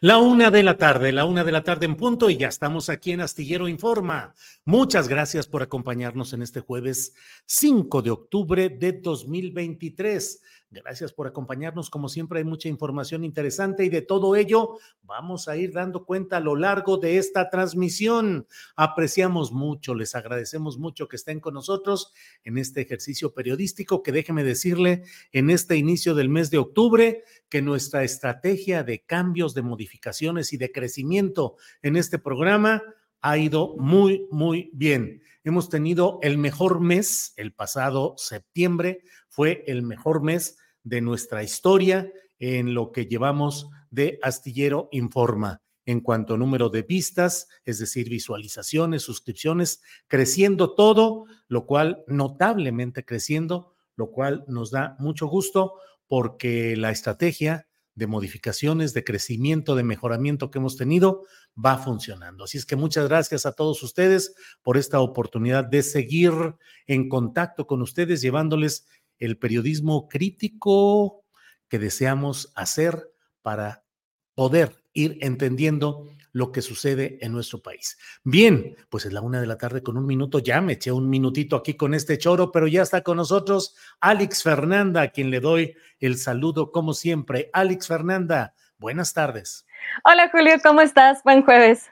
La una de la tarde, la una de la tarde en punto y ya estamos aquí en Astillero Informa. Muchas gracias por acompañarnos en este jueves 5 de octubre de 2023. Gracias por acompañarnos. Como siempre hay mucha información interesante y de todo ello vamos a ir dando cuenta a lo largo de esta transmisión. Apreciamos mucho, les agradecemos mucho que estén con nosotros en este ejercicio periodístico que déjeme decirle en este inicio del mes de octubre que nuestra estrategia de cambios, de modificaciones y de crecimiento en este programa ha ido muy, muy bien. Hemos tenido el mejor mes, el pasado septiembre fue el mejor mes de nuestra historia en lo que llevamos de Astillero Informa. En cuanto a número de vistas, es decir, visualizaciones, suscripciones, creciendo todo, lo cual notablemente creciendo, lo cual nos da mucho gusto porque la estrategia de modificaciones, de crecimiento, de mejoramiento que hemos tenido, va funcionando. Así es que muchas gracias a todos ustedes por esta oportunidad de seguir en contacto con ustedes, llevándoles el periodismo crítico que deseamos hacer para poder ir entendiendo lo que sucede en nuestro país. Bien, pues es la una de la tarde con un minuto, ya me eché un minutito aquí con este choro, pero ya está con nosotros Alex Fernanda, a quien le doy el saludo como siempre. Alex Fernanda, buenas tardes. Hola Julio, ¿cómo estás? Buen jueves.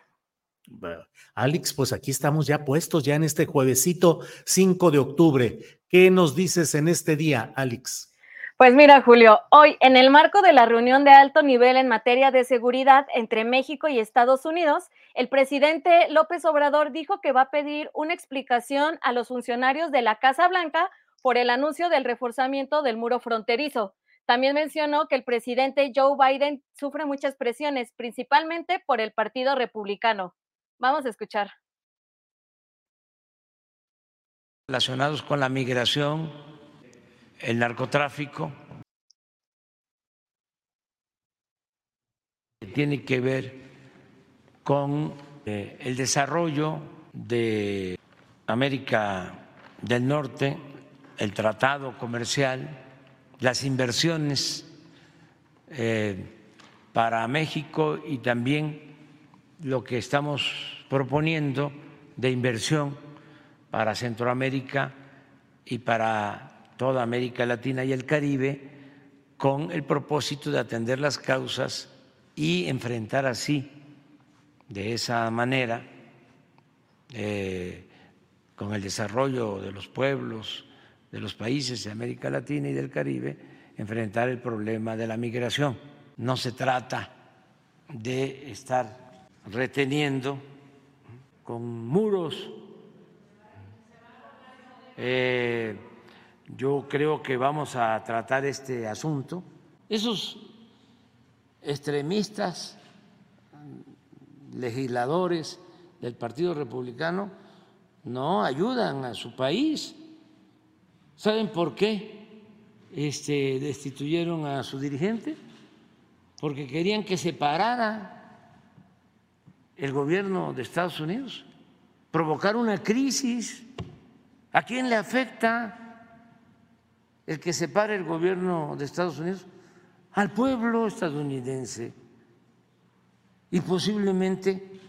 Alex, pues aquí estamos ya puestos, ya en este juevesito 5 de octubre. ¿Qué nos dices en este día, Alex? Pues mira, Julio, hoy en el marco de la reunión de alto nivel en materia de seguridad entre México y Estados Unidos, el presidente López Obrador dijo que va a pedir una explicación a los funcionarios de la Casa Blanca por el anuncio del reforzamiento del muro fronterizo. También mencionó que el presidente Joe Biden sufre muchas presiones, principalmente por el Partido Republicano. Vamos a escuchar. Relacionados con la migración, el narcotráfico, tiene que ver con eh, el desarrollo de América del Norte, el tratado comercial, las inversiones eh, para México y también lo que estamos proponiendo de inversión para Centroamérica y para toda América Latina y el Caribe con el propósito de atender las causas y enfrentar así, de esa manera, eh, con el desarrollo de los pueblos, de los países de América Latina y del Caribe, enfrentar el problema de la migración. No se trata de estar reteniendo con muros. Eh, yo creo que vamos a tratar este asunto. Esos extremistas legisladores del Partido Republicano no ayudan a su país. ¿Saben por qué este, destituyeron a su dirigente? Porque querían que se parara el gobierno de Estados Unidos, provocar una crisis. ¿A quién le afecta el que se pare el gobierno de Estados Unidos? Al pueblo estadounidense y posiblemente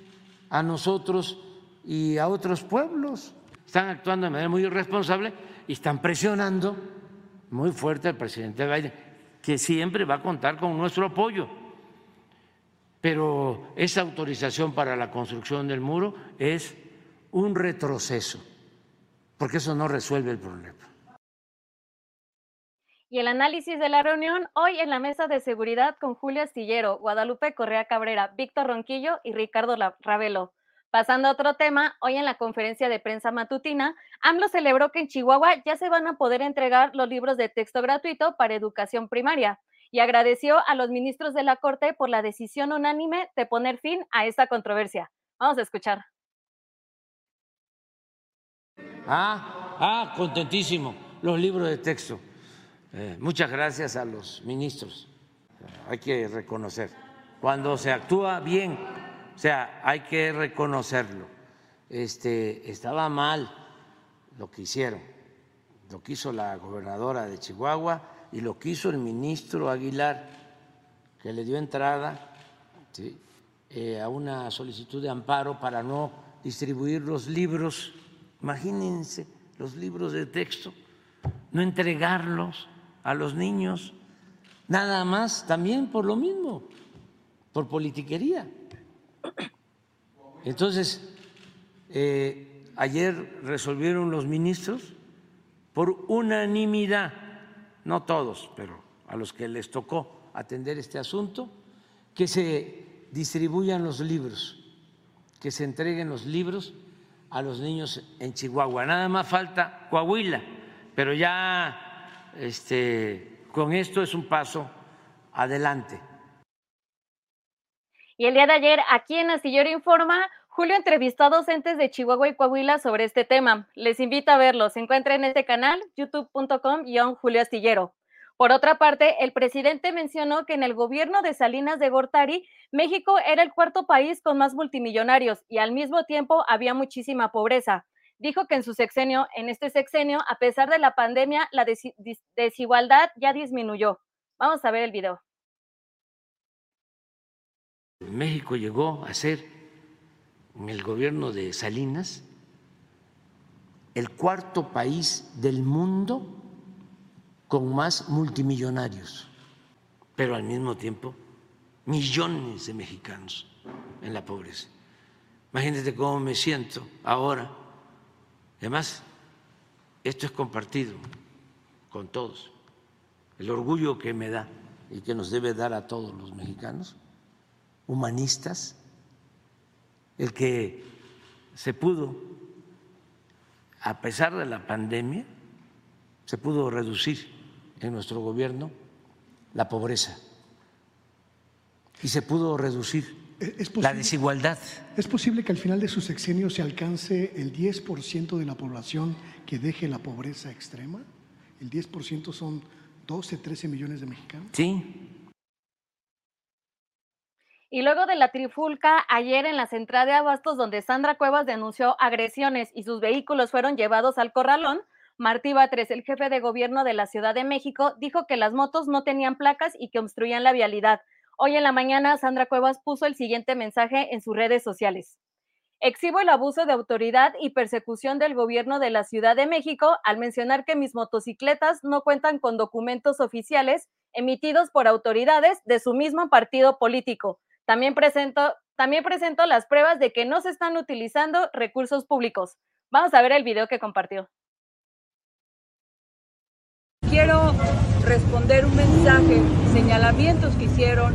a nosotros y a otros pueblos. Están actuando de manera muy irresponsable y están presionando muy fuerte al presidente Biden, que siempre va a contar con nuestro apoyo. Pero esa autorización para la construcción del muro es un retroceso, porque eso no resuelve el problema. Y el análisis de la reunión hoy en la mesa de seguridad con Julio Astillero, Guadalupe Correa Cabrera, Víctor Ronquillo y Ricardo Ravelo. Pasando a otro tema, hoy en la conferencia de prensa matutina, AMLO celebró que en Chihuahua ya se van a poder entregar los libros de texto gratuito para educación primaria y agradeció a los ministros de la Corte por la decisión unánime de poner fin a esta controversia. Vamos a escuchar. Ah, ah, contentísimo, los libros de texto. Eh, muchas gracias a los ministros. Hay que reconocer. Cuando se actúa bien, o sea, hay que reconocerlo. Este, estaba mal lo que hicieron, lo que hizo la gobernadora de Chihuahua y lo que hizo el ministro Aguilar, que le dio entrada eh, a una solicitud de amparo para no distribuir los libros. Imagínense los libros de texto, no entregarlos a los niños, nada más también por lo mismo, por politiquería. Entonces, eh, ayer resolvieron los ministros por unanimidad, no todos, pero a los que les tocó atender este asunto, que se distribuyan los libros, que se entreguen los libros a los niños en Chihuahua. Nada más falta Coahuila, pero ya este, con esto es un paso adelante. Y el día de ayer, aquí en Astillero Informa, Julio entrevistó a docentes de Chihuahua y Coahuila sobre este tema. Les invito a verlo. Se encuentra en este canal, youtube.com-julio Astillero. Por otra parte, el presidente mencionó que en el gobierno de Salinas de Gortari, México era el cuarto país con más multimillonarios y al mismo tiempo había muchísima pobreza dijo que en su sexenio, en este sexenio, a pesar de la pandemia, la desigualdad ya disminuyó. Vamos a ver el video. México llegó a ser, en el gobierno de Salinas, el cuarto país del mundo con más multimillonarios, pero al mismo tiempo millones de mexicanos en la pobreza. Imagínate cómo me siento ahora Además, esto es compartido con todos. El orgullo que me da y que nos debe dar a todos los mexicanos, humanistas, el que se pudo, a pesar de la pandemia, se pudo reducir en nuestro gobierno la pobreza y se pudo reducir la desigualdad. ¿Es posible que al final de su sexenio se alcance el 10% de la población que deje la pobreza extrema? ¿El 10% son 12, 13 millones de mexicanos? Sí. Y luego de la trifulca, ayer en la central de abastos donde Sandra Cuevas denunció agresiones y sus vehículos fueron llevados al corralón, Martí Batres, el jefe de gobierno de la Ciudad de México, dijo que las motos no tenían placas y que obstruían la vialidad. Hoy en la mañana, Sandra Cuevas puso el siguiente mensaje en sus redes sociales. Exhibo el abuso de autoridad y persecución del gobierno de la Ciudad de México al mencionar que mis motocicletas no cuentan con documentos oficiales emitidos por autoridades de su mismo partido político. También presento, también las pruebas de que no se están utilizando recursos públicos. Vamos a ver el video que compartió. Quiero responder un mensaje, señalamientos que hicieron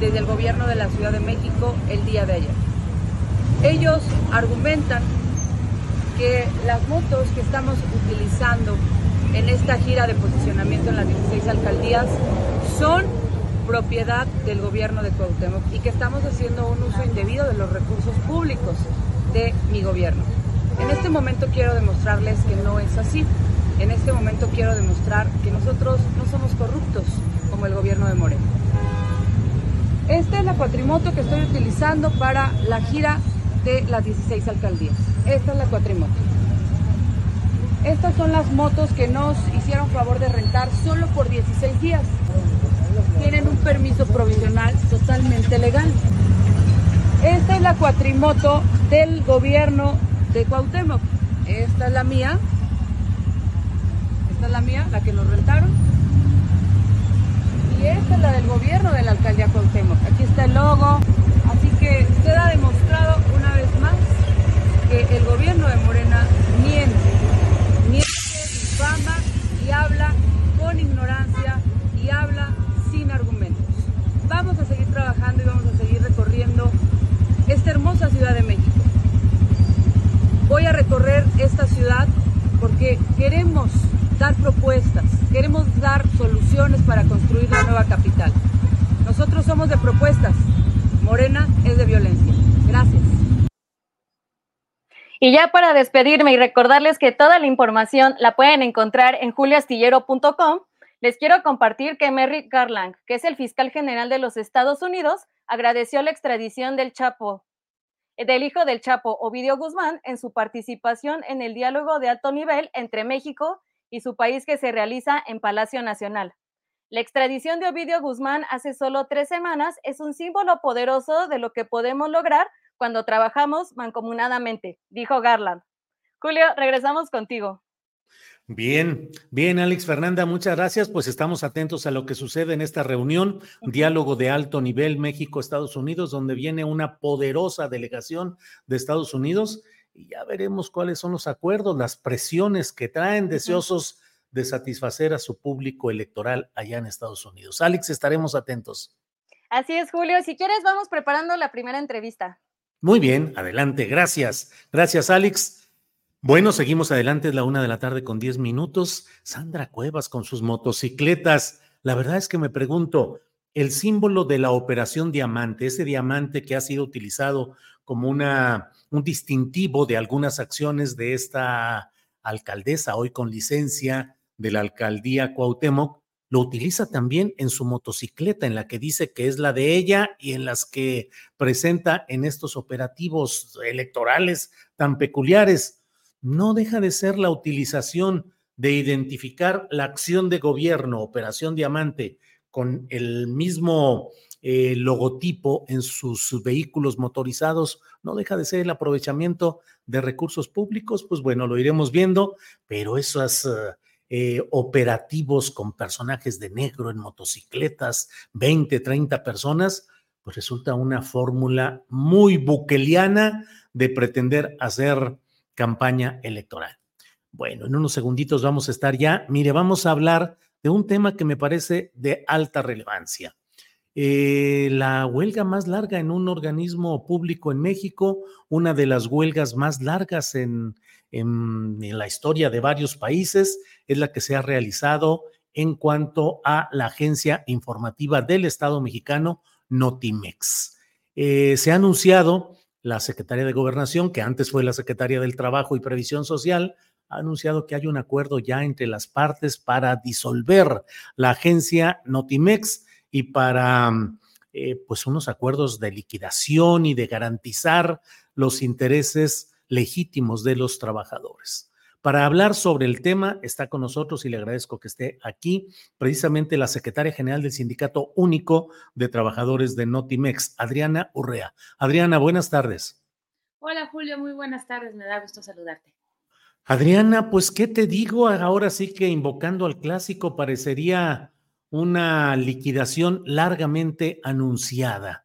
desde el gobierno de la Ciudad de México el día de ayer. Ellos argumentan que las motos que estamos utilizando en esta gira de posicionamiento en las 16 alcaldías son propiedad del gobierno de Cuauhtémoc y que estamos haciendo un uso indebido de los recursos públicos de mi gobierno. En este momento quiero demostrarles que no es así. En este momento quiero demostrar que nosotros no somos corruptos como el gobierno de Moreno. Esta es la cuatrimoto que estoy utilizando para la gira de las 16 alcaldías. Esta es la cuatrimoto. Estas son las motos que nos hicieron favor de rentar solo por 16 días. Tienen un permiso provisional totalmente legal. Esta es la cuatrimoto del gobierno de Cuauhtémoc. Esta es la mía. Esta es la mía, la que nos rentaron. Y esta es la del gobierno de la alcaldía Cuauhtémoc. Aquí está el logo. Así que usted ha demostrado una vez más que el gobierno de Morena miente. Habla con ignorancia y habla sin argumentos. Vamos a seguir trabajando y vamos a seguir recorriendo esta hermosa Ciudad de México. Voy a recorrer esta ciudad porque queremos dar propuestas, queremos dar soluciones para construir la nueva capital. Nosotros somos de propuestas, Morena es de violencia. Gracias. Y ya para despedirme y recordarles que toda la información la pueden encontrar en juliastillero.com, les quiero compartir que Merrick Garland, que es el fiscal general de los Estados Unidos, agradeció la extradición del Chapo, del hijo del Chapo, Ovidio Guzmán, en su participación en el diálogo de alto nivel entre México y su país que se realiza en Palacio Nacional. La extradición de Ovidio Guzmán hace solo tres semanas es un símbolo poderoso de lo que podemos lograr cuando trabajamos mancomunadamente, dijo Garland. Julio, regresamos contigo. Bien, bien, Alex Fernanda, muchas gracias. Pues estamos atentos a lo que sucede en esta reunión, diálogo de alto nivel México-Estados Unidos, donde viene una poderosa delegación de Estados Unidos y ya veremos cuáles son los acuerdos, las presiones que traen deseosos de satisfacer a su público electoral allá en Estados Unidos. Alex, estaremos atentos. Así es, Julio. Si quieres, vamos preparando la primera entrevista. Muy bien, adelante. Gracias. Gracias, Alex. Bueno, seguimos adelante, es la una de la tarde con diez minutos. Sandra Cuevas con sus motocicletas. La verdad es que me pregunto, el símbolo de la operación diamante, ese diamante que ha sido utilizado como una, un distintivo de algunas acciones de esta alcaldesa, hoy con licencia de la alcaldía Cuauhtémoc, lo utiliza también en su motocicleta, en la que dice que es la de ella y en las que presenta en estos operativos electorales tan peculiares. No deja de ser la utilización de identificar la acción de gobierno, Operación Diamante, con el mismo eh, logotipo en sus vehículos motorizados, no deja de ser el aprovechamiento de recursos públicos, pues bueno, lo iremos viendo, pero esos eh, operativos con personajes de negro en motocicletas, 20, 30 personas, pues resulta una fórmula muy buqueliana de pretender hacer campaña electoral. Bueno, en unos segunditos vamos a estar ya. Mire, vamos a hablar de un tema que me parece de alta relevancia. Eh, la huelga más larga en un organismo público en México, una de las huelgas más largas en, en, la historia de varios países, es la que se ha realizado en cuanto a la agencia informativa del Estado mexicano, Notimex. Eh, se ha anunciado, la Secretaría de Gobernación, que antes fue la Secretaría del Trabajo y Previsión Social, ha anunciado que hay un acuerdo ya entre las partes para disolver la agencia Notimex y para eh, pues unos acuerdos de liquidación y de garantizar los intereses legítimos de los trabajadores. Para hablar sobre el tema está con nosotros y le agradezco que esté aquí precisamente la secretaria general del Sindicato Único de Trabajadores de Notimex, Adriana Urrea. Adriana, buenas tardes. Hola Julio, muy buenas tardes, me da gusto saludarte. Adriana, pues qué te digo, ahora sí que invocando al clásico parecería una liquidación largamente anunciada.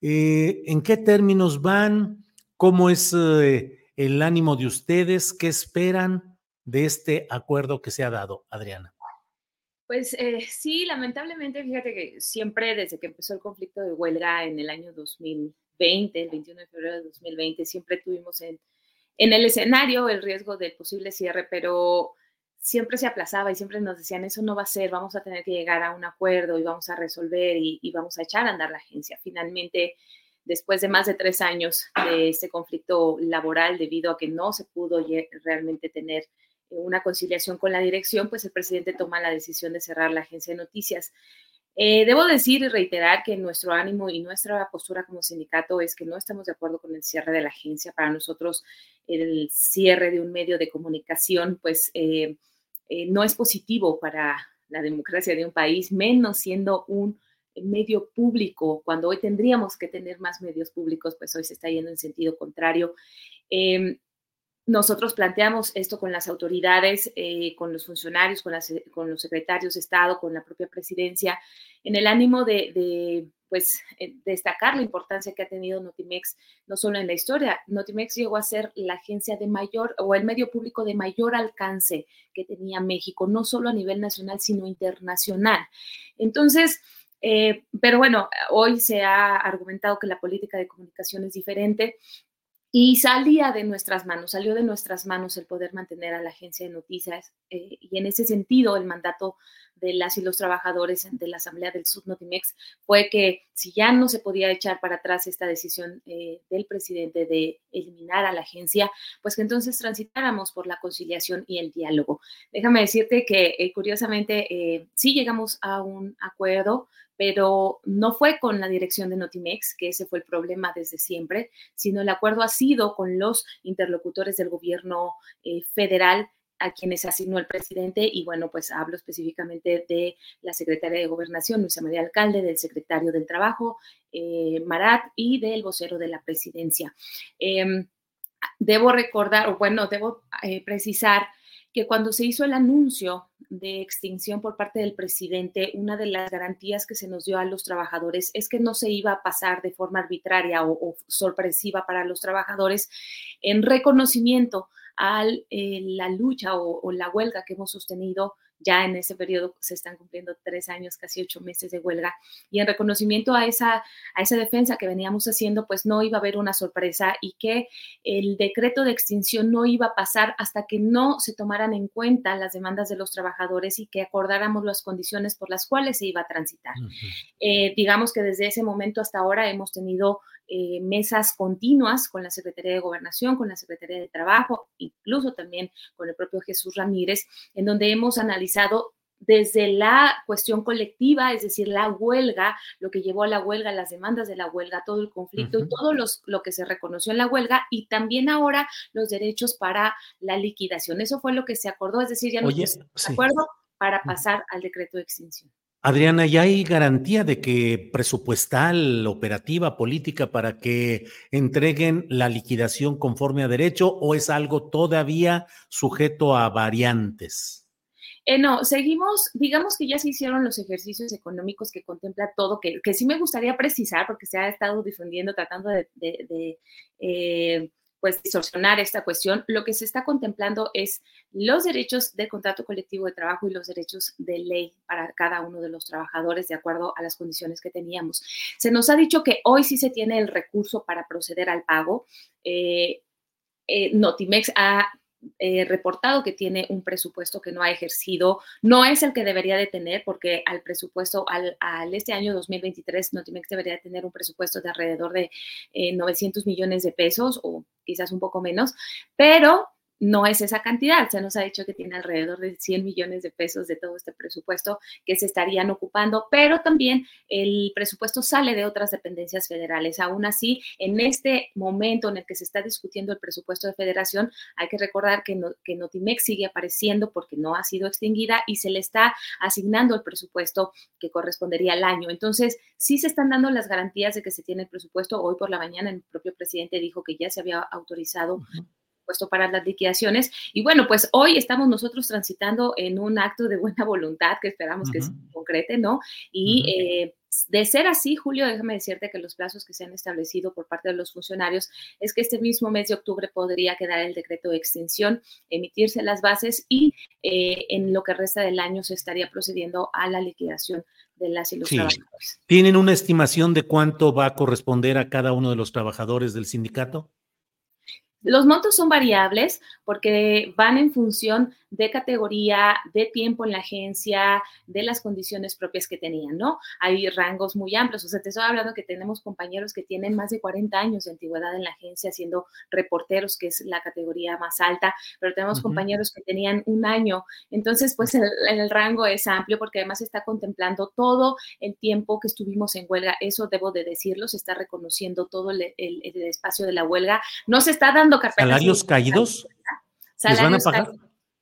Eh, ¿En qué términos van? ¿Cómo es eh, el ánimo de ustedes? ¿Qué esperan de este acuerdo que se ha dado, Adriana? Pues eh, sí, lamentablemente, fíjate que siempre desde que empezó el conflicto de huelga en el año 2020, el 21 de febrero de 2020, siempre tuvimos en, en el escenario el riesgo del posible cierre, pero siempre se aplazaba y siempre nos decían, eso no va a ser, vamos a tener que llegar a un acuerdo y vamos a resolver y, y vamos a echar a andar la agencia. Finalmente, después de más de tres años de este conflicto laboral, debido a que no se pudo realmente tener una conciliación con la dirección, pues el presidente toma la decisión de cerrar la agencia de noticias. Eh, debo decir y reiterar que nuestro ánimo y nuestra postura como sindicato es que no estamos de acuerdo con el cierre de la agencia. Para nosotros, el cierre de un medio de comunicación, pues eh, eh, no es positivo para la democracia de un país, menos siendo un medio público, cuando hoy tendríamos que tener más medios públicos, pues hoy se está yendo en sentido contrario. Em, nosotros planteamos esto con las autoridades, eh, con los funcionarios, con, con, los secretarios de Estado, con la propia presidencia, en el ánimo de, pues, eh, destacar la importancia que ha tenido Notimex, no solo en la historia. Notimex llegó a ser la agencia de mayor o el medio público de mayor alcance que tenía México, no solo a nivel nacional, sino internacional. Entonces, eh, pero bueno, hoy se ha argumentado que la política de comunicación es diferente y salía de nuestras manos, salió de nuestras manos el poder mantener a la agencia de noticias eh, y en ese sentido el mandato de las y los trabajadores de la Asamblea del Subnotimex fue que si ya no se podía echar para atrás esta decisión eh, del presidente de eliminar a la agencia, pues que entonces transitáramos por la conciliación y el diálogo. Déjame decirte que eh, curiosamente sí llegamos a un acuerdo, pero no fue con la dirección de Notimex, que ese fue el problema desde siempre, sino el acuerdo ha sido con los interlocutores del gobierno eh, federal a quienes asignó el presidente y bueno, pues hablo específicamente de la secretaria de Gobernación, Luisa María Alcalde, del secretario del Trabajo, eh, Marat, y del vocero de la presidencia. Em, debo recordar, o bueno, debo eh, precisar que cuando se hizo el anuncio de extinción por parte del presidente, una de las garantías que se nos dio a los trabajadores es que no se iba a pasar de forma arbitraria o, sorpresiva para los trabajadores en reconocimiento a eh, la lucha o, la huelga que hemos sostenido ya en ese periodo se están cumpliendo tres años, casi ocho meses de huelga, y en reconocimiento a esa, a esa defensa que veníamos haciendo, pues no iba a haber una sorpresa y que el decreto de extinción no iba a pasar hasta que no se tomaran en cuenta las demandas de los trabajadores y que acordáramos las condiciones por las cuales se iba a transitar. Eh, digamos que desde ese momento hasta ahora hemos tenido eh, mesas continuas con la Secretaría de Gobernación, con la Secretaría de Trabajo, incluso también con el propio Jesús Ramírez, en donde hemos analizado desde la cuestión colectiva, es decir, la huelga, lo que llevó a la huelga, las demandas de la huelga, todo el conflicto y todo los, lo que se reconoció en la huelga y también ahora los derechos para la liquidación. Eso fue lo que se acordó, es decir, ya no se acuerdo para pasar al decreto de extinción. Adriana, ¿ya hay garantía de que presupuestal, operativa, política para que entreguen la liquidación conforme a derecho o es algo todavía sujeto a variantes? Eh, no, seguimos, digamos que ya se hicieron los ejercicios económicos que contempla todo, que, sí me gustaría precisar porque se ha estado difundiendo, tratando de, eh, pues distorsionar esta cuestión, lo que se está contemplando es los derechos de contrato colectivo de trabajo y los derechos de ley para cada uno de los trabajadores de acuerdo a las condiciones que teníamos. Se nos ha dicho que hoy sí se tiene el recurso para proceder al pago. Eh, eh, Notimex ha eh, reportado que tiene un presupuesto que no ha ejercido, no es el que debería de tener, porque al presupuesto, al, este año 2023, Notimex debería de tener un presupuesto de alrededor de 900 millones de pesos o quizás un poco menos, pero no es esa cantidad. Se nos ha dicho que tiene alrededor de 100 millones de pesos de todo este presupuesto que se estarían ocupando, pero también el presupuesto sale de otras dependencias federales. Aún así, en este momento en el que se está discutiendo el presupuesto de federación, hay que recordar que, que Notimex sigue apareciendo porque no ha sido extinguida y se le está asignando el presupuesto que correspondería al año. Entonces, sí se están dando las garantías de que se tiene el presupuesto. Hoy por la mañana el propio presidente dijo que ya se había autorizado puesto para las liquidaciones. Y bueno, pues hoy estamos nosotros transitando en un acto de buena voluntad que esperamos que se concrete, ¿no? Y eh, de ser así, Julio, déjame decirte que los plazos que se han establecido por parte de los funcionarios es que este mismo mes de octubre podría quedar el decreto de extinción, emitirse las bases y eh, en lo que resta del año se estaría procediendo a la liquidación de las y los trabajadores. ¿Tienen una estimación de cuánto va a corresponder a cada uno de los trabajadores del sindicato? Los montos son variables porque van en función de categoría, de tiempo en la agencia, de las condiciones propias que tenían, ¿no? Hay rangos muy amplios, o sea, te estoy hablando que tenemos compañeros que tienen más de 40 años de antigüedad en la agencia siendo reporteros, que es la categoría más alta, pero tenemos compañeros que tenían un año, entonces pues el, el rango es amplio porque además está contemplando todo el tiempo que estuvimos en huelga, eso debo de decirlo, se está reconociendo todo el, espacio de la huelga, no se está dando ¿Salarios caídos? ¿Les van a pagar?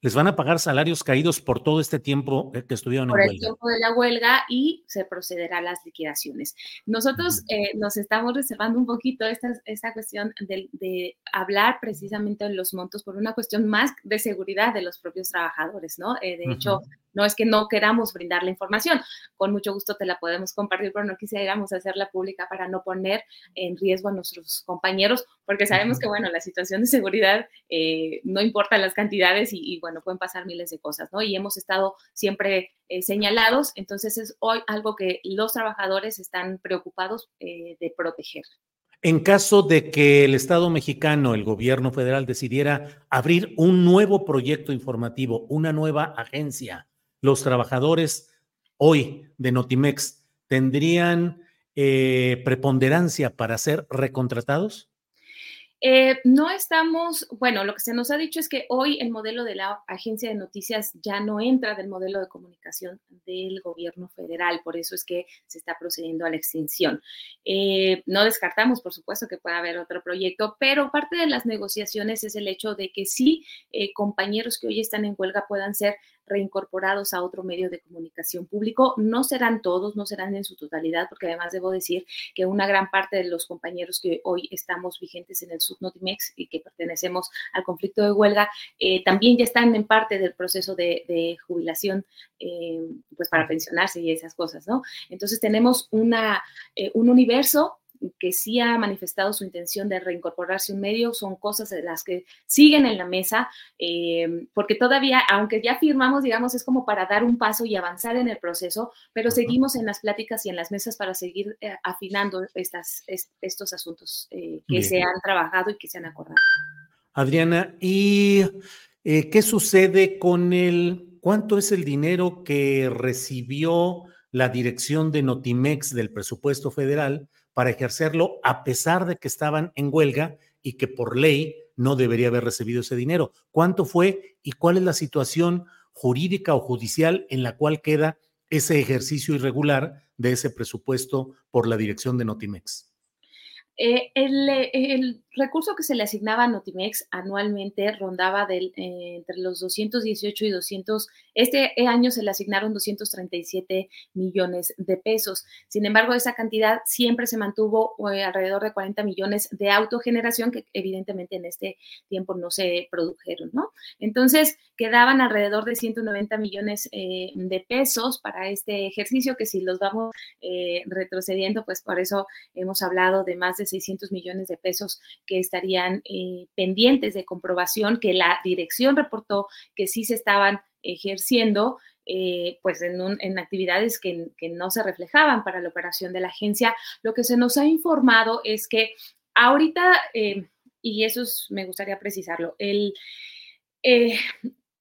les van a pagar salarios caídos por todo este tiempo que estuvieron en huelga. Por el tiempo de la huelga y se procederá a las liquidaciones. Nosotros eh, nos estamos reservando un poquito esta, esta cuestión de, hablar precisamente de los montos por una cuestión más de seguridad de los propios trabajadores, ¿no? Eh, de hecho, no es que no queramos brindar la información, con mucho gusto te la podemos compartir, pero no quisiéramos hacerla pública para no poner en riesgo a nuestros compañeros, porque sabemos que, bueno, la situación de seguridad eh, no importa las cantidades y, bueno, pueden pasar miles de cosas, ¿no? Y hemos estado siempre eh, señalados, entonces es hoy algo que los trabajadores están preocupados eh, de proteger. En caso de que el Estado mexicano, el gobierno federal, decidiera abrir un nuevo proyecto informativo, una nueva agencia, los trabajadores hoy de Notimex tendrían eh, preponderancia para ser recontratados? Eh, no estamos, bueno, lo que se nos ha dicho es que hoy el modelo de la agencia de noticias ya no entra del modelo de comunicación del gobierno federal, por eso es que se está procediendo a la extinción. Eh, no descartamos, por supuesto, que pueda haber otro proyecto, pero parte de las negociaciones es el hecho de que sí, compañeros que hoy están en huelga puedan ser reincorporados a otro medio de comunicación público. No serán todos, no serán en su totalidad, porque además debo decir que una gran parte de los compañeros que hoy estamos vigentes en el Subnotimex y que pertenecemos al conflicto de huelga, eh, también ya están en parte del proceso de, jubilación, eh, pues para pensionarse y esas cosas, ¿no? Entonces tenemos una, eh, un universo que sí ha manifestado su intención de reincorporarse un medio, son cosas de las que siguen en la mesa, eh, porque todavía, aunque ya firmamos, digamos, es como para dar un paso y avanzar en el proceso, pero seguimos en las pláticas y en las mesas para seguir eh, afinando estas, estos asuntos eh, que se han trabajado y que se han acordado. Adriana, ¿y qué sucede con el, cuánto es el dinero que recibió la dirección de Notimex del presupuesto federal? Para ejercerlo a pesar de que estaban en huelga y que por ley no debería haber recibido ese dinero. ¿Cuánto fue y cuál es la situación jurídica o judicial en la cual queda ese ejercicio irregular de ese presupuesto por la dirección de Notimex? Eh, el, recurso que se le asignaba a Notimex anualmente rondaba del, eh, entre los 218 y 200. Este año se le asignaron 237 millones de pesos. Sin embargo, esa cantidad siempre se mantuvo eh, alrededor de 40 millones de autogeneración que evidentemente en este tiempo no se produjeron, ¿no? Entonces, quedaban alrededor de 190 millones de pesos para este ejercicio que si los vamos retrocediendo, pues por eso hemos hablado de más de 600 millones de pesos que estarían eh, pendientes de comprobación, que la dirección reportó que sí se estaban ejerciendo, eh, pues en, actividades que, no se reflejaban para la operación de la agencia. Lo que se nos ha informado es que ahorita, eh, y eso me gustaría precisarlo, el,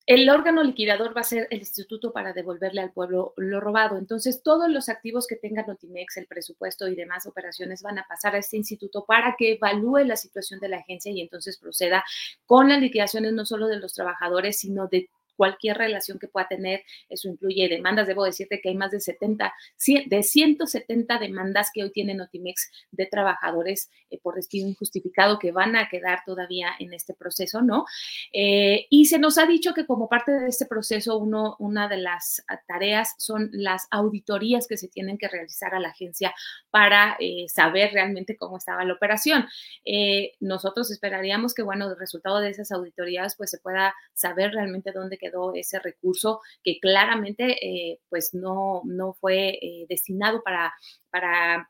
el órgano liquidador va a ser el instituto para devolverle al pueblo lo robado. Entonces, todos los activos que tenga Notimex, el presupuesto y demás operaciones van a pasar a este instituto para que evalúe la situación de la agencia y entonces proceda con las liquidaciones no solo de los trabajadores, sino de cualquier relación que pueda tener. Eso incluye demandas. Debo decirte que hay más de 70, de 170 demandas que hoy tiene Notimex de trabajadores eh, por despido injustificado que van a quedar todavía en este proceso, ¿no? Eh, y se nos ha dicho que como parte de este proceso, uno, una de las tareas son las auditorías que se tienen que realizar a la agencia para eh, saber realmente cómo estaba la operación. nosotros esperaríamos que, bueno, el resultado de esas auditorías, pues se pueda saber realmente dónde quedó ese recurso que claramente eh, pues no, no fue eh, destinado para, para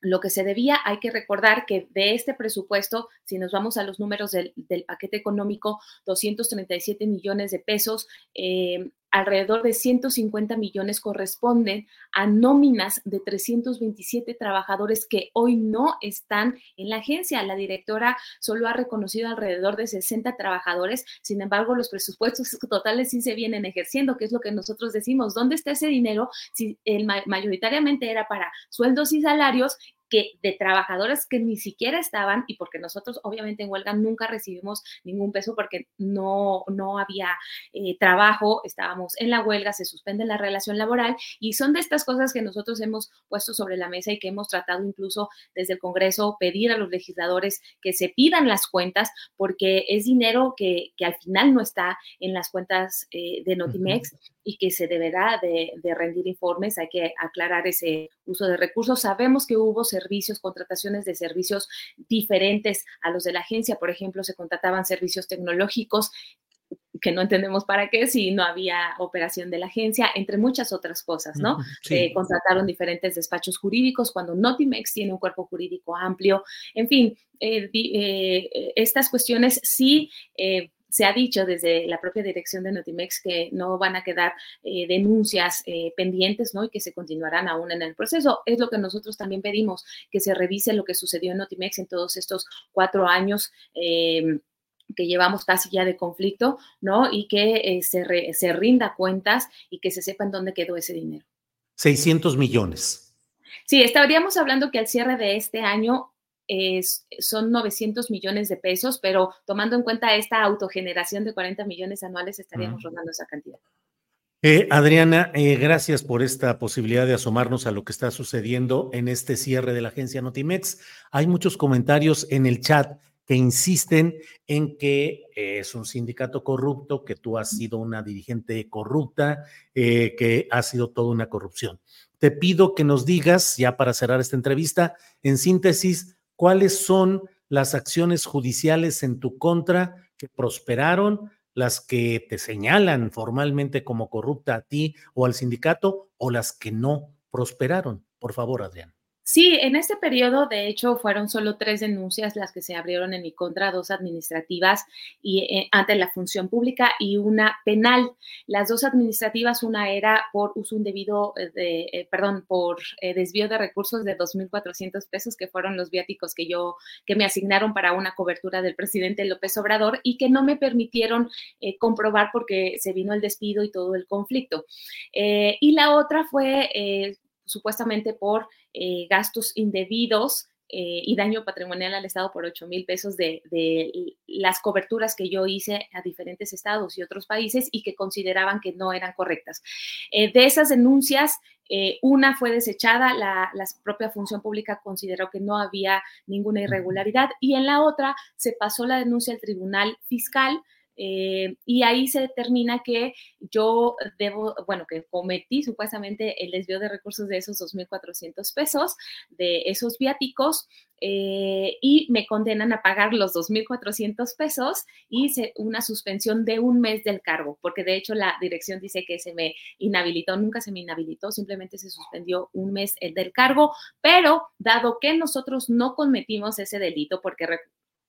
lo que se debía, hay que recordar que de este presupuesto, si nos vamos a los números del, paquete económico, 237 millones de pesos, eh, alrededor de 150 millones corresponden a nóminas de 327 trabajadores que hoy no están en la agencia. La directora solo ha reconocido alrededor de 60 trabajadores, sin embargo, los presupuestos totales sí se vienen ejerciendo, que es lo que nosotros decimos. ¿Dónde está ese dinero si el, mayoritariamente era para sueldos y salarios que de trabajadores que ni siquiera estaban y porque nosotros obviamente en huelga nunca recibimos ningún peso porque no, no había eh, trabajo, estábamos en la huelga, se suspende la relación laboral y son de estas cosas que nosotros hemos puesto sobre la mesa y que hemos tratado incluso desde el Congreso pedir a los legisladores que se pidan las cuentas porque es dinero que, que al final no está en las cuentas eh, de Notimex y que se deberá de, de rendir informes, hay que aclarar ese uso de recursos. Sabemos que hubo servicios, contrataciones de servicios diferentes a los de la agencia. Por ejemplo, se contrataban servicios tecnológicos que no entendemos para qué si no había operación de la agencia, entre muchas otras cosas, ¿no? Se contrataron diferentes despachos jurídicos cuando Notimex tiene un cuerpo jurídico amplio. En fin, eh, eh, estas cuestiones sí eh, se ha dicho desde la propia dirección de Notimex que no van a quedar eh, denuncias eh, pendientes, ¿no? Y que se continuarán aún en el proceso. Es lo que nosotros también pedimos, que se revise lo que sucedió en Notimex en todos estos cuatro años. Em, que llevamos casi ya de conflicto, ¿no? Y que eh, se, se rinda cuentas y que se sepa en dónde quedó ese dinero. 600 millones. Sí, estaríamos hablando que al cierre de este año es, son 900 millones de pesos, pero tomando en cuenta esta autogeneración de 40 millones anuales, estaríamos rondando esa cantidad. Eh, Adriana, eh, gracias por esta posibilidad de asomarnos a lo que está sucediendo en este cierre de la agencia Notimex. Hay muchos comentarios en el chat que insisten en que es un sindicato corrupto, que tú has sido una dirigente corrupta, eh, que ha sido toda una corrupción. Te pido que nos digas, ya para cerrar esta entrevista, en síntesis, cuáles son las acciones judiciales en tu contra que prosperaron, las que te señalan formalmente como corrupta a ti o al sindicato, o las que no prosperaron. Por favor, Adrián. Sí, en este periodo, de hecho, fueron solo tres denuncias las que se abrieron en mi contra, dos administrativas y eh, ante la función pública y una penal. Las dos administrativas, una era por uso indebido eh, de, eh, perdón, por desvío de recursos de 2.400 pesos, que fueron los viáticos que yo, que me asignaron para una cobertura del presidente López Obrador y que no me permitieron comprobar porque se vino el despido y todo el conflicto. y la otra fue supuestamente por eh, gastos indebidos eh, y daño patrimonial al Estado por 8 mil pesos de, las coberturas que yo hice a diferentes estados y otros países y que consideraban que no eran correctas. Eh, de esas denuncias, una fue desechada, la, la, propia función pública consideró que no había ninguna irregularidad y en la otra se pasó la denuncia al Tribunal Fiscal eh, y ahí se determina que yo debo, bueno, que cometí supuestamente el desvío de recursos de esos 2.400 pesos, de esos viáticos, eh, y me condenan a pagar los 2.400 pesos y una suspensión de un mes del cargo, porque de hecho la dirección dice que se me inhabilitó, nunca se me inhabilitó, simplemente se suspendió un mes el del cargo, pero dado que nosotros no cometimos ese delito, porque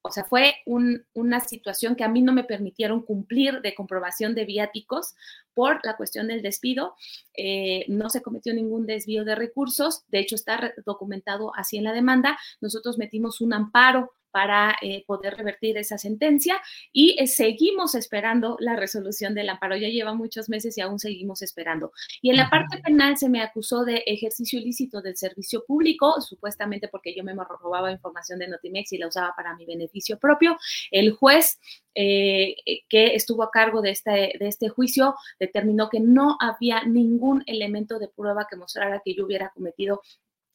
o sea, fue una situación que a mí no me permitieron cumplir de comprobación de viáticos por la cuestión del despido. Eh, no se cometió ningún desvío de recursos, de hecho está documentado así en la demanda. Nosotros metimos un amparo para eh, poder revertir esa sentencia y eh, seguimos esperando la resolución del amparo. Ya lleva muchos meses y aún seguimos esperando. Y en la parte penal se me acusó de ejercicio ilícito del servicio público, supuestamente porque yo me robaba información de Notimex y la usaba para mi beneficio propio. El juez eh, que estuvo a cargo de este, de este juicio determinó que no había ningún elemento de prueba que mostrara que yo hubiera cometido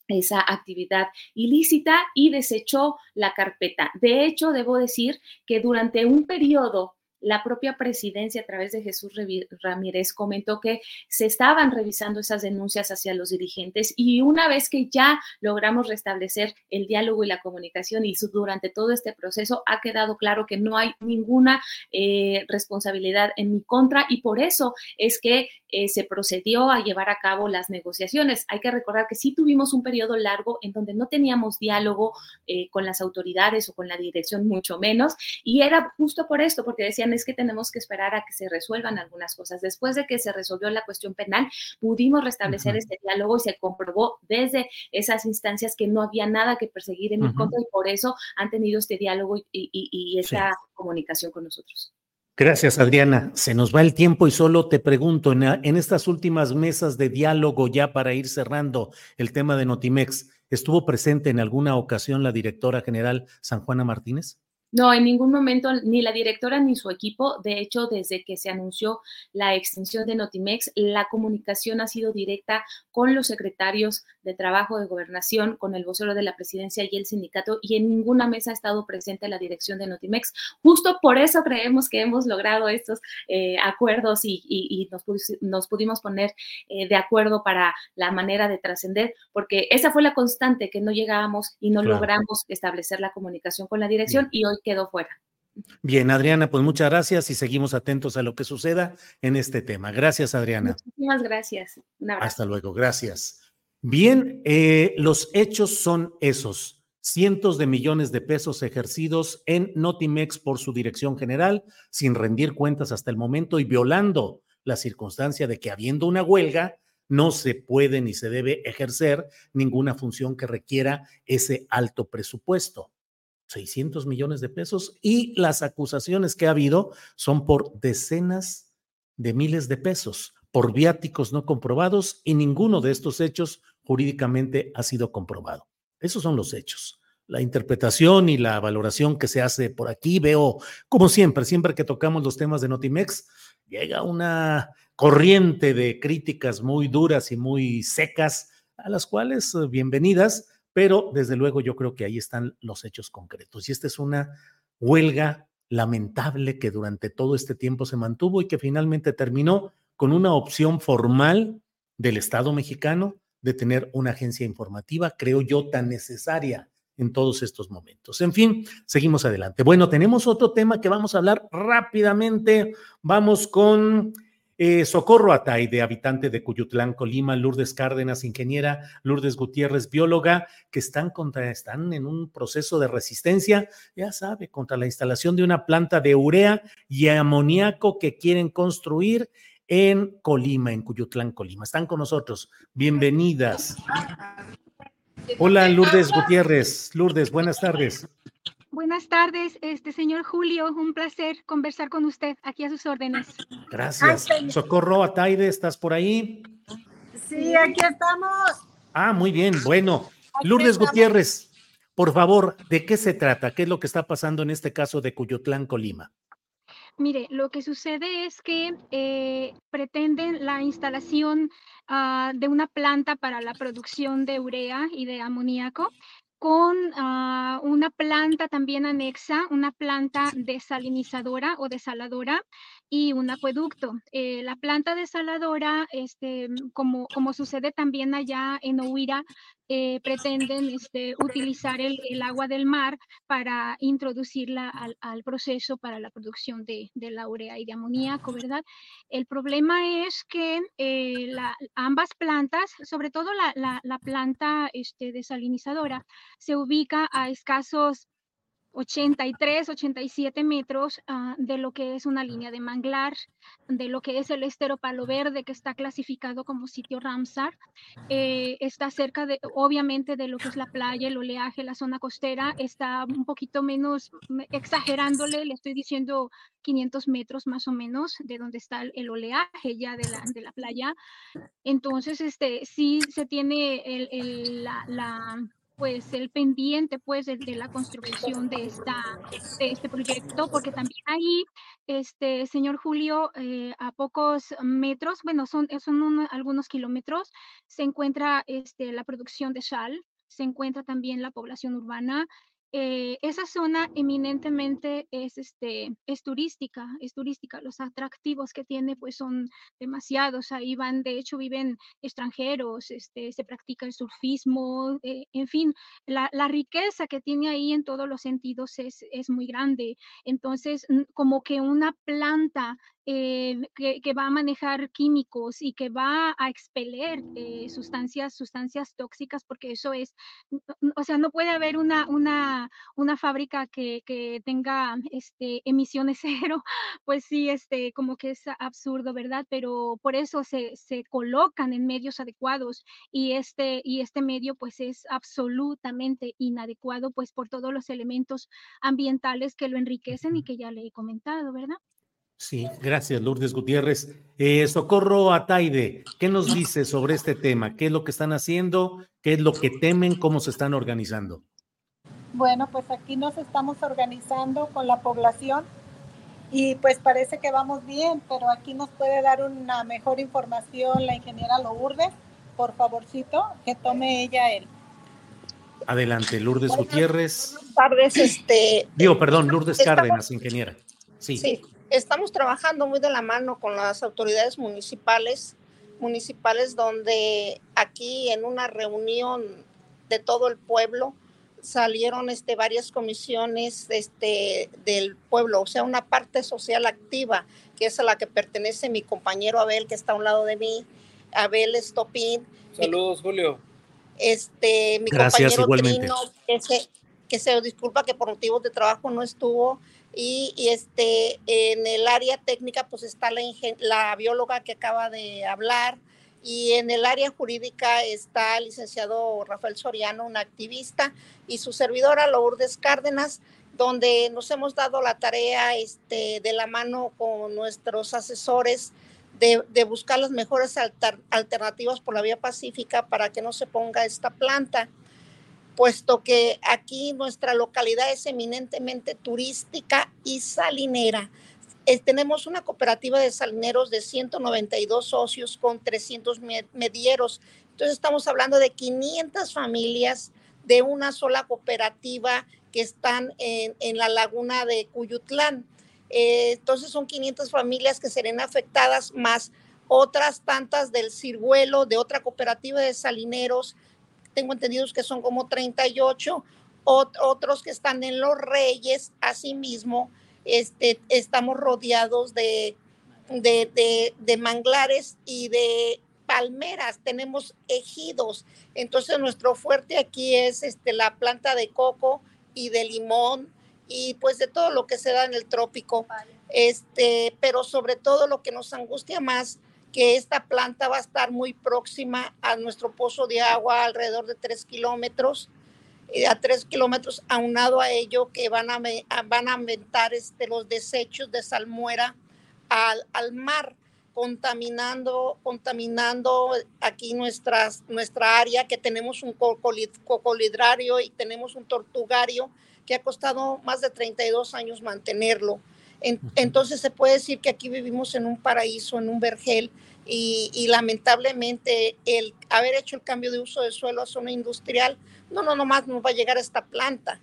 esa actividad ilícita y desechó la carpeta. De hecho, debo decir que durante un periodo la propia presidencia a través de Jesús Ramírez comentó que se estaban revisando esas denuncias hacia los dirigentes y una vez que ya logramos restablecer el diálogo y la comunicación y durante todo este proceso ha quedado claro que no hay ninguna eh, responsabilidad en mi contra y por eso es que eh, se procedió a llevar a cabo las negociaciones. Hay que recordar que sí tuvimos un periodo largo en donde no teníamos diálogo eh, con las autoridades o con la dirección, mucho menos, y era justo por esto, porque decían, es que tenemos que esperar a que se resuelvan algunas cosas. Después de que se resolvió la cuestión penal, pudimos restablecer este diálogo y se comprobó desde esas instancias que no había nada que perseguir en mi contra y por eso han tenido este diálogo y, esta comunicación con nosotros. Gracias, Adriana. Se nos va el tiempo y solo te pregunto, en, en, estas últimas mesas de diálogo, ya para ir cerrando el tema de Notimex, ¿estuvo presente en alguna ocasión la directora general San Juana Martínez? No, en ningún momento ni la directora ni su equipo. De hecho, desde que se anunció la extensión de Notimex, la comunicación ha sido directa con los secretarios de Trabajo de Gobernación, con el vocero de la presidencia y el sindicato, y en ninguna mesa ha estado presente la dirección de Notimex. Justo por eso creemos que hemos logrado estos eh, acuerdos y, nos, pudimos poner eh, de acuerdo para la manera de trascender, porque esa fue la constante que no llegábamos y no logramos establecer la comunicación con la dirección y hoy quedó fuera. Bien, Adriana, pues muchas gracias y seguimos atentos a lo que suceda en este tema. Gracias, Adriana. Muchísimas gracias. Hasta luego, gracias. Bien, eh, los hechos son esos. Cientos de millones de pesos ejercidos en Notimex por su dirección general, sin rendir cuentas hasta el momento y violando la circunstancia de que habiendo una huelga, no se puede ni se debe ejercer ninguna función que requiera ese alto presupuesto. 600 millones de pesos y las acusaciones que ha habido son por decenas de miles de pesos, por viáticos no comprobados y ninguno de estos hechos jurídicamente ha sido comprobado. Esos son los hechos. La interpretación y la valoración que se hace por aquí, veo, como siempre, siempre que tocamos los temas de Notimex, llega una corriente de críticas muy duras y muy secas, a las cuales eh, bienvenidas, pero desde luego yo creo que ahí están los hechos concretos. Y esta es una huelga lamentable que durante todo este tiempo se mantuvo y que finalmente terminó con una opción formal del Estado mexicano de tener una agencia informativa, creo yo, tan necesaria en todos estos momentos. En fin, seguimos adelante. Bueno, tenemos otro tema que vamos a hablar rápidamente. Vamos con eh, Socorro Ataide, habitante de Cuyutlán, Colima, Lourdes Cárdenas, ingeniera, Lourdes Gutiérrez, bióloga, que están, contra, están en un proceso de resistencia, ya sabe, contra la instalación de una planta de urea y amoníaco que quieren construir en Colima, en Cuyutlán, Colima. Están con nosotros. Bienvenidas. Hola, Lourdes Gutiérrez. Lourdes, buenas tardes. Buenas tardes, este señor Julio, un placer conversar con usted aquí a sus órdenes. Gracias. Socorro Ataide, ¿estás por ahí? Sí, aquí estamos. Ah, muy bien, bueno. Lourdes Gutiérrez, por favor, ¿de qué se trata? ¿Qué es lo que está pasando en este caso de Cuyotlán, Colima? Mire, lo que sucede es que eh, pretenden la instalación ah, de una planta para la producción de urea y de amoníaco con ah, una planta también anexa, una planta desalinizadora o desaladora y un acueducto. Eh, la planta desaladora, este, como, como sucede también allá en Ohuira, eh, pretenden este, utilizar el, agua del mar para introducirla al, proceso para la producción de, la urea y de amoníaco, ¿verdad? El problema es que eh, ambas plantas, sobre todo la, planta este, desalinizadora, se ubica a escasos 83, 87 metros ah, de lo que es una línea de manglar, de lo que es el estero Palo Verde, que está clasificado como sitio Ramsar. Eh, está cerca, de, obviamente, de lo que es la playa, el oleaje, la zona costera. Está un poquito menos, exagerándole, le estoy diciendo 500 metros más o menos de donde está el, oleaje ya de la, de la, playa. Entonces, este, sí se tiene el, la pues el pendiente pues de, la construcción de, esta, de este proyecto, porque también ahí, este señor Julio, eh, a pocos metros, bueno, son, son algunos kilómetros, se encuentra este, la producción de sal, se encuentra también la población urbana, eh, esa zona eminentemente es, este, es turística, es turística. Los atractivos que tiene pues son demasiados. Ahí van, de hecho, viven extranjeros, este, se practica el surfismo, eh, en fin, la, la, riqueza que tiene ahí en todos los sentidos es, es muy grande. Entonces, como que una planta eh, que, va a manejar químicos y que va a expeler sustancias, sustancias tóxicas, porque eso es, o sea, no puede haber una, una una, una fábrica que, que tenga este, emisiones cero, pues sí, este, como que es absurdo, ¿verdad? Pero por eso se, se colocan en medios adecuados y este, y este medio pues es absolutamente inadecuado pues por todos los elementos ambientales que lo enriquecen y que ya le he comentado, ¿verdad? Sí, gracias Lourdes Gutiérrez. Eh, Socorro Ataide, ¿qué nos dice sobre este tema? ¿Qué es lo que están haciendo? ¿Qué es lo que temen? ¿Cómo se están organizando? Bueno, pues aquí nos estamos organizando con la población y pues parece que vamos bien, pero aquí nos puede dar una mejor información la ingeniera Lourdes. Por favorcito, que tome ella el. Adelante, Lourdes Gutiérrez. Buenas tardes, este. Digo, perdón, Lourdes Cárdenas, ingeniera. Sí. sí estamos trabajando muy de la mano con las autoridades municipales, municipales donde aquí en una reunión de todo el pueblo salieron este, varias comisiones este, del pueblo, o sea, una parte social activa, que es a la que pertenece mi compañero Abel, que está a un lado de mí, Abel Estopín. Saludos, Julio. Este, mi compañero Trino, que se, que se disculpa que por motivos de trabajo no estuvo, y, este, en el área técnica pues está la, bióloga que acaba de hablar y en el área jurídica está el licenciado Rafael Soriano, un activista, y su servidora Lourdes Cárdenas, donde nos hemos dado la tarea este, de la mano con nuestros asesores de buscar las mejores alternativas por la vía pacífica para que no se ponga esta planta puesto que aquí nuestra localidad es eminentemente turística y salinera. Eh, tenemos una cooperativa de salineros de 192 socios con 300 medieros. Entonces estamos hablando de 500 familias de una sola cooperativa que están en, la laguna de Cuyutlán. Eh, entonces son 500 familias que serán afectadas más otras tantas del ciruelo, de otra cooperativa de salineros, tengo entendidos que son como 38, otros que están en Los Reyes, asimismo, este, estamos rodeados de, de, de, manglares y de palmeras, tenemos ejidos. Entonces nuestro fuerte aquí es este, la planta de coco y de limón y pues de todo lo que se da en el trópico. Este, pero sobre todo lo que nos angustia más que esta planta va a estar muy próxima a nuestro pozo de agua, alrededor de tres kilómetros, eh, a tres kilómetros, aunado a ello que van a, van a aumentar este, los desechos de salmuera al, al mar, contaminando, contaminando aquí nuestras, nuestra área, que tenemos un cocolidrario y tenemos un tortugario que ha costado más de 32 años mantenerlo. Entonces se puede decir que aquí vivimos en un paraíso, en un vergel, y, lamentablemente el haber hecho el cambio de uso de suelo a zona industrial, no, no, nomás nos va a llegar esta planta,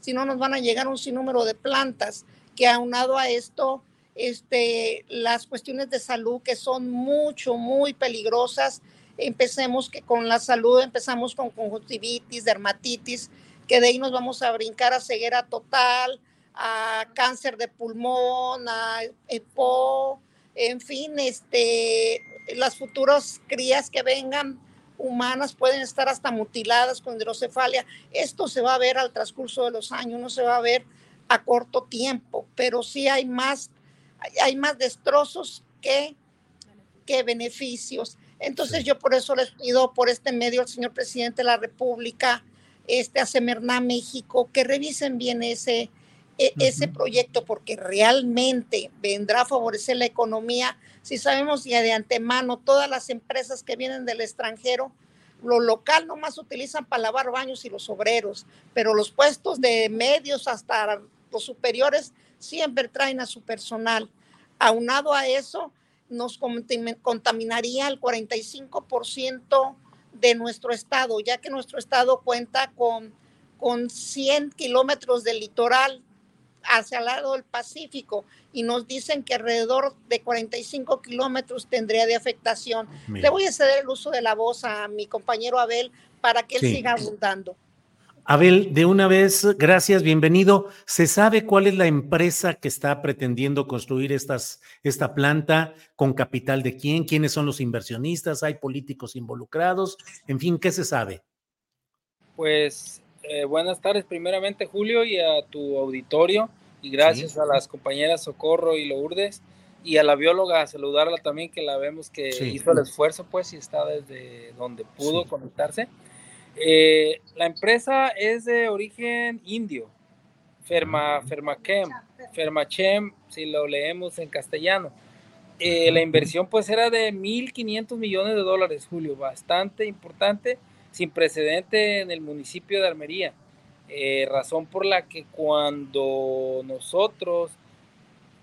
sino nos van a llegar un sinnúmero de plantas que aunado a esto, este, las cuestiones de salud que son mucho, muy peligrosas, empecemos que con la salud, empezamos con conjuntivitis, dermatitis, que de ahí nos vamos a brincar a ceguera total, a cáncer de pulmón, a EPO, en fin, este, las futuras crías que vengan humanas pueden estar hasta mutiladas con hidrocefalia. Esto se va a ver al transcurso de los años, no se va a ver a corto tiempo, pero sí hay más, hay más destrozos que, que beneficios. Entonces yo por eso les pido por este medio al señor presidente de la República, este, a Semerná México, que revisen bien ese, e, ese proyecto porque realmente vendrá a favorecer la economía. Si sabemos ya de antemano, todas las empresas que vienen del extranjero, lo local nomás utilizan para lavar baños y los obreros, pero los puestos de medios hasta los superiores siempre traen a su personal. Aunado a eso, nos contaminaría el 45% de nuestro estado, ya que nuestro estado cuenta con, con 100 kilómetros de litoral hacia el lado del Pacífico y nos dicen que alrededor de 45 kilómetros tendría de afectación. Le voy a ceder el uso de la voz a mi compañero Abel para que él siga abundando. Abel, de una vez, gracias, bienvenido. ¿Se sabe cuál es la empresa que está pretendiendo construir estas, esta planta? ¿Con capital de quién? ¿Quiénes son los inversionistas? ¿Hay políticos involucrados? En fin, ¿qué se sabe? Pues Eh, buenas tardes, primeramente Julio y a tu auditorio y gracias a las compañeras Socorro y Lourdes y a la bióloga saludarla también que la vemos que hizo el esfuerzo pues y está desde donde pudo conectarse. Eh, la empresa es de origen indio, Ferma, Fermachem, Fermachem, si lo leemos en castellano. Eh, la inversión pues era de 1.500 millones de dólares, Julio, bastante importante, sin precedente en el municipio de Almería. Eh, razón por la que cuando nosotros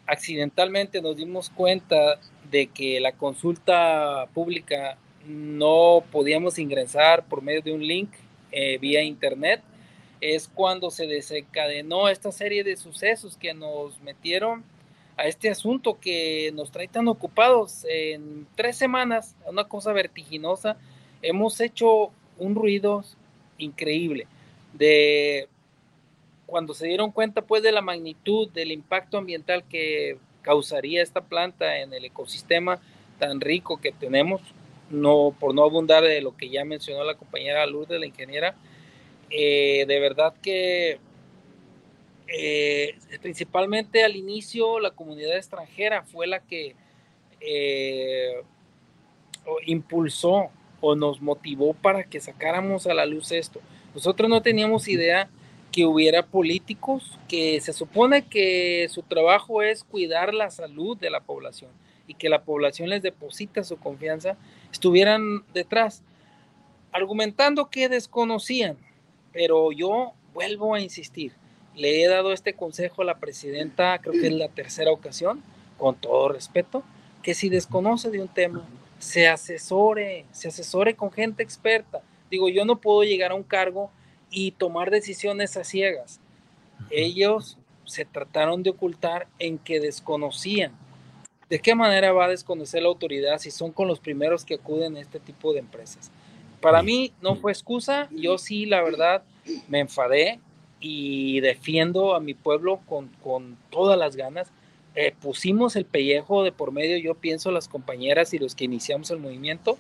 accidentalmente nos dimos cuenta de que la consulta pública no podíamos ingresar por medio de un link eh, vía internet, es cuando se desencadenó esta serie de sucesos que nos metieron a este asunto que nos trae tan ocupados. En tres semanas, una cosa vertiginosa, hemos hecho un ruido increíble de cuando se dieron cuenta pues de la magnitud del impacto ambiental que causaría esta planta en el ecosistema tan rico que tenemos, no por no abundar de lo que ya mencionó la compañera Lourdes, la ingeniera, eh, de verdad que eh, principalmente al inicio la comunidad extranjera fue la que eh, impulsó o nos motivó para que sacáramos a la luz esto. Nosotros no teníamos idea que hubiera políticos que se supone que su trabajo es cuidar la salud de la población y que la población les deposita su confianza, estuvieran detrás, argumentando que desconocían. Pero yo vuelvo a insistir, le he dado este consejo a la presidenta, creo que es la tercera ocasión, con todo respeto, que si desconoce de un tema, se asesore, se asesore con gente experta. Digo, yo no puedo llegar a un cargo y tomar decisiones a ciegas. Ellos se trataron de ocultar en que desconocían. ¿De qué manera va a desconocer la autoridad si son con los primeros que acuden a este tipo de empresas? Para mí no fue excusa, yo sí, la verdad, me enfadé y defiendo a mi pueblo con, con todas las ganas. Eh, pusimos el pellejo de por medio, yo pienso, las compañeras y los que iniciamos el movimiento,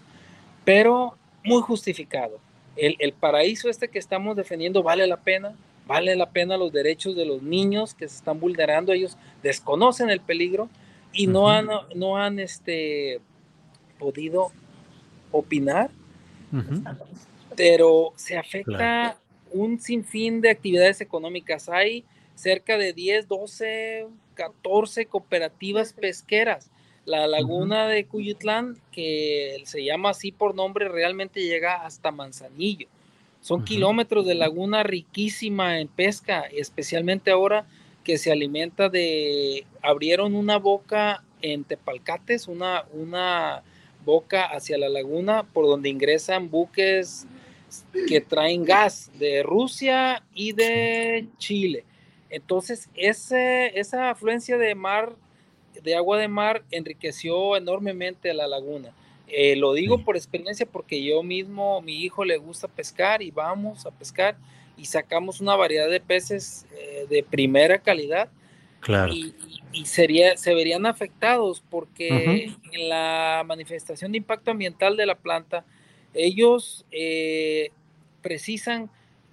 pero muy justificado. El, paraíso este que estamos defendiendo vale la pena, vale la pena los derechos de los niños que se están vulnerando, ellos desconocen el peligro y no han, no han este, podido opinar, pero se afecta un sinfín de actividades económicas. Hay cerca de 10, 12, 14 cooperativas pesqueras. La laguna de Cuyutlán, que se llama así por nombre, realmente llega hasta Manzanillo. Son kilómetros de laguna riquísima en pesca, especialmente ahora que se alimenta de... Abrieron una boca en Tepalcates, una, una boca hacia la laguna por donde ingresan buques que traen gas de Rusia y de Chile. Entonces, ese, esa afluencia de mar de agua de mar enriqueció enormemente la laguna. Eh, lo digo por experiencia porque yo mismo, mi hijo le gusta pescar y vamos a pescar y sacamos una variedad de peces eh, de primera calidad. Claro. Y, sería, se verían afectados porque en la manifestación de impacto ambiental de la planta, ellos eh, precisan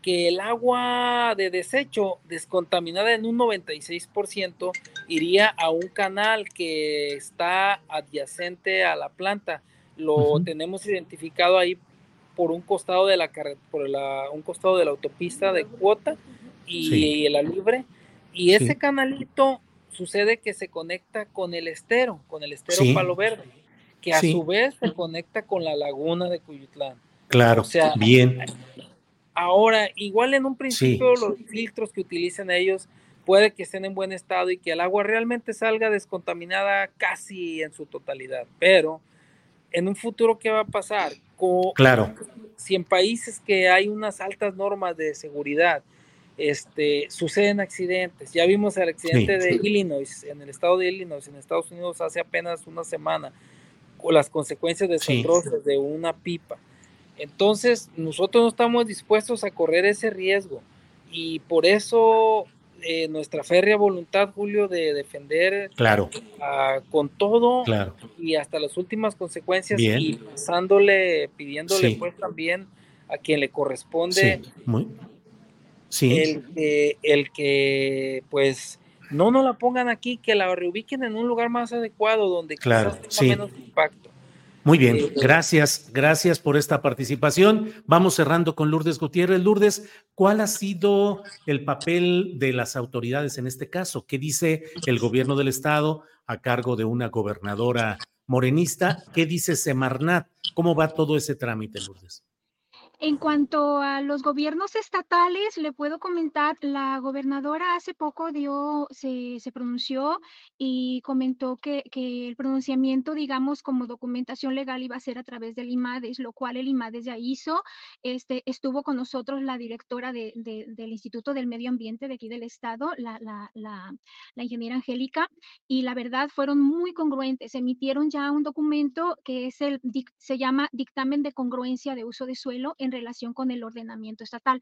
que el agua de desecho descontaminada en un 96% iría a un canal que está adyacente a la planta. Lo tenemos identificado ahí por un costado de la por la, un costado de la autopista de cuota y, la libre. Y ese canalito sucede que se conecta con el estero, con el estero Palo Verde, que a su vez se conecta con la laguna de Cuyutlán. Claro, sea, bien. Ahora, igual en un principio los filtros que utilizan ellos puede que estén en buen estado y que el agua realmente salga descontaminada casi en su totalidad, pero en un futuro, ¿qué va a pasar? claro. Si en países que hay unas altas normas de seguridad, este, suceden accidentes. Ya vimos el accidente de Illinois, en el estado de Illinois, en Estados Unidos, hace apenas una semana, con las consecuencias desastrosas de una pipa. Entonces, nosotros no estamos dispuestos a correr ese riesgo y por eso eh, nuestra férrea voluntad, Julio, de defender claro. con todo claro. y hasta las últimas consecuencias y pasándole, pidiéndole pues también a quien le corresponde el, que, el que, pues, no nos la pongan aquí, que la reubiquen en un lugar más adecuado donde claro, tenga menos impacto. Muy bien, eh, gracias, gracias por esta participación. Vamos cerrando con Lourdes Gutiérrez. Lourdes, ¿cuál ha sido el papel de las autoridades en este caso? ¿Qué dice el gobierno del estado a cargo de una gobernadora morenista? ¿Qué dice Semarnat? ¿Cómo va todo ese trámite, Lourdes? En cuanto a los gobiernos estatales, le puedo comentar, la gobernadora hace poco dio, se, se pronunció y comentó que, que, el pronunciamiento, digamos, como documentación legal iba a ser a través del IMADES, lo cual el IMADES ya hizo. Este, estuvo con nosotros la directora de, del Instituto del Medio Ambiente de aquí del Estado, la, la, la, la ingeniera Angélica, y la verdad fueron muy congruentes. Emitieron ya un documento que es el, se llama Dictamen de Congruencia de Uso de Suelo en relación con el ordenamiento estatal.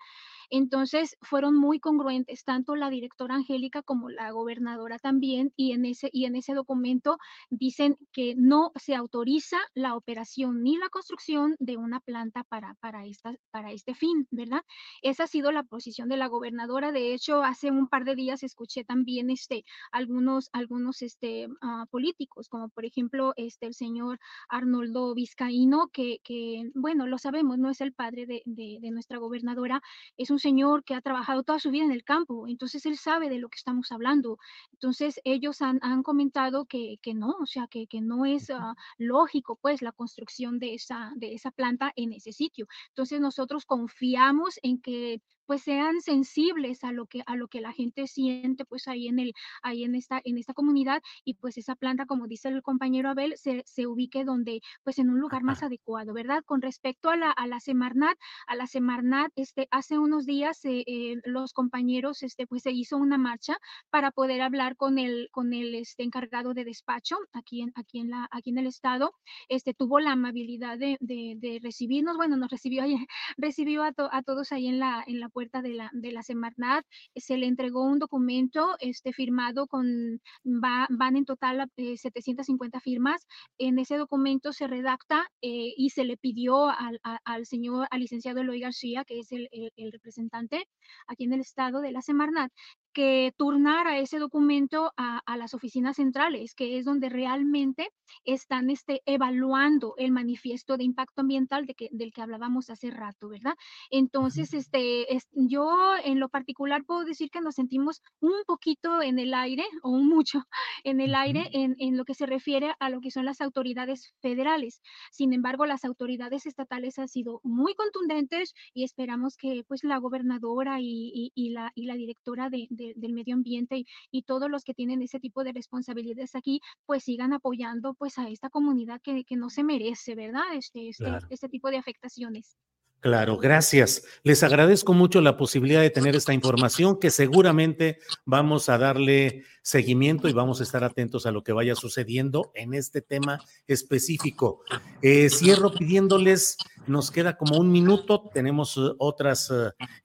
Entonces, fueron muy congruentes, tanto la directora Angélica como la gobernadora también, y en ese, y en ese documento dicen que no se autoriza la operación ni la construcción de una planta para, para, esta, para este fin, ¿verdad? Esa ha sido la posición de la gobernadora. De hecho, hace un par de días escuché también este, algunos, algunos este, uh, políticos, como por ejemplo este, el señor Arnoldo Vizcaíno, que, que, bueno, lo sabemos, no es el padre de, de, nuestra gobernadora, es un señor que ha trabajado toda su vida en el campo, entonces él sabe de lo que estamos hablando. Entonces ellos han, han comentado que, que, no, o sea, que, que no es uh, lógico pues la construcción de esa, de esa planta en ese sitio. Entonces nosotros confiamos en que pues sean sensibles a lo que a lo que la gente siente pues ahí en el ahí en esta en esta comunidad y pues esa planta como dice el compañero Abel se, se ubique donde pues en un lugar más adecuado verdad con respecto a la a la Semarnat a la Semarnat este hace unos días eh, eh, los compañeros este pues se hizo una marcha para poder hablar con el con el este encargado de despacho aquí en aquí en la aquí en el estado. Este tuvo la amabilidad de, de, de recibirnos. Bueno nos recibió recibió a, to, a todos ahí en la en la puerta de la, de la Semarnat, se le entregó un documento este, firmado con, va, van en total 750 eh, firmas. En ese documento se redacta eh, y se le pidió al, al, señor, al licenciado Eloy García, que es el, el, el representante aquí en el estado de la Semarnat, que turnara ese documento a, a, las oficinas centrales, que es donde realmente están este, evaluando el manifiesto de impacto ambiental de que, del que hablábamos hace rato, ¿verdad? Entonces, este, es, yo en lo particular puedo decir que nos sentimos un poquito en el aire, o un mucho en el aire, en, en lo que se refiere a lo que son las autoridades federales. Sin embargo, las autoridades estatales han sido muy contundentes y esperamos que pues la gobernadora y, y, y la, y la directora de, de del medio ambiente y, y, todos los que tienen ese tipo de responsabilidades aquí, pues sigan apoyando pues a esta comunidad que, que no se merece, ¿verdad? Este, este, claro. este tipo de afectaciones. Claro, gracias. Les agradezco mucho la posibilidad de tener esta información que seguramente vamos a darle seguimiento y vamos a estar atentos a lo que vaya sucediendo en este tema específico. Eh, cierro pidiéndoles, nos queda como un minuto, tenemos uh, otros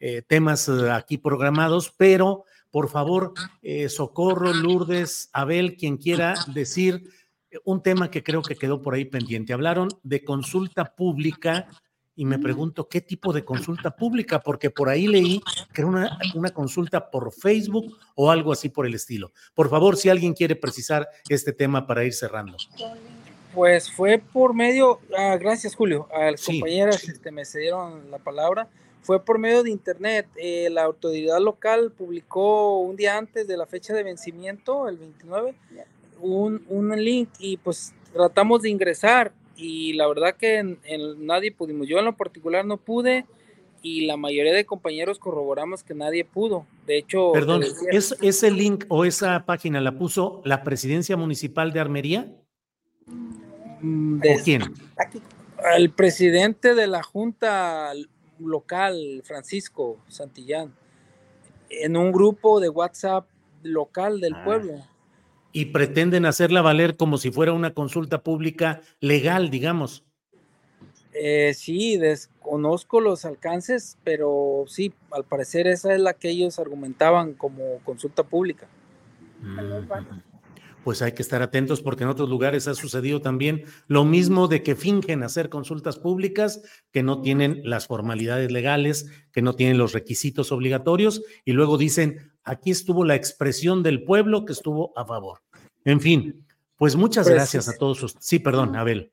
eh, temas aquí programados, pero por favor, eh, Socorro, Lourdes, Abel, quien quiera decir eh, un tema que creo que quedó por ahí pendiente. Hablaron de consulta pública y me pregunto qué tipo de consulta pública, porque por ahí leí que era una, una, consulta por Facebook o algo así por el estilo. Por favor, si alguien quiere precisar este tema para ir cerrando. Pues fue por medio, ah, gracias Julio, a las sí. compañeras este, me cedieron la palabra fue por medio de internet. Eh, la autoridad local publicó un día antes de la fecha de vencimiento, el 29, un, un link y pues tratamos de ingresar y la verdad que en, en nadie pudimos. Yo en lo particular no pude y la mayoría de compañeros corroboramos que nadie pudo. De hecho, perdón, ¿es, ese link o esa página la puso la presidencia municipal de Armería? Mm, de, quién? Aquí, el presidente de la junta local, Francisco Santillán, en un grupo de WhatsApp local del ah. pueblo. Y pretenden hacerla valer como si fuera una consulta pública legal, digamos. Eh, sí, desconozco los alcances, pero sí, al parecer esa es la que ellos argumentaban como consulta pública. Mm. Pues hay que estar atentos porque en otros lugares ha sucedido también lo mismo de que fingen hacer consultas públicas, que no tienen las formalidades legales, que no tienen los requisitos obligatorios y luego dicen, aquí estuvo la expresión del pueblo que estuvo a favor. En fin, pues muchas pues gracias a todos. Sí, perdón, Abel.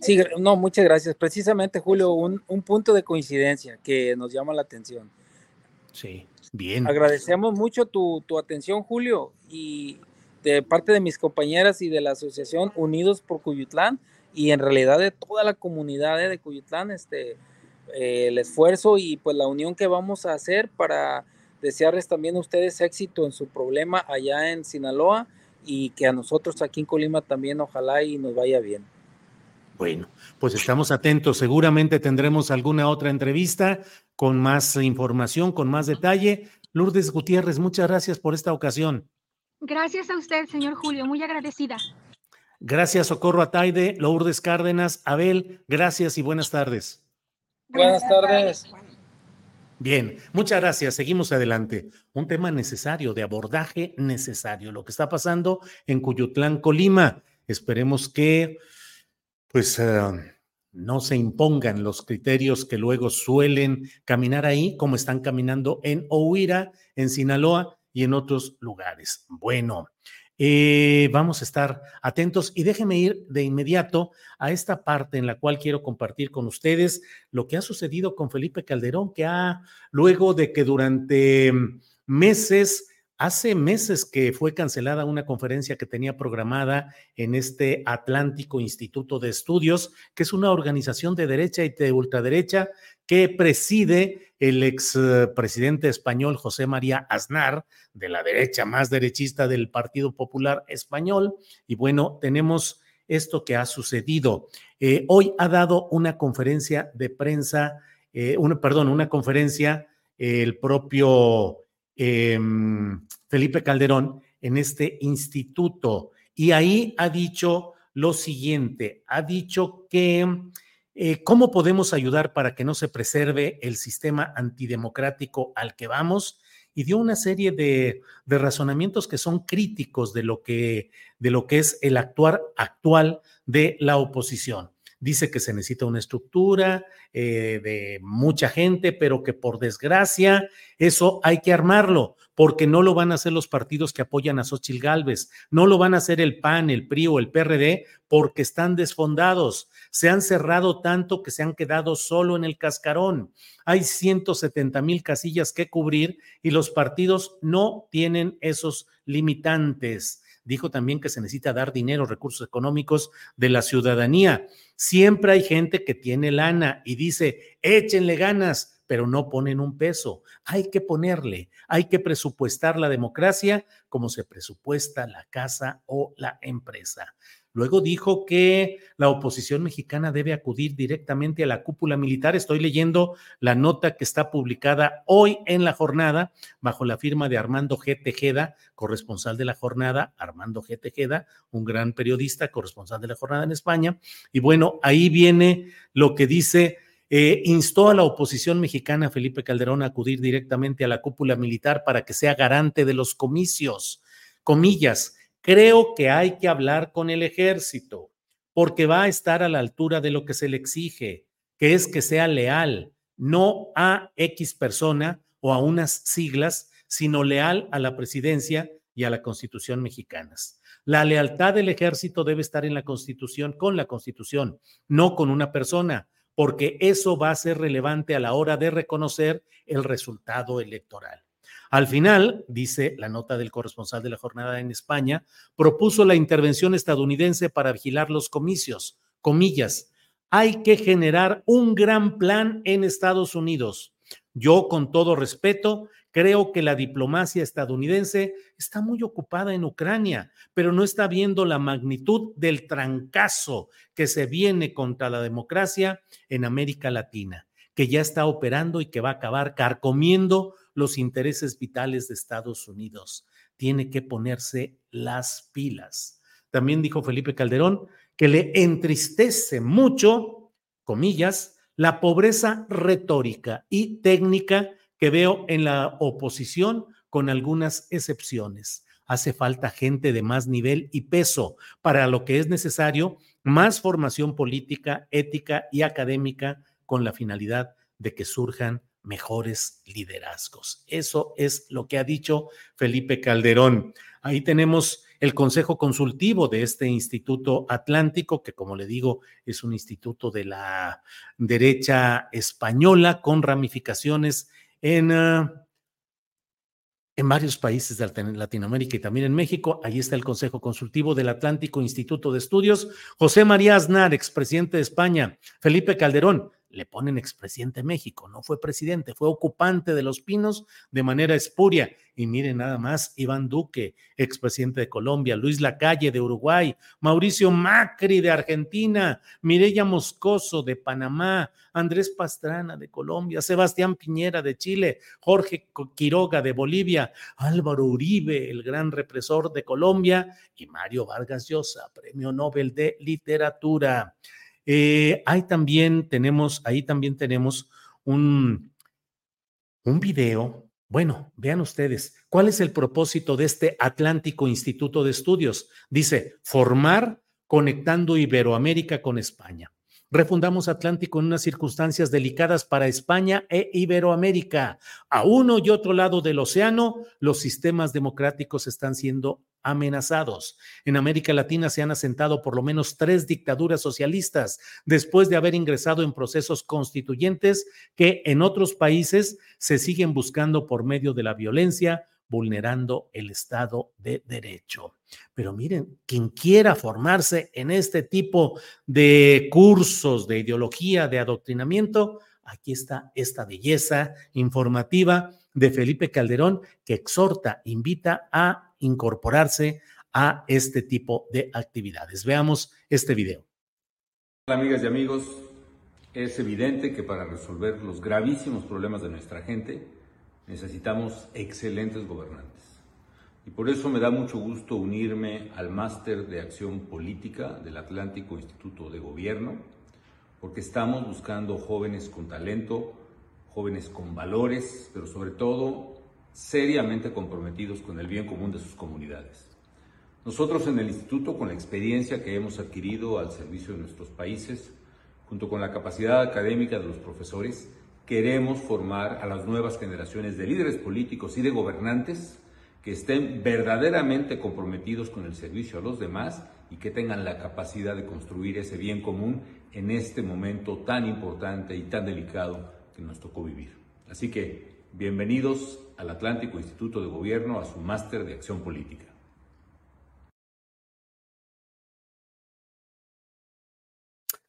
Sí, no, muchas gracias. Precisamente, Julio, un, un punto de coincidencia que nos llama la atención. Sí, bien. Agradecemos mucho tu, tu atención, Julio, y de parte de mis compañeras y de la Asociación Unidos por Cuyutlán y en realidad de toda la comunidad de Cuyutlán, este, eh, el esfuerzo y pues la unión que vamos a hacer para desearles también a ustedes éxito en su problema allá en Sinaloa y que a nosotros aquí en Colima también ojalá y nos vaya bien. Bueno, pues estamos atentos. Seguramente tendremos alguna otra entrevista con más información, con más detalle. Lourdes Gutiérrez, muchas gracias por esta ocasión. Gracias a usted, señor Julio, muy agradecida. Gracias, Socorro Ataide, Lourdes Cárdenas, Abel, gracias y buenas tardes. Buenas tardes. Bien, muchas gracias. Seguimos adelante. Un tema necesario, de abordaje necesario, lo que está pasando en Cuyutlán, Colima. Esperemos que, pues, eh, no se impongan los criterios que luego suelen caminar ahí, como están caminando en Ohuira, en Sinaloa, y en otros lugares. Bueno, eh, vamos a estar atentos y déjenme ir de inmediato a esta parte en la cual quiero compartir con ustedes lo que ha sucedido con Felipe Calderón, que ha, luego de que durante meses Hace meses que fue cancelada una conferencia que tenía programada en este Atlántico Instituto de Estudios, que es una organización de derecha y de ultraderecha que preside el expresidente español José María Aznar, de la derecha más derechista del Partido Popular Español. Y bueno, tenemos esto que ha sucedido. Eh, hoy ha dado una conferencia de prensa, eh, perdón, una conferencia el propio Em, Felipe Calderón en este instituto. Y ahí ha dicho lo siguiente, ha dicho que eh, cómo podemos ayudar para que no se preserve el sistema antidemocrático al que vamos y dio una serie de, razonamientos que son críticos de lo que, de lo que es el actuar actual de la oposición dice que se necesita una estructura eh, de mucha gente, pero que por desgracia eso hay que armarlo, porque no lo van a hacer los partidos que apoyan a Xochitl Gálvez, no lo van a hacer el PAN, el PRI o el PRD, porque están desfondados. Se han cerrado tanto que se han quedado solo en el cascarón. Hay 170 mil casillas que cubrir y los partidos no tienen esos limitantes. Dijo también que se necesita dar dinero, recursos económicos de la ciudadanía. Siempre hay gente que tiene lana y dice, échenle ganas, pero no ponen un peso. Hay que ponerle, hay que presupuestar la democracia como se presupuesta la casa o la empresa. Luego dijo que la oposición mexicana debe acudir directamente a la cúpula militar. Estoy leyendo la nota que está publicada hoy en la jornada bajo la firma de Armando G. Tejeda, corresponsal de la jornada, Armando G. Tejeda, un gran periodista, corresponsal de la jornada en España. Y bueno, ahí viene lo que dice eh, instó a la oposición mexicana, Felipe Calderón, a acudir directamente a la cúpula militar para que sea garante de los comicios. Comillas, Creo que hay que hablar con el ejército porque va a estar a la altura de lo que se le exige, que es que sea leal, no a X persona o a unas siglas, sino leal a la presidencia y a la constitución mexicanas. La lealtad del ejército debe estar en la constitución, con la constitución, no con una persona, porque eso va a ser relevante a la hora de reconocer el resultado electoral. Al final, dice la nota del corresponsal de la jornada en España, propuso la intervención estadounidense para vigilar los comicios. Comillas, hay que generar un gran plan en Estados Unidos. Yo, con todo respeto, creo que la diplomacia estadounidense está muy ocupada en Ucrania, pero no está viendo la magnitud del trancazo que se viene contra la democracia en América Latina, que ya está operando y que va a acabar carcomiendo los intereses vitales de Estados Unidos. Tiene que ponerse las pilas. También dijo Felipe Calderón que le entristece mucho, comillas, la pobreza retórica y técnica que veo en la oposición con algunas excepciones. hace falta gente de más nivel y peso para lo que es necesario, más formación política, ética y académica con la finalidad de que surjan mejores liderazgos. Eso es lo que ha dicho Felipe Calderón. Ahí tenemos el Consejo Consultivo de este Instituto Atlántico, que como le digo, es un instituto de la derecha española con ramificaciones en, ah, en varios países de Latinoamérica y también en México. Ahí está el Consejo Consultivo del Atlántico Instituto de Estudios. José María Aznar, expresidente de España. Felipe Calderón, le ponen expresidente México, no fue presidente, fue ocupante de los pinos de manera espuria. Y miren nada más, Iván Duque, expresidente de Colombia, Luis Lacalle de Uruguay, Mauricio Macri de Argentina, Mireya Moscoso de Panamá, Andrés Pastrana de Colombia, Sebastián Piñera de Chile, Jorge Quiroga de Bolivia, Álvaro Uribe, el gran represor de Colombia, y Mario Vargas Llosa, premio Nobel de Literatura. Eh, ahí también tenemos, ahí también tenemos un, un video. Bueno, vean ustedes, ¿cuál es el propósito de este Atlántico Instituto de Estudios? Dice, formar conectando Iberoamérica con España. Refundamos Atlántico en unas circunstancias delicadas para España e Iberoamérica. A uno y otro lado del océano, los sistemas democráticos están siendo amenazados. En América Latina se han asentado por lo menos tres dictaduras socialistas después de haber ingresado en procesos constituyentes que en otros países se siguen buscando por medio de la violencia, vulnerando el Estado de Derecho. Pero miren, quien quiera formarse en este tipo de cursos de ideología, de adoctrinamiento, aquí está esta belleza informativa de Felipe Calderón que exhorta, invita a incorporarse a este tipo de actividades. Veamos este video. Amigas y amigos, es evidente que para resolver los gravísimos problemas de nuestra gente necesitamos excelentes gobernantes. Y por eso me da mucho gusto unirme al máster de acción política del Atlántico Instituto de Gobierno, porque estamos buscando jóvenes con talento, jóvenes con valores, pero sobre todo seriamente comprometidos con el bien común de sus comunidades. Nosotros en el instituto, con la experiencia que hemos adquirido al servicio de nuestros países, junto con la capacidad académica de los profesores, queremos formar a las nuevas generaciones de líderes políticos y de gobernantes que estén verdaderamente comprometidos con el servicio a los demás y que tengan la capacidad de construir ese bien común en este momento tan importante y tan delicado que nos tocó vivir. Así que Bienvenidos al Atlántico Instituto de Gobierno a su máster de acción política.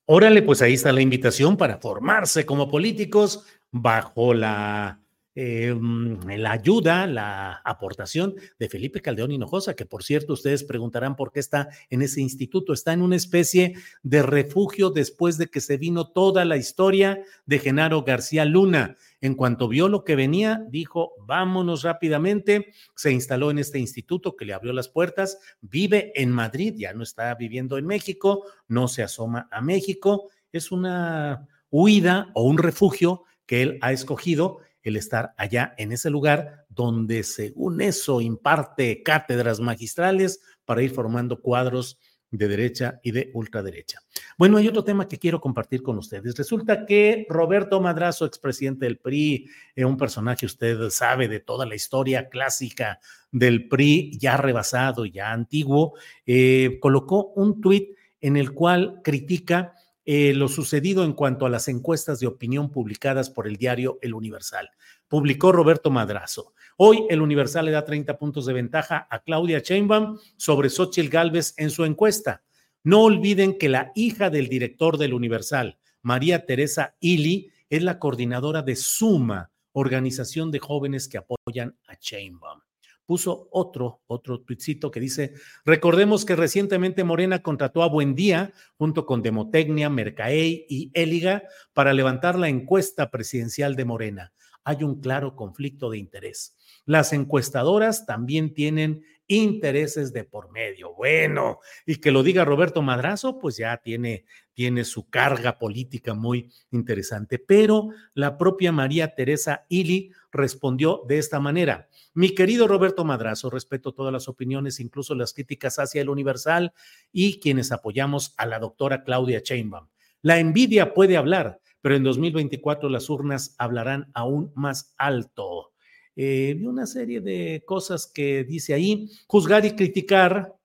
Órale, pues ahí está la invitación para formarse como políticos bajo la mm, la ayuda, la aportación de Felipe Caldeón Hinojosa, que por cierto ustedes preguntarán por qué está en ese instituto. Está en una especie de refugio después de que se vino toda la historia de Genaro García Luna. En cuanto vio lo que venía, dijo, vámonos rápidamente. Se instaló en este instituto que le abrió las puertas. Vive en Madrid, ya no está viviendo en México, no se asoma a México. Es una huida o un refugio que él ha escogido el estar allá en ese lugar donde según eso imparte cátedras magistrales para ir formando cuadros de derecha y de ultraderecha. Bueno, hay otro tema que quiero compartir con ustedes. Resulta que Roberto Madrazo, expresidente del PRI, eh, un personaje, usted sabe, de toda la historia clásica del PRI, ya rebasado, ya antiguo, eh, colocó un tuit en el cual critica eh, lo sucedido en cuanto a las encuestas de opinión publicadas por el diario El Universal. Publicó Roberto Madrazo. Hoy el Universal le da 30 puntos de ventaja a Claudia Sheinbaum sobre Xochitl Gálvez en su encuesta. No olviden que la hija del director del Universal, María Teresa Ili, es la coordinadora de Suma, organización de jóvenes que apoyan a Sheinbaum puso otro, otro tuitcito que dice, recordemos que recientemente Morena contrató a Buendía junto con Demotecnia, Mercaey y Éliga para levantar la encuesta presidencial de Morena. Hay un claro conflicto de interés. Las encuestadoras también tienen intereses de por medio. Bueno, y que lo diga Roberto Madrazo, pues ya tiene, tiene su carga política muy interesante. Pero la propia María Teresa Ili respondió de esta manera. Mi querido Roberto Madrazo, respeto todas las opiniones, incluso las críticas hacia el Universal y quienes apoyamos a la doctora Claudia Sheinbaum. La envidia puede hablar, pero en 2024 las urnas hablarán aún más alto. Eh, una serie de cosas que dice ahí. Juzgar y criticar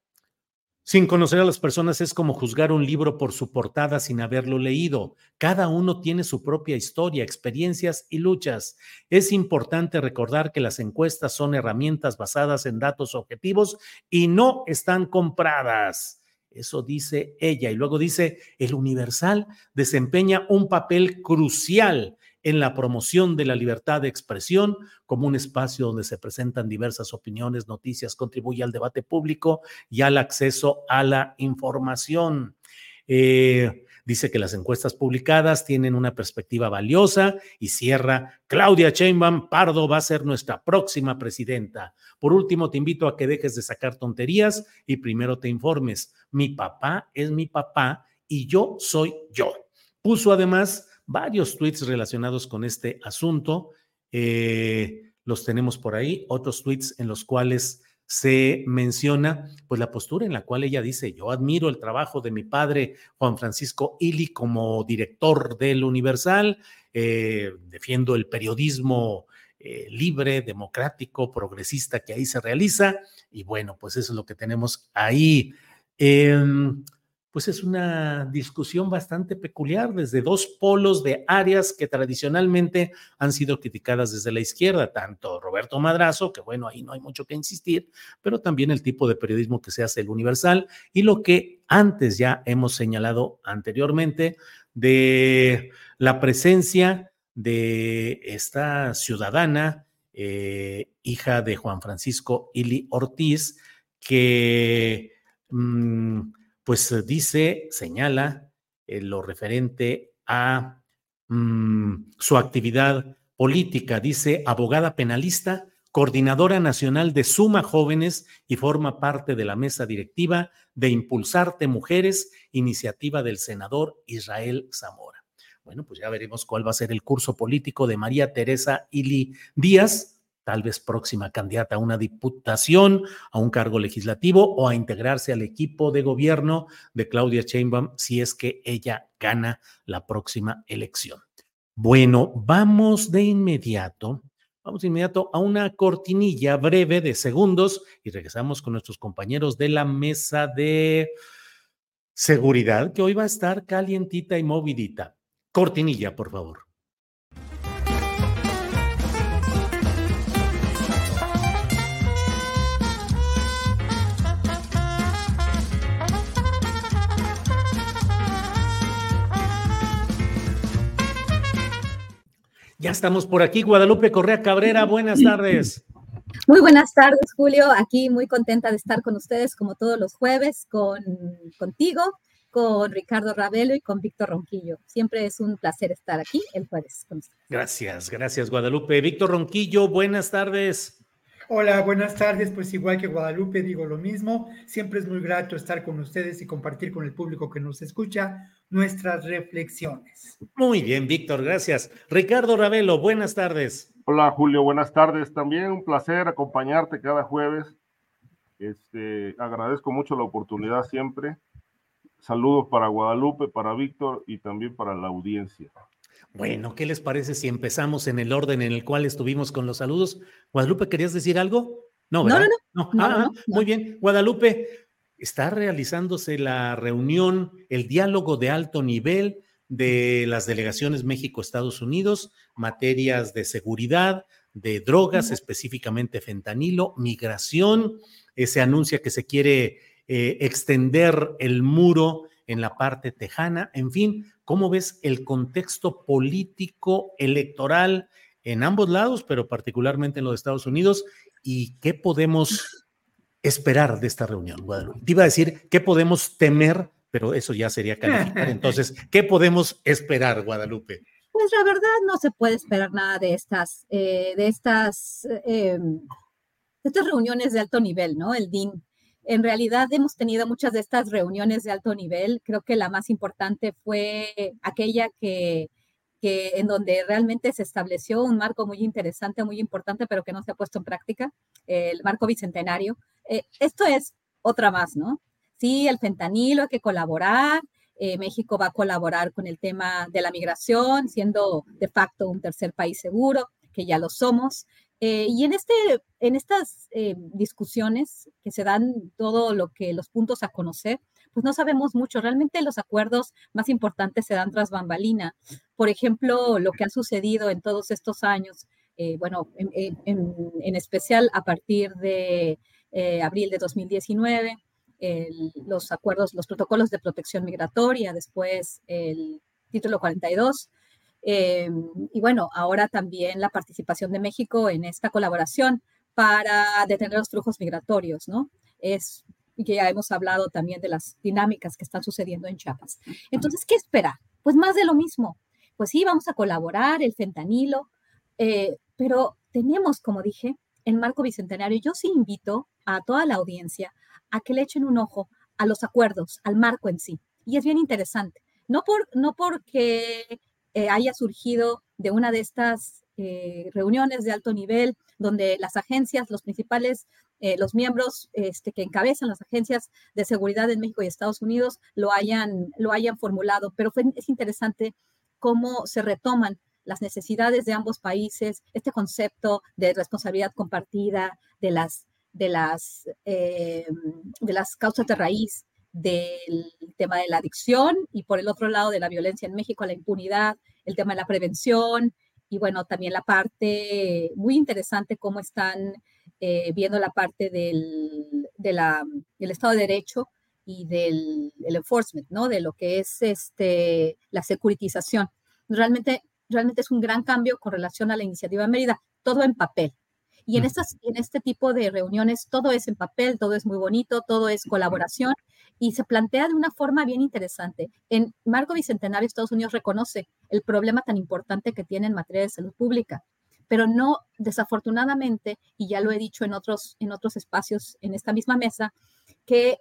sin conocer a las personas es como juzgar un libro por su portada sin haberlo leído. Cada uno tiene su propia historia, experiencias y luchas. Es importante recordar que las encuestas son herramientas basadas en datos objetivos y no están compradas. Eso dice ella. Y luego dice, el Universal desempeña un papel crucial en la promoción de la libertad de expresión como un espacio donde se presentan diversas opiniones, noticias, contribuye al debate público y al acceso a la información. Eh, dice que las encuestas publicadas tienen una perspectiva valiosa y cierra, Claudia Sheinbaum Pardo va a ser nuestra próxima presidenta. Por último, te invito a que dejes de sacar tonterías y primero te informes. Mi papá es mi papá y yo soy yo. Puso además varios tweets relacionados con este asunto. Eh, los tenemos por ahí, otros tweets en los cuales se menciona pues la postura en la cual ella dice, yo admiro el trabajo de mi padre Juan Francisco Ili como director del Universal, eh, defiendo el periodismo eh, libre, democrático, progresista que ahí se realiza y bueno, pues eso es lo que tenemos ahí. Em, pues es una discusión bastante peculiar desde dos polos de áreas que tradicionalmente han sido criticadas desde la izquierda, tanto Roberto Madrazo, que bueno, ahí no hay mucho que insistir, pero también el tipo de periodismo que se hace el universal y lo que antes ya hemos señalado anteriormente de la presencia de esta ciudadana, eh, hija de Juan Francisco Ili Ortiz, que... Mm, pues eh, dice, señala eh, lo referente a mm, su actividad política. Dice, abogada penalista, coordinadora nacional de Suma Jóvenes y forma parte de la mesa directiva de Impulsarte Mujeres, iniciativa del senador Israel Zamora. Bueno, pues ya veremos cuál va a ser el curso político de María Teresa Ili Díaz, tal vez próxima candidata a una diputación, a un cargo legislativo o a integrarse al equipo de gobierno de Claudia Sheinbaum si es que ella gana la próxima elección. Bueno, vamos de inmediato, vamos de inmediato a una cortinilla breve de segundos y regresamos con nuestros compañeros de la mesa de seguridad que hoy va a estar calientita y movidita. Cortinilla, por favor. Ya estamos por aquí, Guadalupe Correa Cabrera, buenas tardes. Muy buenas tardes, Julio. Aquí muy contenta de estar con ustedes como todos los jueves, con contigo, con Ricardo Ravelo y con Víctor Ronquillo. Siempre es un placer estar aquí el jueves con ustedes. Gracias, gracias, Guadalupe. Víctor Ronquillo, buenas tardes. Hola, buenas tardes. Pues igual que Guadalupe, digo lo mismo. Siempre es muy grato estar con ustedes y compartir con el público que nos escucha nuestras reflexiones. Muy bien, Víctor, gracias. Ricardo Ravelo, buenas tardes. Hola, Julio, buenas tardes. También un placer acompañarte cada jueves. Este, agradezco mucho la oportunidad siempre. Saludos para Guadalupe, para Víctor y también para la audiencia. Bueno, ¿qué les parece si empezamos en el orden en el cual estuvimos con los saludos? Guadalupe, ¿querías decir algo? No, ¿verdad? No, no, no. Ah, muy bien. Guadalupe, está realizándose la reunión, el diálogo de alto nivel de las delegaciones México-Estados Unidos, materias de seguridad, de drogas, específicamente fentanilo, migración. Eh, se anuncia que se quiere eh, extender el muro en la parte tejana, en fin, ¿cómo ves el contexto político electoral en ambos lados, pero particularmente en los Estados Unidos? ¿Y qué podemos esperar de esta reunión, Guadalupe? Te iba a decir, ¿qué podemos temer? Pero eso ya sería calificar. Entonces, ¿qué podemos esperar, Guadalupe? Pues la verdad no se puede esperar nada de estas, eh, de estas em, estas reuniones de alto nivel, ¿no? El DIN. En realidad hemos tenido muchas de estas reuniones de alto nivel. Creo que la más importante fue aquella que, que en donde realmente se estableció un marco muy interesante, muy importante, pero que no se ha puesto en práctica, el marco bicentenario. Eh, esto es otra más, ¿no? Sí, el fentanilo, hay que colaborar. Eh, México va a colaborar con el tema de la migración, siendo de facto un tercer país seguro, que ya lo somos. Eh, y en, este, en estas eh, discusiones que se dan todo lo que los puntos a conocer, pues no sabemos mucho. Realmente los acuerdos más importantes se dan tras bambalina. Por ejemplo, lo que ha sucedido en todos estos años, eh, bueno, en, en, especial a partir de abril de 2019, los acuerdos, los protocolos de protección migratoria, después el título 42, eh, y bueno, ahora también la participación de México en esta colaboración para detener los flujos migratorios, ¿no? Es que ya hemos hablado también de las dinámicas que están sucediendo en Chiapas. Entonces, ¿qué esperar? Pues más de lo mismo. Pues sí, vamos a colaborar, el fentanilo, eh, pero tenemos, como dije, el marco bicentenario. Yo sí invito a toda la audiencia a que le echen un ojo a los acuerdos, al marco en sí. Y es bien interesante. No, por, no porque eh, haya surgido de una de estas eh, reuniones de alto nivel donde las agencias, los principales, eh, los miembros este, que encabezan las agencias de seguridad en México y Estados Unidos lo hayan, lo hayan formulado. Pero es interesante cómo se retoman las necesidades de ambos países, este concepto de responsabilidad compartida, de las, de las, de las causas de raíz, del tema de la adicción y por el otro lado de la violencia en México, la impunidad, el tema de la prevención y bueno, también la parte muy interesante cómo están eh, viendo la parte del, del Estado de Derecho y del enforcement, ¿no? De lo que es este, la securitización. Realmente, realmente es un gran cambio con relación a la iniciativa Mérida, todo en papel, y en, estas, en este tipo de reuniones todo es en papel, todo es muy bonito, todo es colaboración y se plantea de una forma bien interesante. En Marco Bicentenario, Estados Unidos reconoce el problema tan importante que tiene en materia de salud pública, pero no, desafortunadamente, y ya lo he dicho en otros, en otros espacios en esta misma mesa, que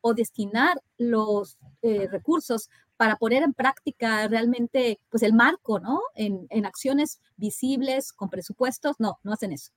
o destinar los eh, recursos para poner en práctica realmente pues el marco, ¿no? En, en, acciones visibles, con presupuestos, no, no hacen eso.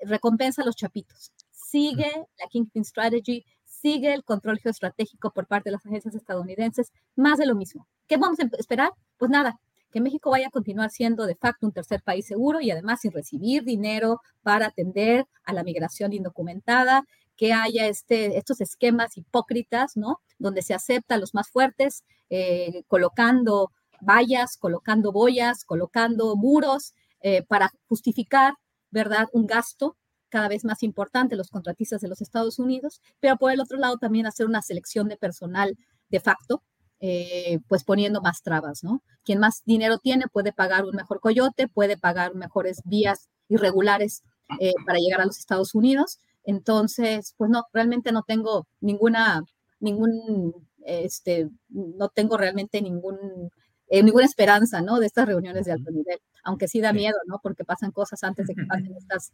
Recompensa a los chapitos. Sigue la Kingpin Strategy, sigue el control geoestratégico por parte de las agencias estadounidenses, más de lo mismo. ¿Qué vamos a esperar? Pues nada, que México vaya a continuar siendo de facto un tercer país seguro y además sin recibir dinero para atender a la migración indocumentada, que haya este, estos esquemas hipócritas, ¿no? Donde se acepta a los más fuertes, eh, colocando vallas, colocando boyas, colocando muros eh, para justificar, ¿verdad?, un gasto cada vez más importante, los contratistas de los Estados Unidos, pero por el otro lado también hacer una selección de personal de facto, eh, pues poniendo más trabas, ¿no? Quien más dinero tiene puede pagar un mejor coyote, puede pagar mejores vías irregulares para llegar a los Estados Unidos entonces, pues no, realmente no tengo ninguna, ningún, este, no tengo realmente ningún, eh, ninguna esperanza, ¿no? De estas reuniones de alto nivel, aunque sí da miedo, ¿no? Porque pasan cosas antes de que pasen estas,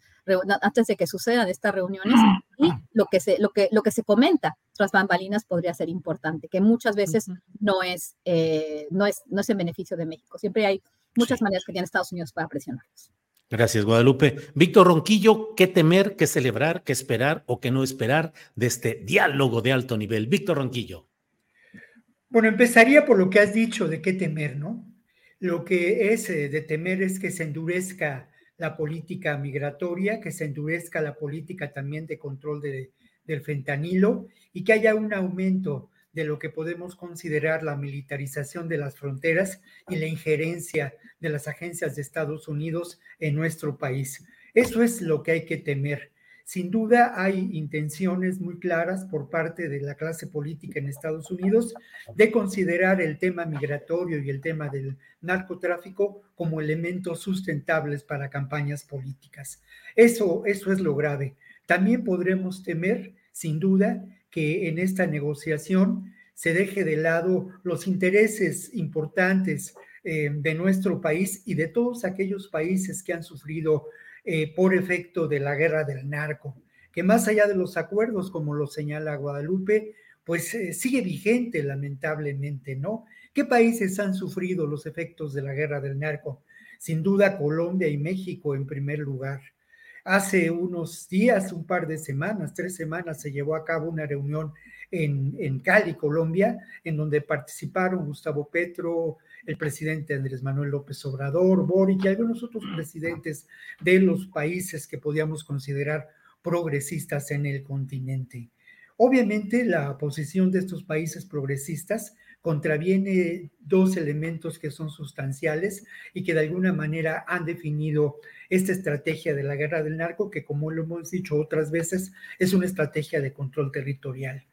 antes de que sucedan estas reuniones y lo que se, lo que, lo que se comenta tras bambalinas podría ser importante, que muchas veces no es, eh, no es, no es en beneficio de México. Siempre hay muchas maneras que tiene Estados Unidos para presionarlos. Gracias, Guadalupe. Víctor Ronquillo, ¿qué temer, qué celebrar, qué esperar o qué no esperar de este diálogo de alto nivel? Víctor Ronquillo. Bueno, empezaría por lo que has dicho de qué temer, ¿no? Lo que es eh, de temer es que se endurezca la política migratoria, que se endurezca la política también de control de, del fentanilo y que haya un aumento de lo que podemos considerar la militarización de las fronteras y la injerencia de las agencias de Estados Unidos en nuestro país. Eso es lo que hay que temer. Sin duda hay intenciones muy claras por parte de la clase política en Estados Unidos de considerar el tema migratorio y el tema del narcotráfico como elementos sustentables para campañas políticas. Eso, eso es lo grave. También podremos temer, sin duda, que en esta negociación se deje de lado los intereses importantes eh, de nuestro país y de todos aquellos países que han sufrido eh, por efecto de la guerra del narco, que más allá de los acuerdos, como lo señala Guadalupe, pues eh, sigue vigente lamentablemente, ¿no? ¿Qué países han sufrido los efectos de la guerra del narco? Sin duda Colombia y México en primer lugar. Hace unos días, un par de semanas, tres semanas, se llevó a cabo una reunión en, en Cali, Colombia, en donde participaron Gustavo Petro, el presidente Andrés Manuel López Obrador, Boric y algunos otros presidentes de los países que podíamos considerar progresistas en el continente. Obviamente la posición de estos países progresistas contraviene dos elementos que son sustanciales y que de alguna manera han definido esta estrategia de la guerra del narco, que como lo hemos dicho otras veces, es una estrategia de control territorial.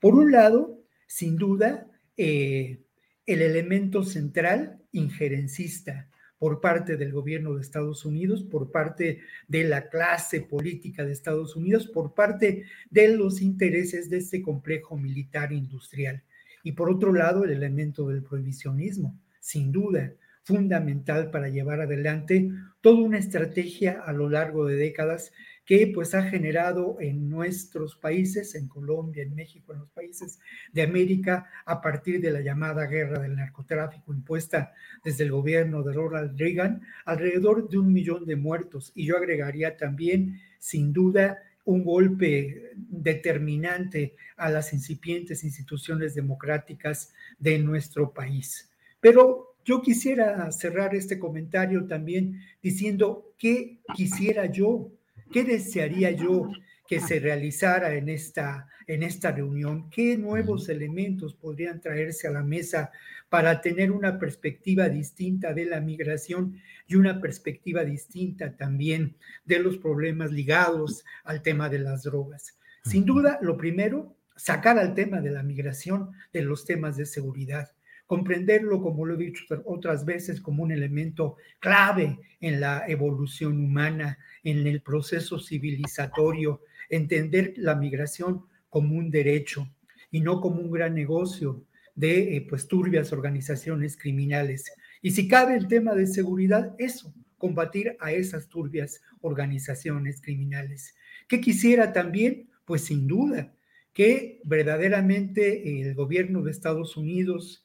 Por un lado, sin duda, eh, el elemento central injerencista por parte del gobierno de Estados Unidos, por parte de la clase política de Estados Unidos, por parte de los intereses de este complejo militar industrial. Y por otro lado, el elemento del prohibicionismo, sin duda, fundamental para llevar adelante toda una estrategia a lo largo de décadas que pues ha generado en nuestros países, en Colombia, en México, en los países de América, a partir de la llamada guerra del narcotráfico impuesta desde el gobierno de Ronald Reagan, alrededor de un millón de muertos. Y yo agregaría también, sin duda, un golpe determinante a las incipientes instituciones democráticas de nuestro país. Pero yo quisiera cerrar este comentario también diciendo qué quisiera yo ¿Qué desearía yo que se realizara en esta, en esta reunión? ¿Qué nuevos elementos podrían traerse a la mesa para tener una perspectiva distinta de la migración y una perspectiva distinta también de los problemas ligados al tema de las drogas? Sin duda, lo primero, sacar al tema de la migración de los temas de seguridad comprenderlo, como lo he dicho otras veces, como un elemento clave en la evolución humana, en el proceso civilizatorio, entender la migración como un derecho y no como un gran negocio de eh, pues turbias organizaciones criminales. Y si cabe el tema de seguridad, eso, combatir a esas turbias organizaciones criminales. ¿Qué quisiera también? Pues sin duda que verdaderamente el gobierno de Estados Unidos,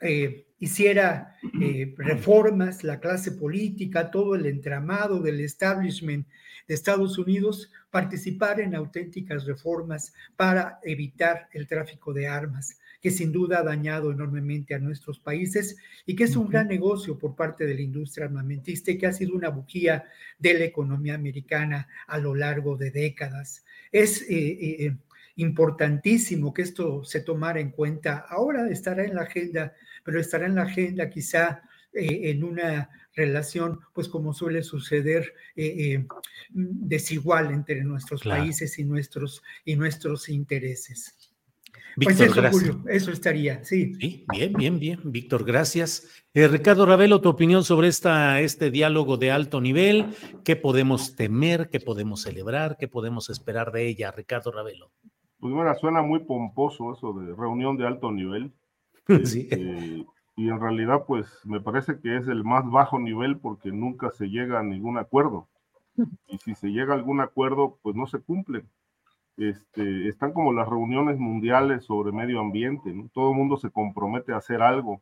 eh, hiciera eh, reformas, la clase política, todo el entramado del establishment de Estados Unidos, participar en auténticas reformas para evitar el tráfico de armas, que sin duda ha dañado enormemente a nuestros países y que es un gran negocio por parte de la industria armamentista y que ha sido una bujía de la economía americana a lo largo de décadas. Es eh, importantísimo que esto se tomara en cuenta. Ahora estará en la agenda pero estará en la agenda quizá eh, en una relación, pues como suele suceder, eh, eh, desigual entre nuestros países y nuestros, y nuestros intereses. Pues eso, Julio, eso estaría, sí. Sí, bien, bien, bien, Víctor, gracias. Ricardo Ravelo, tu opinión sobre esta, este diálogo de alto nivel, ¿qué podemos temer, qué podemos celebrar, qué podemos esperar de ella, Ricardo Ravelo? Pues bueno, suena muy pomposo eso de reunión de alto nivel. Este, y en realidad, pues me parece que es el más bajo nivel porque nunca se llega a ningún acuerdo. Y si se llega a algún acuerdo, pues no se cumple. Este, están como las reuniones mundiales sobre medio ambiente, Todo el mundo se compromete a hacer algo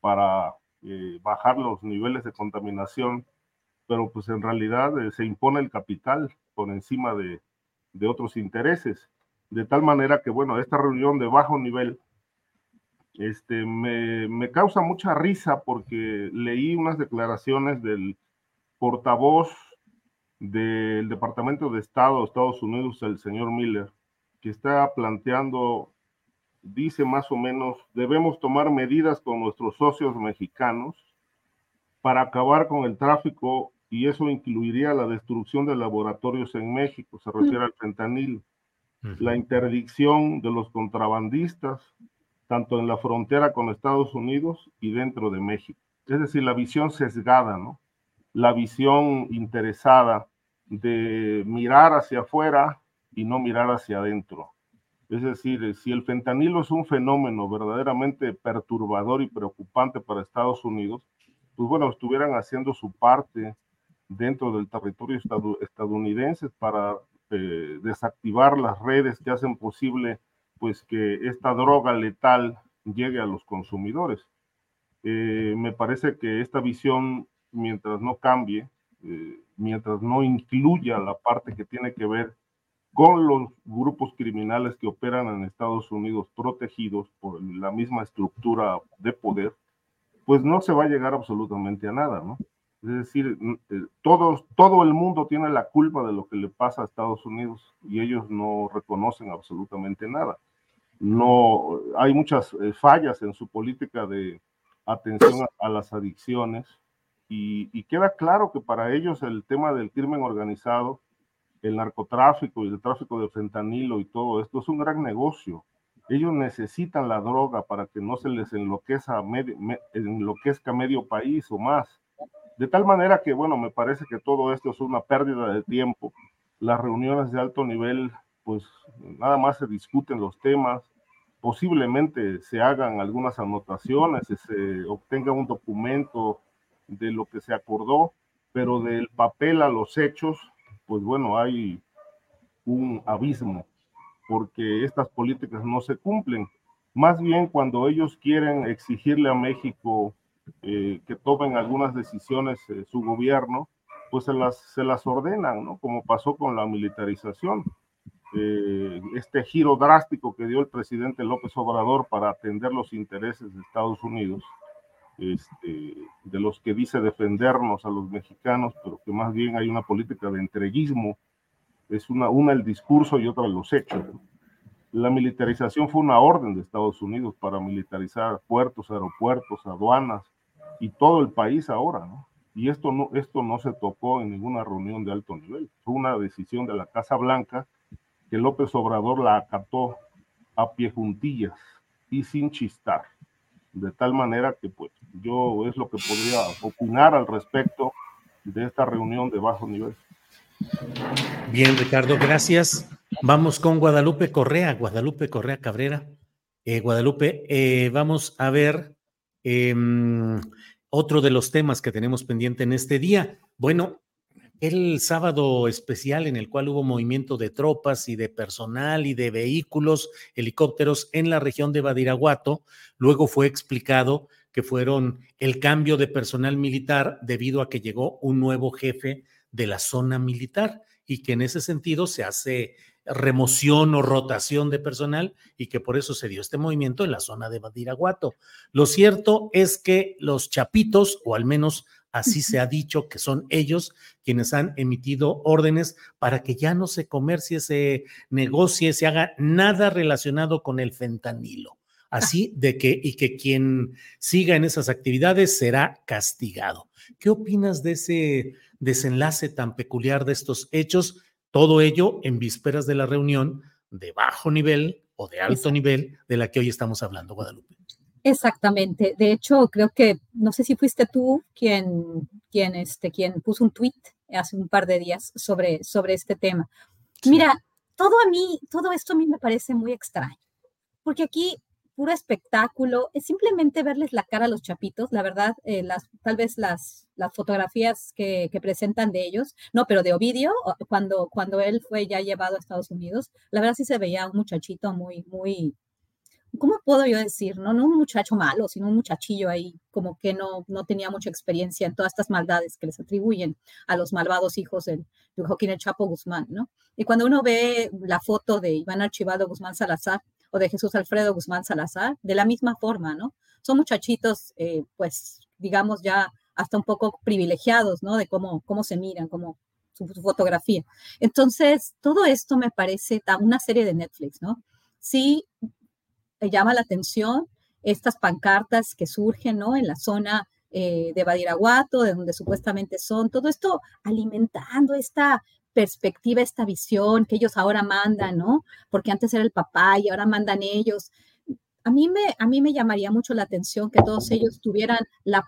para eh, bajar los niveles de contaminación, pero pues en realidad eh, se impone el capital por encima de, de otros intereses. De tal manera que, bueno, esta reunión de bajo nivel este, me, me causa mucha risa porque leí unas declaraciones del portavoz del Departamento de Estado de Estados Unidos, el señor Miller, que está planteando, dice más o menos, debemos tomar medidas con nuestros socios mexicanos para acabar con el tráfico y eso incluiría la destrucción de laboratorios en México, se refiere al fentanilo, la interdicción de los contrabandistas, tanto en la frontera con Estados Unidos y dentro de México. Es decir, la visión sesgada, ¿no? La visión interesada de mirar hacia afuera y no mirar hacia adentro. Es decir, si el fentanilo es un fenómeno verdaderamente perturbador y preocupante para Estados Unidos, pues bueno, estuvieran haciendo su parte dentro del territorio estadounidense para eh, desactivar las redes que hacen posible pues que esta droga letal llegue a los consumidores. Eh, me parece que esta visión, mientras no cambie, eh, mientras no incluya la parte que tiene que ver con los grupos criminales que operan en Estados Unidos protegidos por la misma estructura de poder, pues no se va a llegar absolutamente a nada, ¿no? Es decir, eh, todos, todo el mundo tiene la culpa de lo que le pasa a Estados Unidos y ellos no reconocen absolutamente nada. No, hay muchas eh, fallas en su política de atención a las adicciones y, queda claro que para ellos el tema del crimen organizado, el narcotráfico y el tráfico de fentanilo y todo esto es un gran negocio. Ellos necesitan la droga para que no se les enloquezca medio, enloquezca medio país o más. De tal manera que, bueno, me parece que todo esto es una pérdida de tiempo. Las reuniones de alto nivel, pues nada más se discuten los temas, posiblemente se hagan algunas anotaciones, se obtenga un documento de lo que se acordó, pero del papel a los hechos, pues bueno, hay un abismo, porque estas políticas no se cumplen. Más bien cuando ellos quieren exigirle a México eh, que tomen algunas decisiones eh, su gobierno, pues se las, se las ordenan, ¿no? Como pasó con la militarización. Eh, este giro drástico que dio el presidente López Obrador para atender los intereses de Estados Unidos, este, de los que dice defendernos a los mexicanos, pero que más bien hay una política de entreguismo, es una, una el discurso y otra los hechos. La militarización fue una orden de Estados Unidos para militarizar puertos, aeropuertos, aduanas y todo el país ahora, Y esto no, esto no se tocó en ninguna reunión de alto nivel. Fue una decisión de la Casa Blanca que López Obrador la acató a pie juntillas y sin chistar de tal manera que pues yo es lo que podría opinar al respecto de esta reunión de bajo nivel. Bien, Ricardo, gracias. Vamos con Guadalupe Correa, Guadalupe Correa Cabrera. Eh, Guadalupe, eh, vamos a ver em, otro de los temas que tenemos pendiente en este día. Bueno, el sábado especial en el cual hubo movimiento de tropas y de personal y de vehículos, helicópteros en la región de Badiraguato, luego fue explicado que fueron el cambio de personal militar debido a que llegó un nuevo jefe de la zona militar y que en ese sentido se hace remoción o rotación de personal y que por eso se dio este movimiento en la zona de Badiraguato. Lo cierto es que los chapitos, o al menos Así se ha dicho que son ellos quienes han emitido órdenes para que ya no se comercie, se negocie, se haga nada relacionado con el fentanilo. Así de que, y que quien siga en esas actividades será castigado. ¿Qué opinas de ese desenlace tan peculiar de estos hechos? Todo ello en vísperas de la reunión de bajo nivel o de alto nivel de la que hoy estamos hablando, Guadalupe. Exactamente. De hecho, creo que, no sé si fuiste tú quien, quien, este, quien puso un tweet hace un par de días sobre, sobre este tema. Mira, todo a mí, todo esto a mí me parece muy extraño, porque aquí puro espectáculo, es simplemente verles la cara a los chapitos, la verdad, eh, las, tal vez las, las fotografías que, que, presentan de ellos, no, pero de Ovidio, cuando, cuando él fue ya llevado a Estados Unidos, la verdad sí se veía un muchachito muy, muy, ¿cómo puedo yo decir? No, no un muchacho malo, sino un muchachillo ahí, como que no, no tenía mucha experiencia en todas estas maldades que les atribuyen a los malvados hijos de Joaquín El Chapo Guzmán, ¿no? Y cuando uno ve la foto de Iván Archivado Guzmán Salazar, o de Jesús Alfredo Guzmán Salazar, de la misma forma, ¿no? Son muchachitos, eh, pues, digamos ya hasta un poco privilegiados, ¿no? De cómo, cómo se miran, cómo su, fotografía. Entonces, todo esto me parece una serie de Netflix, ¿no? Sí, llama la atención estas pancartas que surgen, ¿no? En la zona eh, de Badiraguato, de donde supuestamente son, todo esto alimentando esta perspectiva, esta visión que ellos ahora mandan, ¿no? Porque antes era el papá y ahora mandan ellos. A mí me, a mí me llamaría mucho la atención que todos ellos tuvieran, la,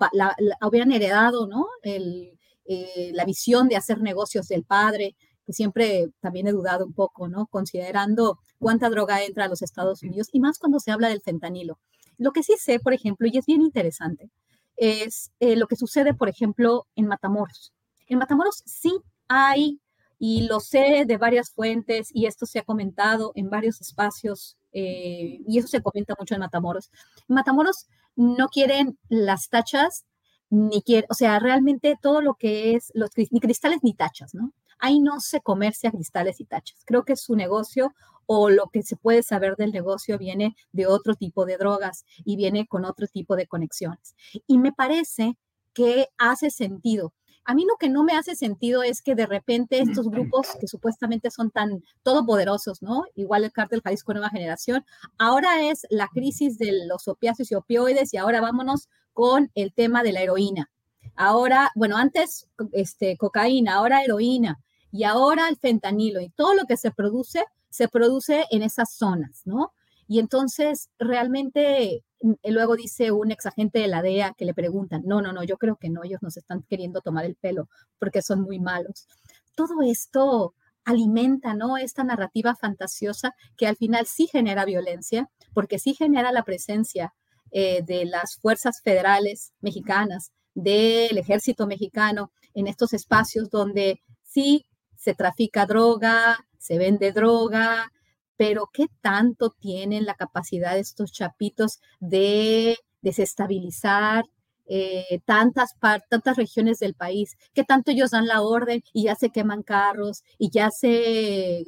hubieran heredado, ¿no? Eh, la visión de hacer negocios del padre, siempre también he dudado un poco, ¿no? Considerando cuánta droga entra a los Estados Unidos y más cuando se habla del fentanilo. Lo que sí sé, por ejemplo, y es bien interesante, es eh, lo que sucede, por ejemplo, en Matamoros. En Matamoros sí hay y lo sé de varias fuentes y esto se ha comentado en varios espacios eh, y eso se comenta mucho en Matamoros. En Matamoros no quieren las tachas ni quieren, o sea, realmente todo lo que es, los, ni cristales ni tachas, ¿no? Ahí no se comercia cristales y tachas. Creo que su negocio o lo que se puede saber del negocio viene de otro tipo de drogas y viene con otro tipo de conexiones. Y me parece que hace sentido a mí lo que no me hace sentido es que de repente estos grupos que supuestamente son tan todopoderosos, ¿no? Igual el cártel Jalisco Nueva Generación, ahora es la crisis de los opiáceos y opioides y ahora vámonos con el tema de la heroína. Ahora, bueno, antes este, cocaína, ahora heroína y ahora el fentanilo y todo lo que se produce, se produce en esas zonas, ¿no? Y entonces realmente mm, luego dice un ex agente de la DEA que le preguntan, no, no, no, yo creo que no, ellos nos están queriendo tomar el pelo porque son muy malos. Todo esto alimenta, ¿no? Esta narrativa fantasiosa que al final sí genera violencia, porque sí genera la presencia eh, de las fuerzas federales mexicanas, del ejército mexicano en estos espacios donde sí se trafica droga, se vende droga, pero ¿qué tanto tienen la capacidad estos chapitos de desestabilizar eh, tantas, tantas regiones del país? ¿Qué tanto ellos dan la orden y ya se queman carros y ya se,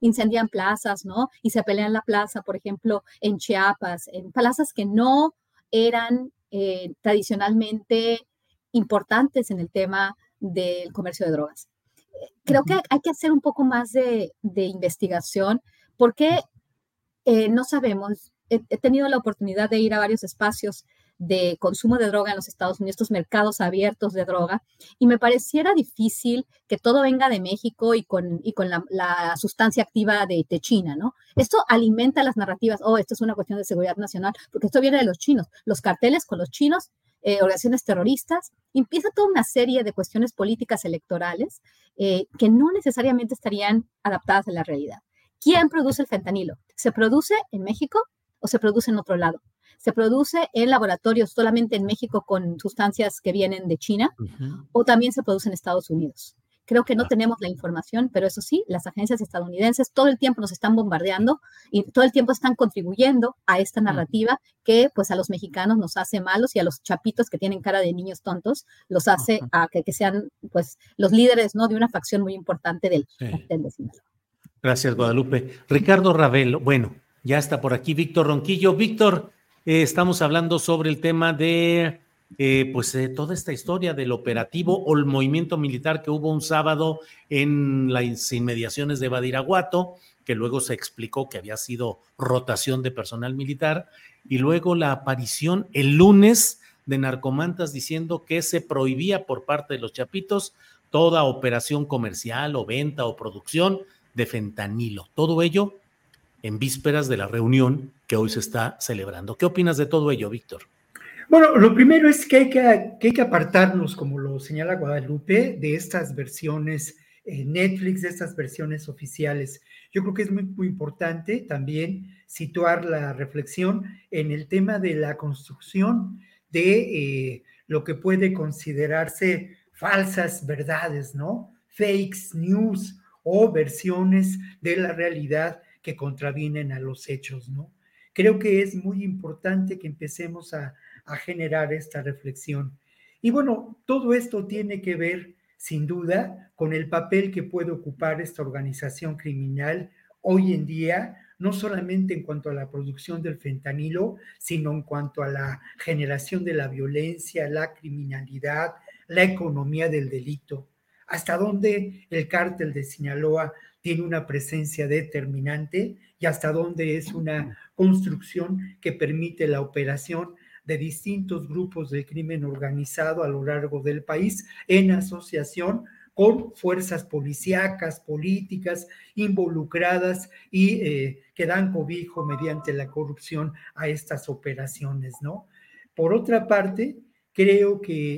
incendian plazas, ¿no? Y se pelean la plaza, por ejemplo, en Chiapas, en plazas que no eran eh, tradicionalmente importantes en el tema del comercio de drogas creo que hay que hacer un poco más de, investigación porque eh, no sabemos, he, tenido la oportunidad de ir a varios espacios de consumo de droga en los Estados Unidos, estos mercados abiertos de droga, y me pareciera difícil que todo venga de México y con, y con la, sustancia activa de, de, China, ¿no? Esto alimenta las narrativas, oh, esto es una cuestión de seguridad nacional, porque esto viene de los chinos, los carteles con los chinos eh, organizaciones terroristas, empieza toda una serie de cuestiones políticas electorales eh, que no necesariamente estarían adaptadas a la realidad. ¿Quién produce el fentanilo? ¿Se produce en México o se produce en otro lado? ¿Se produce en laboratorios solamente en México con sustancias que vienen de China o también se produce en Estados Unidos? Creo que no tenemos la información, pero eso sí, las agencias estadounidenses todo el tiempo nos están bombardeando y todo el tiempo están contribuyendo a esta narrativa que pues a los mexicanos nos hace malos y a los chapitos que tienen cara de niños tontos los hace a que, sean pues los líderes ¿no? de una facción muy importante del, del Gracias, Guadalupe. Ricardo Ravelo, bueno, ya está por aquí Víctor Ronquillo. Víctor, eh, estamos hablando sobre el tema de eh, pues eh, toda esta historia del operativo o el movimiento militar que hubo un sábado en las inmediaciones de Badiraguato, que luego se explicó que había sido rotación de personal militar, y luego la aparición el lunes de narcomantas diciendo que se prohibía por parte de los chapitos toda operación comercial o venta o producción de fentanilo. Todo ello en vísperas de la reunión que hoy se está celebrando. ¿Qué opinas de todo ello, Víctor? Bueno, lo primero es que hay que, hay que apartarnos, como lo señala Guadalupe, de estas versiones eh, Netflix, de estas versiones oficiales. Yo creo que es muy, muy importante también situar la reflexión en el tema de la construcción de eh, lo que puede considerarse falsas verdades, ¿no? Fakes, news o versiones de la realidad que contravienen a los hechos, ¿no? Creo que es muy importante que empecemos a, a generar esta reflexión. Y bueno, todo esto tiene que ver, sin duda, con el papel que puede ocupar esta organización criminal hoy en día, no solamente en cuanto a la producción del fentanilo, sino en cuanto a la generación de la violencia, la criminalidad, la economía del delito. Hasta dónde el cártel de Sinaloa tiene una presencia determinante y hasta dónde es una construcción que permite la operación de distintos grupos de crimen organizado a lo largo del país en asociación con fuerzas policíacas, políticas involucradas y eh, que dan cobijo mediante la corrupción a estas operaciones, ¿no? Por otra parte, creo que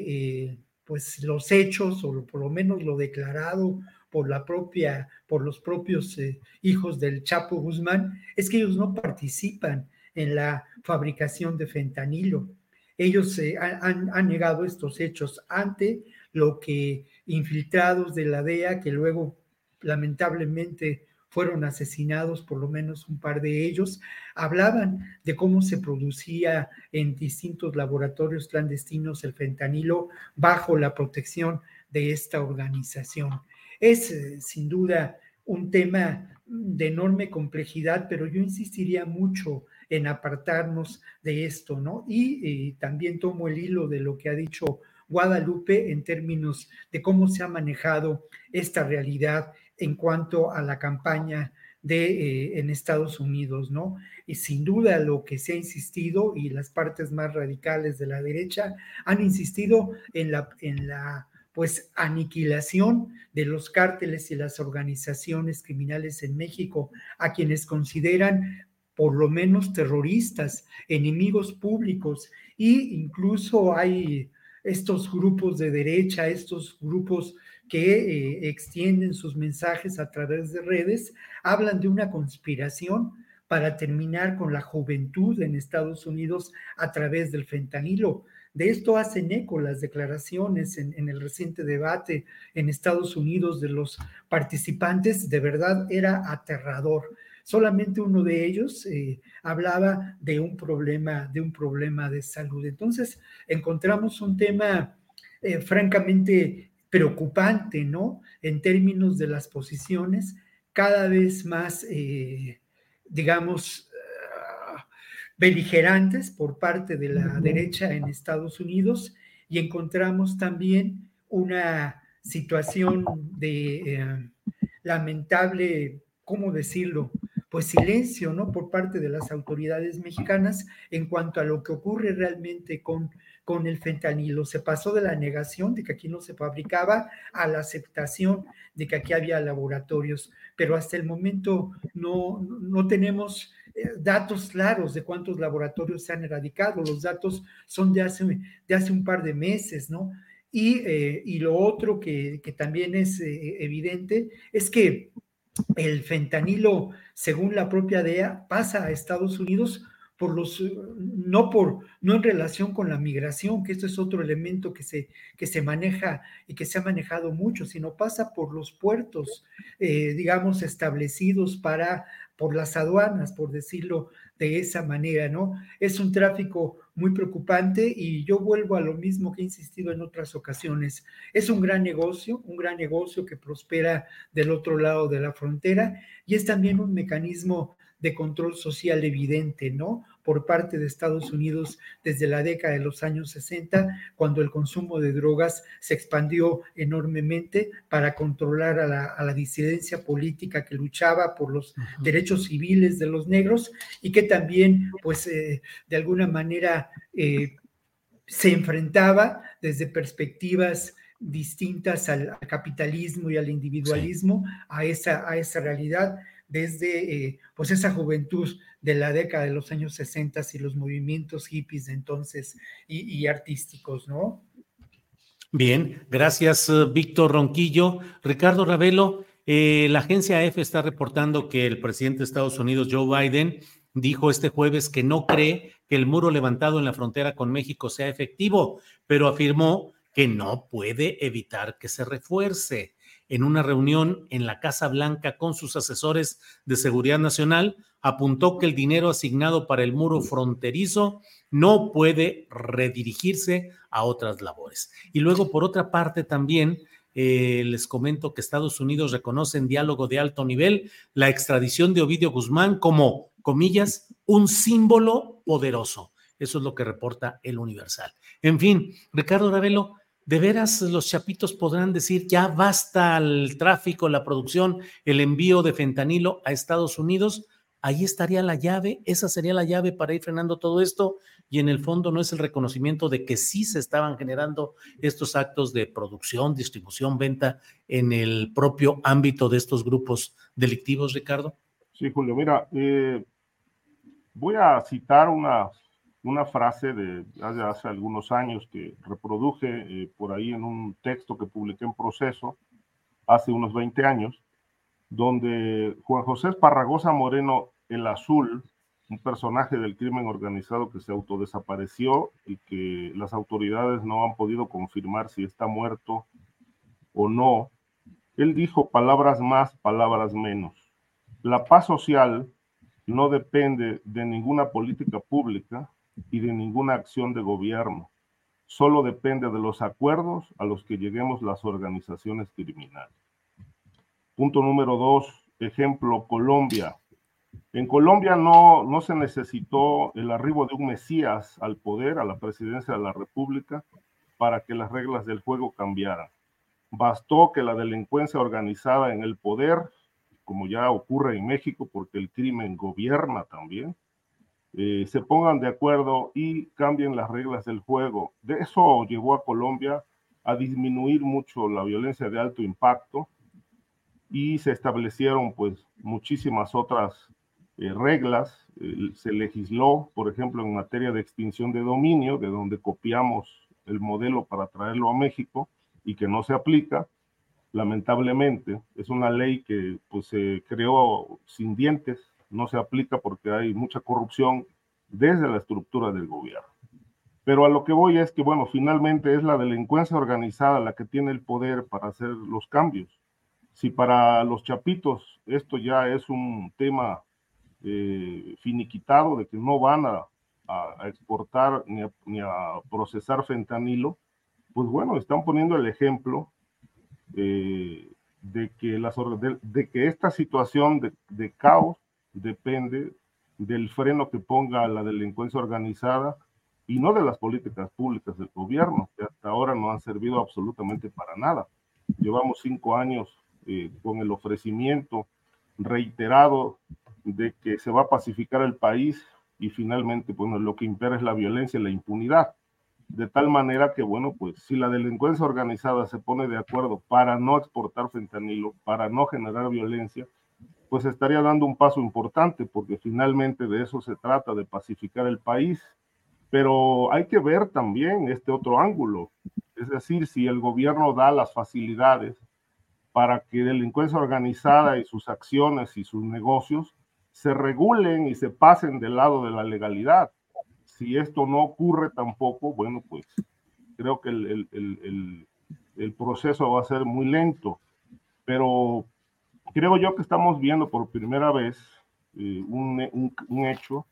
eh, pues los hechos, o por lo menos lo declarado por la propia, por los propios eh, hijos del Chapo Guzmán, es que ellos no participan en la fabricación de fentanilo. Ellos han, han, negado estos hechos ante lo que infiltrados de la DEA, que luego lamentablemente fueron asesinados, por lo menos un par de ellos, hablaban de cómo se producía en distintos laboratorios clandestinos el fentanilo bajo la protección de esta organización. Es eh, sin duda un tema de enorme complejidad, pero yo insistiría mucho en apartarnos de esto, ¿no? Y, también tomo el hilo de lo que ha dicho Guadalupe en términos de cómo se ha manejado esta realidad en cuanto a la campaña de eh, en Estados Unidos, ¿no? Y sin duda lo que se ha insistido y las partes más radicales de la derecha han insistido en la, en la pues aniquilación de los cárteles y las organizaciones criminales en México, a quienes consideran por lo menos terroristas, enemigos públicos, e incluso hay estos grupos de derecha, estos grupos que eh, extienden sus mensajes a través de redes, hablan de una conspiración para terminar con la juventud en Estados Unidos a través del fentanilo. De esto hacen eco las declaraciones en, en, el reciente debate en Estados Unidos de los participantes. De verdad era aterrador. Solamente uno de ellos eh, hablaba de un problema, de un problema de salud. Entonces, encontramos un tema eh, francamente preocupante, ¿no? En términos de las posiciones cada vez más, eh, digamos, beligerantes por parte de la derecha en Estados Unidos y encontramos también una situación de lamentable, ¿cómo decirlo? Pues silencio, ¿no? Por parte de las autoridades mexicanas en cuanto a lo que ocurre realmente con, con el fentanilo. Se pasó de la negación de que aquí no se fabricaba a la aceptación de que aquí había laboratorios, pero hasta el momento no, no tenemos eh, datos claros de cuántos laboratorios se han erradicado. Los datos son de hace, de hace un par de meses, ¿no? Y, eh, y lo otro que, que también es eh, evidente es que el fentanilo, según la propia DEA, pasa a Estados Unidos por los, no por, no en relación con la migración, que esto es otro elemento que se, que se maneja y que se ha manejado mucho, sino pasa por los puertos, eh, digamos, establecidos para, por las aduanas, por decirlo de esa manera, ¿no? Es un tráfico muy preocupante y yo vuelvo a lo mismo que he insistido en otras ocasiones. Es un gran negocio, un gran negocio que prospera del otro lado de la frontera y es también un mecanismo de control social evidente, ¿no? Por parte de Estados Unidos desde la década de los años 60, cuando el consumo de drogas se expandió enormemente para controlar a la, disidencia política que luchaba por los derechos civiles de los negros y que también, pues, eh, de alguna manera eh, se enfrentaba desde perspectivas distintas al, capitalismo y al individualismo, a, esa, a esa realidad desde eh, pues esa juventud de la década de los años 60 y los movimientos hippies de entonces y, artísticos, ¿no? Bien, gracias eh, Víctor Ronquillo. Ricardo Ravelo, eh, la agencia EFE está reportando que el presidente de Estados Unidos, Joe Biden, dijo este jueves que no cree que el muro levantado en la frontera con México sea efectivo, pero afirmó que no puede evitar que se refuerce en una reunión en la Casa Blanca con sus asesores de seguridad nacional, apuntó que el dinero asignado para el muro fronterizo no puede redirigirse a otras labores. Y luego, por otra parte, también eh, les comento que Estados Unidos reconoce en diálogo de alto nivel la extradición de Ovidio Guzmán como, comillas, un símbolo poderoso. Eso es lo que reporta el Universal. En fin, Ricardo Ravelo, ¿de veras los chapitos podrán decir ya basta el tráfico, la producción, el envío de fentanilo a Estados Unidos? Ahí estaría la llave, esa sería la llave para ir frenando todo esto y en el fondo no es el reconocimiento de que sí se estaban generando estos actos de producción, distribución, venta en el propio ámbito de estos grupos delictivos, Ricardo. Sí, Julio, mira, eh, voy a citar una, una frase de hace, hace algunos años que reproduje eh, por ahí en un texto que publiqué en proceso hace unos 20 años, donde Juan José Esparragosa Moreno, el azul, un personaje del crimen organizado que se autodesapareció y que las autoridades no han podido confirmar si está muerto o no. Él dijo palabras más, palabras menos. La paz social no depende de ninguna política pública y de ninguna acción de gobierno. Solo depende de los acuerdos a los que lleguemos las organizaciones criminales. Punto número dos, ejemplo, Colombia en Colombia no, no se necesitó el arribo de un Mesías al poder, a la presidencia de la República, para que las reglas del juego cambiaran. Bastó que la delincuencia organizada en el poder, como ya ocurre en México, porque el crimen gobierna también, eh, se pongan de acuerdo y cambien las reglas del juego. De eso llevó a Colombia a disminuir mucho la violencia de alto impacto y se establecieron pues muchísimas otras eh, reglas, se legisló, por ejemplo, en materia de extinción de dominio, de donde copiamos el modelo para traerlo a México y que no se aplica, lamentablemente. Es una ley que pues, se creó sin dientes, no se aplica porque hay mucha corrupción desde la estructura del gobierno. Pero a lo que voy es que, bueno, finalmente es la delincuencia organizada la que tiene el poder para hacer los cambios. Si para los chapitos esto ya es un tema eh, finiquitado de que no van a, exportar ni a, procesar fentanilo, pues bueno, están poniendo el ejemplo eh, de, que las, de, que esta situación de, de, caos depende del freno que ponga la delincuencia organizada y no de las políticas públicas del gobierno, que hasta ahora no han servido absolutamente para nada. Llevamos cinco años eh, con el ofrecimiento reiterado de que se va a pacificar el país y finalmente, bueno, lo que impera es la violencia y la impunidad. De tal manera que, bueno, pues si la delincuencia organizada se pone de acuerdo para no exportar fentanilo, para no generar violencia, pues estaría dando un paso importante, porque finalmente de eso se trata, de pacificar el país. Pero hay que ver también este otro ángulo, es decir, si el gobierno da las facilidades para que delincuencia organizada y sus acciones y sus negocios se regulen y se pasen del lado de la legalidad. Si esto no ocurre tampoco, bueno, pues creo que el, proceso va a ser muy lento, pero creo yo que estamos viendo por primera vez eh, un, hecho,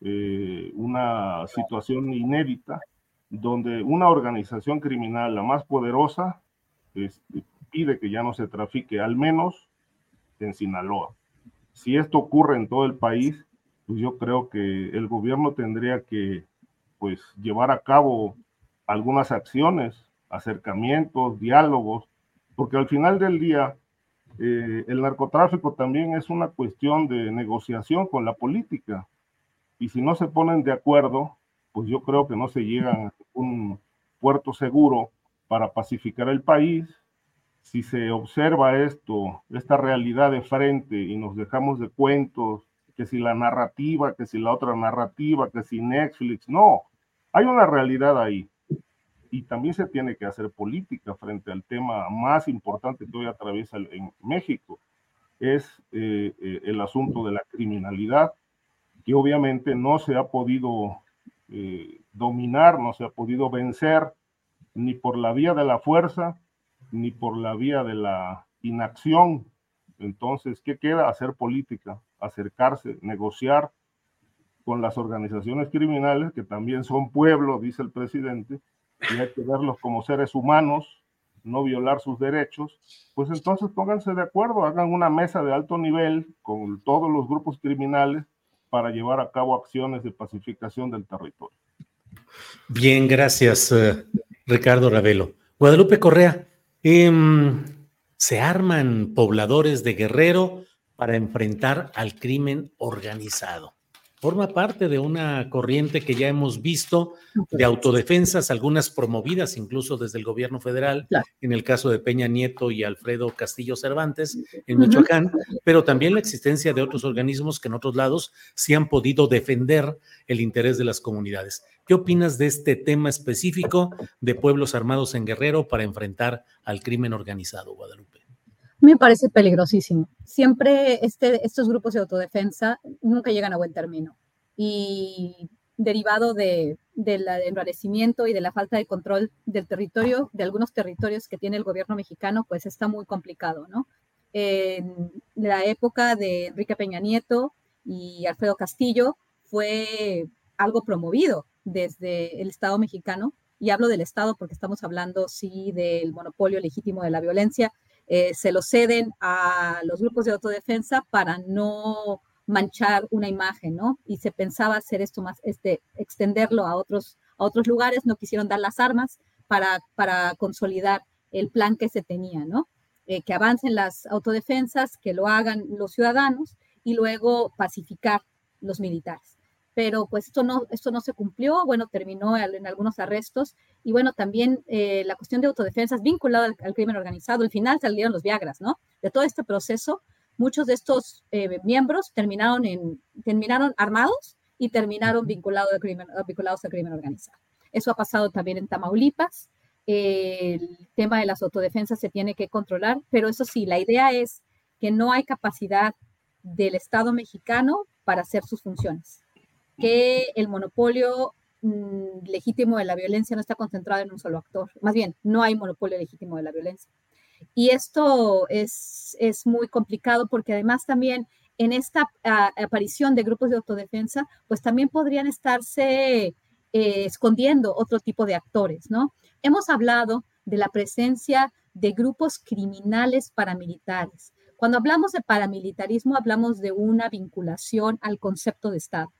eh, una situación inédita, donde una organización criminal, la más poderosa, este, pide que ya no se trafique, al menos en Sinaloa. Si esto ocurre en todo el país, pues yo creo que el gobierno tendría que pues llevar a cabo algunas acciones, acercamientos, diálogos, porque al final del día eh, el narcotráfico también es una cuestión de negociación con la política. Y si no se ponen de acuerdo, pues yo creo que no se llegan a un puerto seguro para pacificar el país si se observa esto, esta realidad de frente y nos dejamos de cuentos, que si la narrativa, que si la otra narrativa, que si Netflix, no, hay una realidad ahí. Y también se tiene que hacer política frente al tema más importante que hoy atraviesa en México, es eh, eh, el asunto de la criminalidad, que obviamente no se ha podido eh, dominar, no se ha podido vencer ni por la vía de la fuerza, ni por la vía de la inacción. Entonces, ¿qué queda? Hacer política, acercarse, negociar con las organizaciones criminales, que también son pueblo, dice el presidente, y hay que verlos como seres humanos no violar sus derechos, pues entonces pónganse de acuerdo, hagan una mesa de alto nivel con todos los grupos criminales para llevar a cabo acciones de pacificación del territorio. Bien, gracias, eh, Ricardo Ravelo. Guadalupe Correa, em, se arman pobladores de Guerrero para enfrentar al crimen organizado forma parte de una corriente que ya hemos visto de autodefensas, algunas promovidas incluso desde el gobierno federal, en el caso de Peña Nieto y Alfredo Castillo Cervantes en Michoacán, pero también la existencia de otros organismos que en otros lados sí han podido defender el interés de las comunidades. ¿Qué opinas de este tema específico de pueblos armados en Guerrero para enfrentar al crimen organizado, Guadalupe? Me parece peligrosísimo. Siempre este, estos grupos de autodefensa nunca llegan a buen término. Y derivado de, del enrarecimiento y de la falta de control del territorio, de algunos territorios que tiene el gobierno mexicano, pues está muy complicado, ¿no? En la época de Enrique Peña Nieto y Alfredo Castillo fue algo promovido desde el Estado mexicano, y hablo del Estado porque estamos hablando, sí, del monopolio legítimo de la violencia, eh, se lo ceden a los grupos de autodefensa para no manchar una imagen, ¿no? Y se pensaba hacer esto más, este, extenderlo a otros, a otros lugares, no quisieron dar las armas para, para consolidar el plan que se tenía, ¿no? Eh, que avancen las autodefensas, que lo hagan los ciudadanos y luego pacificar los militares pero pues esto no, esto no se cumplió, bueno, terminó en algunos arrestos y bueno, también eh, la cuestión de autodefensas vinculada al, crimen organizado, al final salieron los Viagras, ¿no? De todo este proceso, muchos de estos eh, miembros terminaron, en, terminaron armados y terminaron vinculados al, crimen, vinculados al crimen organizado. Eso ha pasado también en Tamaulipas. el tema de las autodefensas se tiene que controlar, pero eso sí, la idea es que no hay capacidad del Estado mexicano para hacer sus funciones que el monopolio mm, legítimo de la violencia no está concentrado en un solo actor. Más bien, no hay monopolio legítimo de la violencia. Y esto es, es muy complicado porque además también en esta aparición de grupos de autodefensa, pues también podrían estarse eh, escondiendo otro tipo de actores, ¿no? Hemos hablado de la presencia de grupos criminales paramilitares. Cuando hablamos de paramilitarismo, hablamos de una vinculación al concepto de Estado.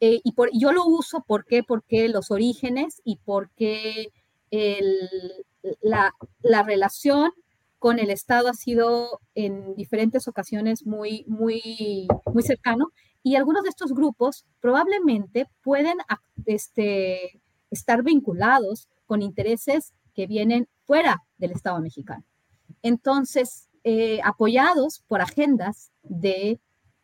Eh, y por, yo lo uso ¿por qué? porque los orígenes y porque la, la, relación con el Estado ha sido en diferentes ocasiones muy, muy, muy cercano y algunos de estos grupos probablemente pueden este, estar vinculados con intereses que vienen fuera del Estado mexicano. Entonces, eh, apoyados por agendas de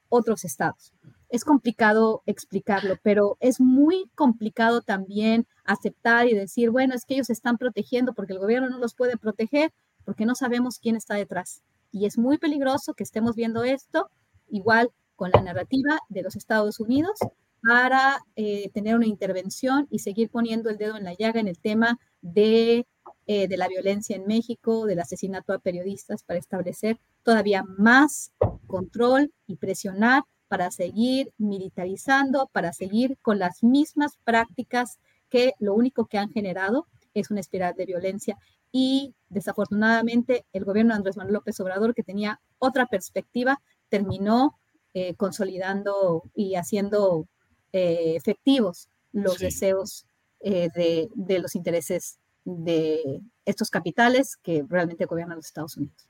otros estados es complicado explicarlo, pero es muy complicado también aceptar y decir, bueno, es que ellos se están protegiendo porque el gobierno no los puede proteger porque no sabemos quién está detrás. Y es muy peligroso que estemos viendo esto igual con la narrativa de los Estados Unidos para eh, tener una intervención y seguir poniendo el dedo en la llaga en el tema de, eh, de la violencia en México, del asesinato a periodistas, para establecer todavía más control y presionar para seguir militarizando, para seguir con las mismas prácticas que lo único que han generado es una espiral de violencia. Y desafortunadamente el gobierno de Andrés Manuel López Obrador, que tenía otra perspectiva, terminó eh, consolidando y haciendo eh, efectivos los deseos eh, de, de los intereses de estos capitales que realmente gobiernan los Estados Unidos.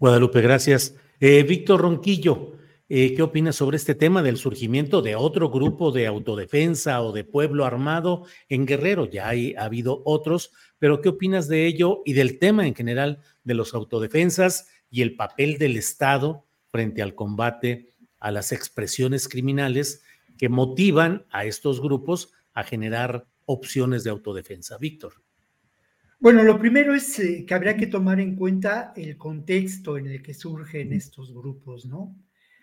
Guadalupe, gracias. Víctor Ronquillo, eh, ¿Qué opinas sobre este tema del surgimiento de otro grupo de autodefensa o de pueblo armado en Guerrero? Ya hay, ha habido otros, pero ¿qué opinas de ello y del tema en general de los autodefensas y el papel del Estado frente al combate a las expresiones criminales que motivan a estos grupos a generar opciones de autodefensa? Víctor. Bueno, lo primero es eh, que habría que tomar en cuenta el contexto en el que surgen estos grupos, ¿no?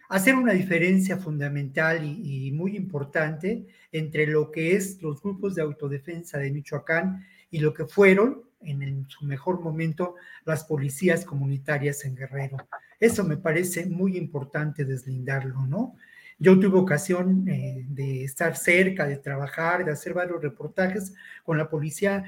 Hacer una diferencia fundamental y, muy importante entre lo que es los grupos de autodefensa de Michoacán y lo que fueron en su mejor momento las policías comunitarias en Guerrero. Eso me parece muy importante deslindarlo, ¿no? Yo tuve ocasión eh, de estar cerca, de trabajar, de hacer varios reportajes con la policía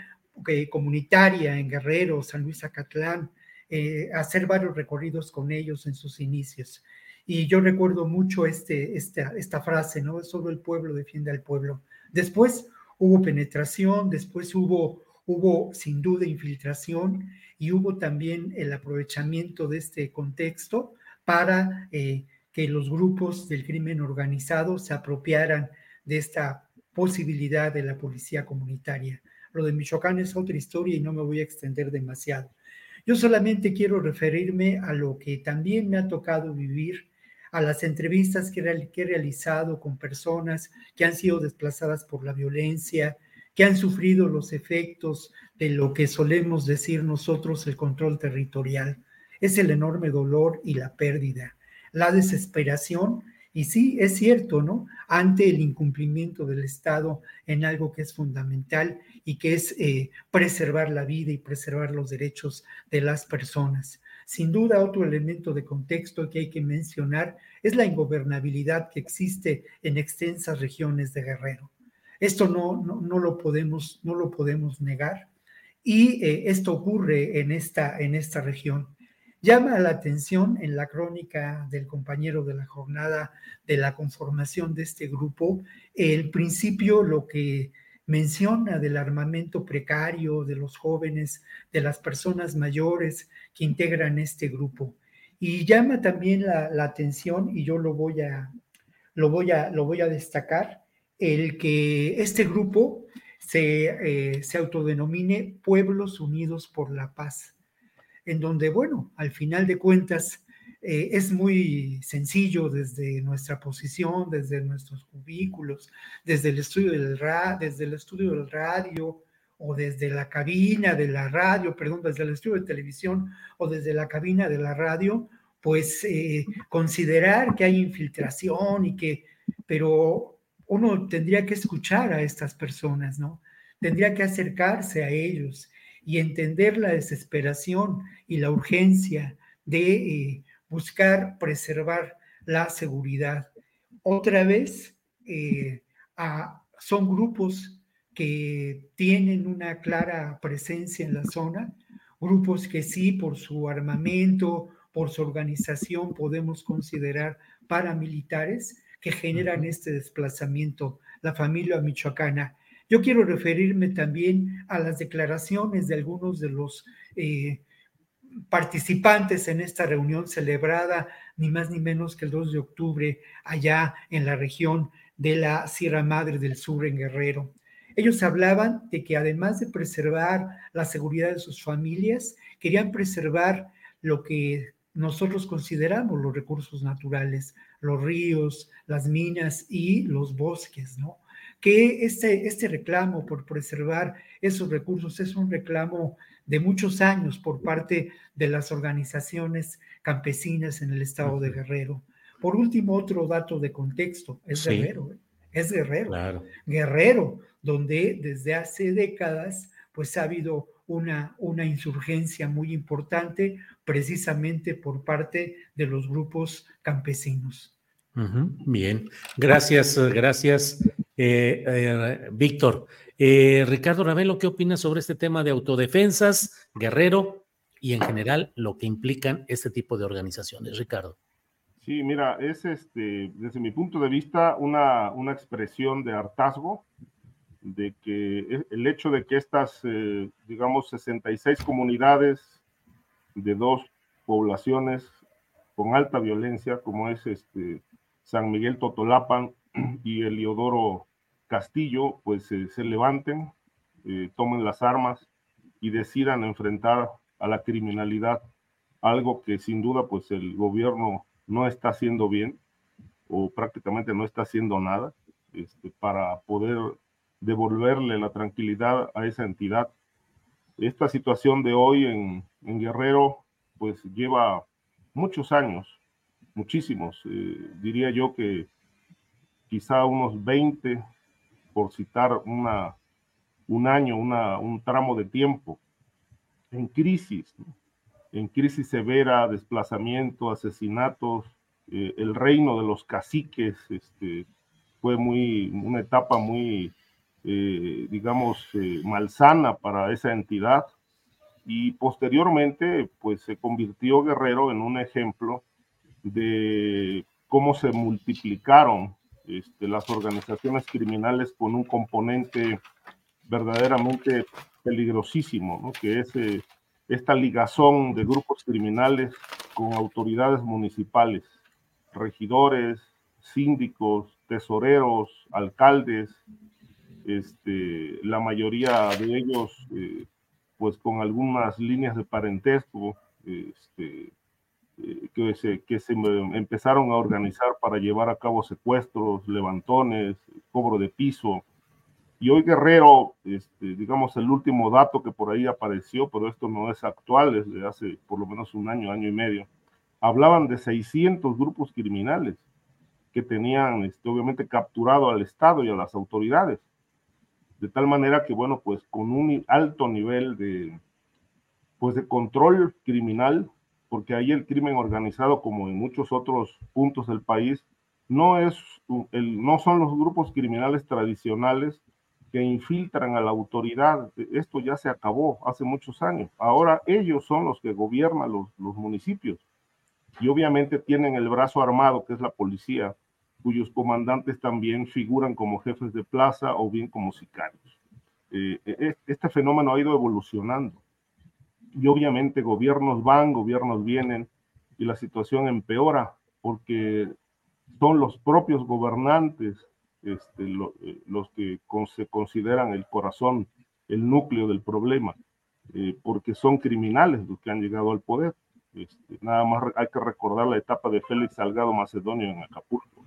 comunitaria en Guerrero, San Luis Acatlán, eh, hacer varios recorridos con ellos en sus inicios. Y yo recuerdo mucho este, esta, esta frase, ¿no? Solo el pueblo defiende al pueblo. Después hubo penetración, después hubo, hubo sin duda infiltración y hubo también el aprovechamiento de este contexto para eh, que los grupos del crimen organizado se apropiaran de esta posibilidad de la policía comunitaria. Lo de Michoacán es otra historia y no me voy a extender demasiado. Yo solamente quiero referirme a lo que también me ha tocado vivir, a las entrevistas que, he realizado con personas que han sido desplazadas por la violencia, que han sufrido los efectos de lo que solemos decir nosotros el control territorial. Es el enorme dolor y la pérdida, la desesperación y sí, es cierto, ¿no? Ante el incumplimiento del Estado en algo que es fundamental y que es eh, preservar la vida y preservar los derechos de las personas. Sin duda, otro elemento de contexto que hay que mencionar es la ingobernabilidad que existe en extensas regiones de Guerrero. Esto no, no, lo, podemos, no lo podemos negar y eh, esto ocurre en esta, en esta región. Llama la atención en la crónica del compañero de la jornada de la conformación de este grupo el principio, lo que menciona del armamento precario de los jóvenes, de las personas mayores que integran este grupo. Y llama también la, atención, y yo lo voy, a, lo, voy a, lo voy a destacar, el que este grupo se, eh, se autodenomine Pueblos Unidos por la Paz en donde, bueno, al final de cuentas, eh, es muy sencillo desde nuestra posición, desde nuestros cubículos, desde el estudio del, desde el estudio del radio o desde la cabina de la radio, perdón, desde el estudio de televisión o desde la cabina de la radio, pues eh, considerar que hay infiltración y que, pero uno tendría que escuchar a estas personas, ¿no? Tendría que acercarse a ellos y entender la desesperación y la urgencia de eh, buscar preservar la seguridad. Otra vez, eh, son grupos que tienen una clara presencia en la zona, grupos que sí, por su armamento, por su organización, podemos considerar paramilitares que generan este desplazamiento. La familia michoacana yo quiero referirme también a las declaraciones de algunos de los eh, participantes en esta reunión celebrada ni más ni menos que el 2 de octubre allá en la región de la Sierra Madre del Sur en Guerrero. Ellos hablaban de que además de preservar la seguridad de sus familias, querían preservar lo que nosotros consideramos los recursos naturales, los ríos, las minas y los bosques, ¿no? que este, este reclamo por preservar esos recursos es un reclamo de muchos años por parte de las organizaciones campesinas en el estado de Guerrero. Por último, otro dato de contexto, es Guerrero, ¿eh? es Guerrero. Guerrero, donde desde hace décadas pues ha habido una, una insurgencia muy importante precisamente por parte de los grupos campesinos. Bien, gracias, gracias, eh, eh, Víctor. Eh, Ricardo Ravelo, ¿qué opinas sobre este tema de autodefensas, Guerrero y en general lo que implican este tipo de organizaciones? Ricardo. Sí, mira, es este, desde mi punto de vista una, expresión de hartazgo, de que e, el hecho de que estas, digamos, 66 comunidades de dos poblaciones con alta violencia, como es este, San Miguel Totolapan y Eliodoro Castillo, pues eh, se levanten, eh, tomen las armas y decidan enfrentar a la criminalidad, algo que sin duda pues el gobierno no está haciendo bien o prácticamente no está haciendo nada este, para poder devolverle la tranquilidad a esa entidad. Esta situación de hoy en, Guerrero pues lleva muchos años, muchísimos, eh, diría yo que quizá unos 20 por citar una, un año, una, un tramo de tiempo, en crisis, en crisis severa, desplazamiento, asesinatos, eh, el reino de los caciques este, fue muy, una etapa muy eh, digamos, eh, malsana para esa entidad. Y posteriormente pues se convirtió Guerrero en un ejemplo de cómo se multiplicaron este, las organizaciones criminales con un componente verdaderamente peligrosísimo, ¿no? que es eh, esta ligazón de grupos criminales con autoridades municipales, regidores, síndicos, tesoreros, alcaldes, este, la mayoría de ellos eh, pues con algunas líneas de parentesco este, que, se, que se empezaron a organizar para llevar a cabo secuestros, levantones, cobro de piso. Y hoy Guerrero, este, digamos, el último dato que por ahí apareció, pero esto no es actual, es de hace por lo menos un año, año y medio, hablaban de 600 grupos criminales que tenían, este, obviamente, capturado al Estado y a las autoridades de tal manera que, bueno, pues con un alto nivel de, pues de control criminal, porque ahí el crimen organizado, como en muchos otros puntos del país, no, es, el, no son los grupos criminales tradicionales que infiltran a la autoridad. Esto ya se acabó hace muchos años. Ahora ellos son los que gobiernan los, los municipios y obviamente tienen el brazo armado, que es la policía, cuyos comandantes también figuran como jefes de plaza o bien como sicarios. Eh, e, este fenómeno ha ido evolucionando y obviamente gobiernos van, gobiernos vienen y la situación empeora porque son los propios gobernantes este, eh, los que se consideran el corazón, el núcleo del problema, eh, porque son criminales los que han llegado al poder. Este, nada más hay que recordar la etapa de Félix Salgado Macedonio en Acapulco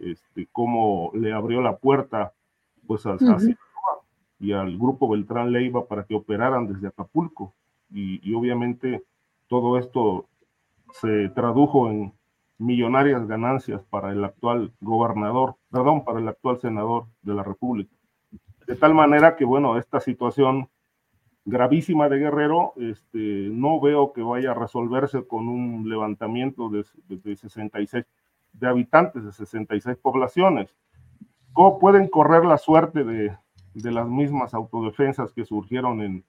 este, cómo le abrió la puerta pues a, y al grupo Beltrán Leiva para que operaran desde Acapulco. Y, obviamente todo esto se tradujo en millonarias ganancias para el actual gobernador, perdón, para el actual senador de la República. De tal manera que, bueno, esta situación gravísima de Guerrero, este, no veo que vaya a resolverse con un levantamiento de, de 66 de habitantes de 66 poblaciones. ¿Cómo pueden correr la suerte de, de las mismas autodefensas que surgieron en,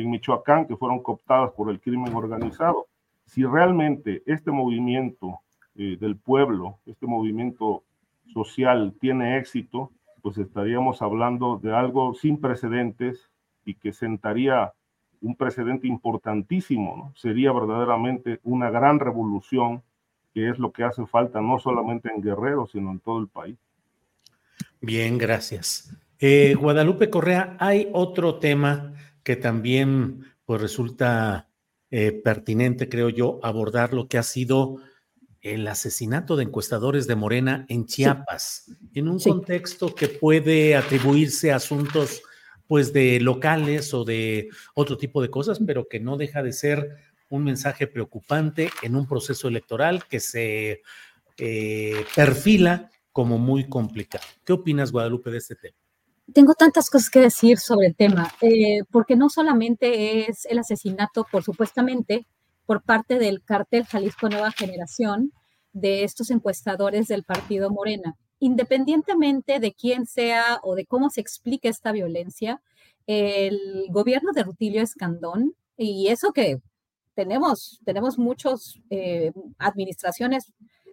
en Michoacán, que fueron cooptadas por el crimen organizado? Si realmente este movimiento eh, del pueblo, este movimiento social tiene éxito, pues estaríamos hablando de algo sin precedentes y que sentaría un precedente importantísimo, ¿no? Sería verdaderamente una gran revolución que es lo que hace falta no solamente en Guerrero, sino en todo el país. Bien, gracias. Eh, Guadalupe Correa, hay otro tema que también pues resulta eh, pertinente, creo yo, abordar lo que ha sido el asesinato de encuestadores de Morena en Chiapas, en un contexto que puede atribuirse a asuntos pues de locales o de otro tipo de cosas, pero que no deja de ser un mensaje preocupante en un proceso electoral que se eh, perfila como muy complicado. ¿Qué opinas, Guadalupe, de este tema? Tengo tantas cosas que decir sobre el tema, eh, porque no solamente es el asesinato, por supuestamente, por parte del cártel Jalisco Nueva Generación, de estos encuestadores del partido Morena. Independientemente de quién sea o de cómo se explique esta violencia, el gobierno de Rutilio Escandón, y eso que tenemos, tenemos muchas eh, administraciones,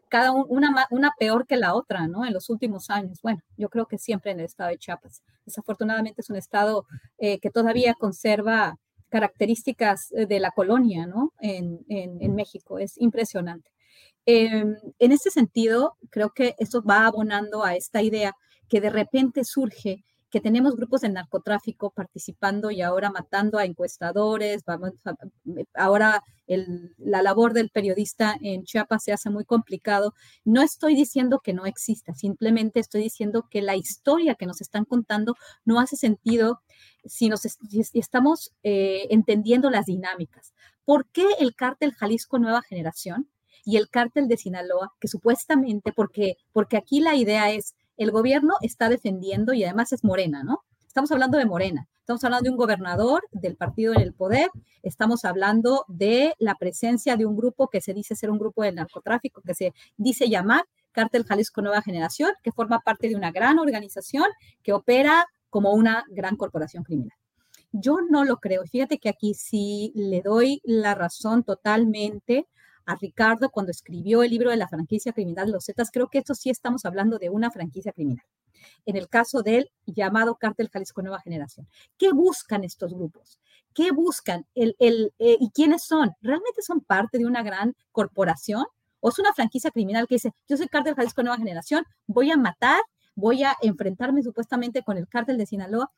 cada una, una peor que la otra, ¿no? En los últimos años. Bueno, yo creo que siempre en el estado de Chiapas. Desafortunadamente es un estado eh, que todavía conserva características eh, de la colonia, ¿no? En, en, México. Es impresionante. Em, en ese sentido, creo que esto va abonando a esta idea que de repente surge que tenemos grupos de narcotráfico participando y ahora matando a encuestadores, vamos ahora la labor del periodista en Chiapas se hace muy complicado. No estoy diciendo que no exista, simplemente estoy diciendo que la historia que nos están contando no hace sentido si, nos estamos eh, entendiendo las dinámicas. ¿Por qué el cártel Jalisco Nueva Generación y el cártel de Sinaloa, que supuestamente, porque, porque aquí la idea es el gobierno está defendiendo y además es Morena, ¿no? Estamos hablando de Morena, estamos hablando de un gobernador del partido en el poder, estamos hablando de la presencia de un grupo que se dice ser un grupo del narcotráfico, que se dice llamar Cártel Jalisco Nueva Generación, que forma parte de una gran organización que opera como una gran corporación criminal. Yo no lo creo. Fíjate que aquí sí le doy la razón totalmente a Ricardo cuando escribió el libro de la franquicia criminal los Zetas. Creo que esto sí estamos hablando de una franquicia criminal. En el caso del llamado Cártel Jalisco Nueva Generación. ¿Qué buscan estos grupos? ¿Qué buscan? El, el, eh, ¿Y quiénes son? ¿Realmente son parte de una gran corporación? ¿O es una franquicia criminal que dice, yo soy Cártel Jalisco Nueva Generación, voy a matar, voy a enfrentarme supuestamente con el cártel de Sinaloa?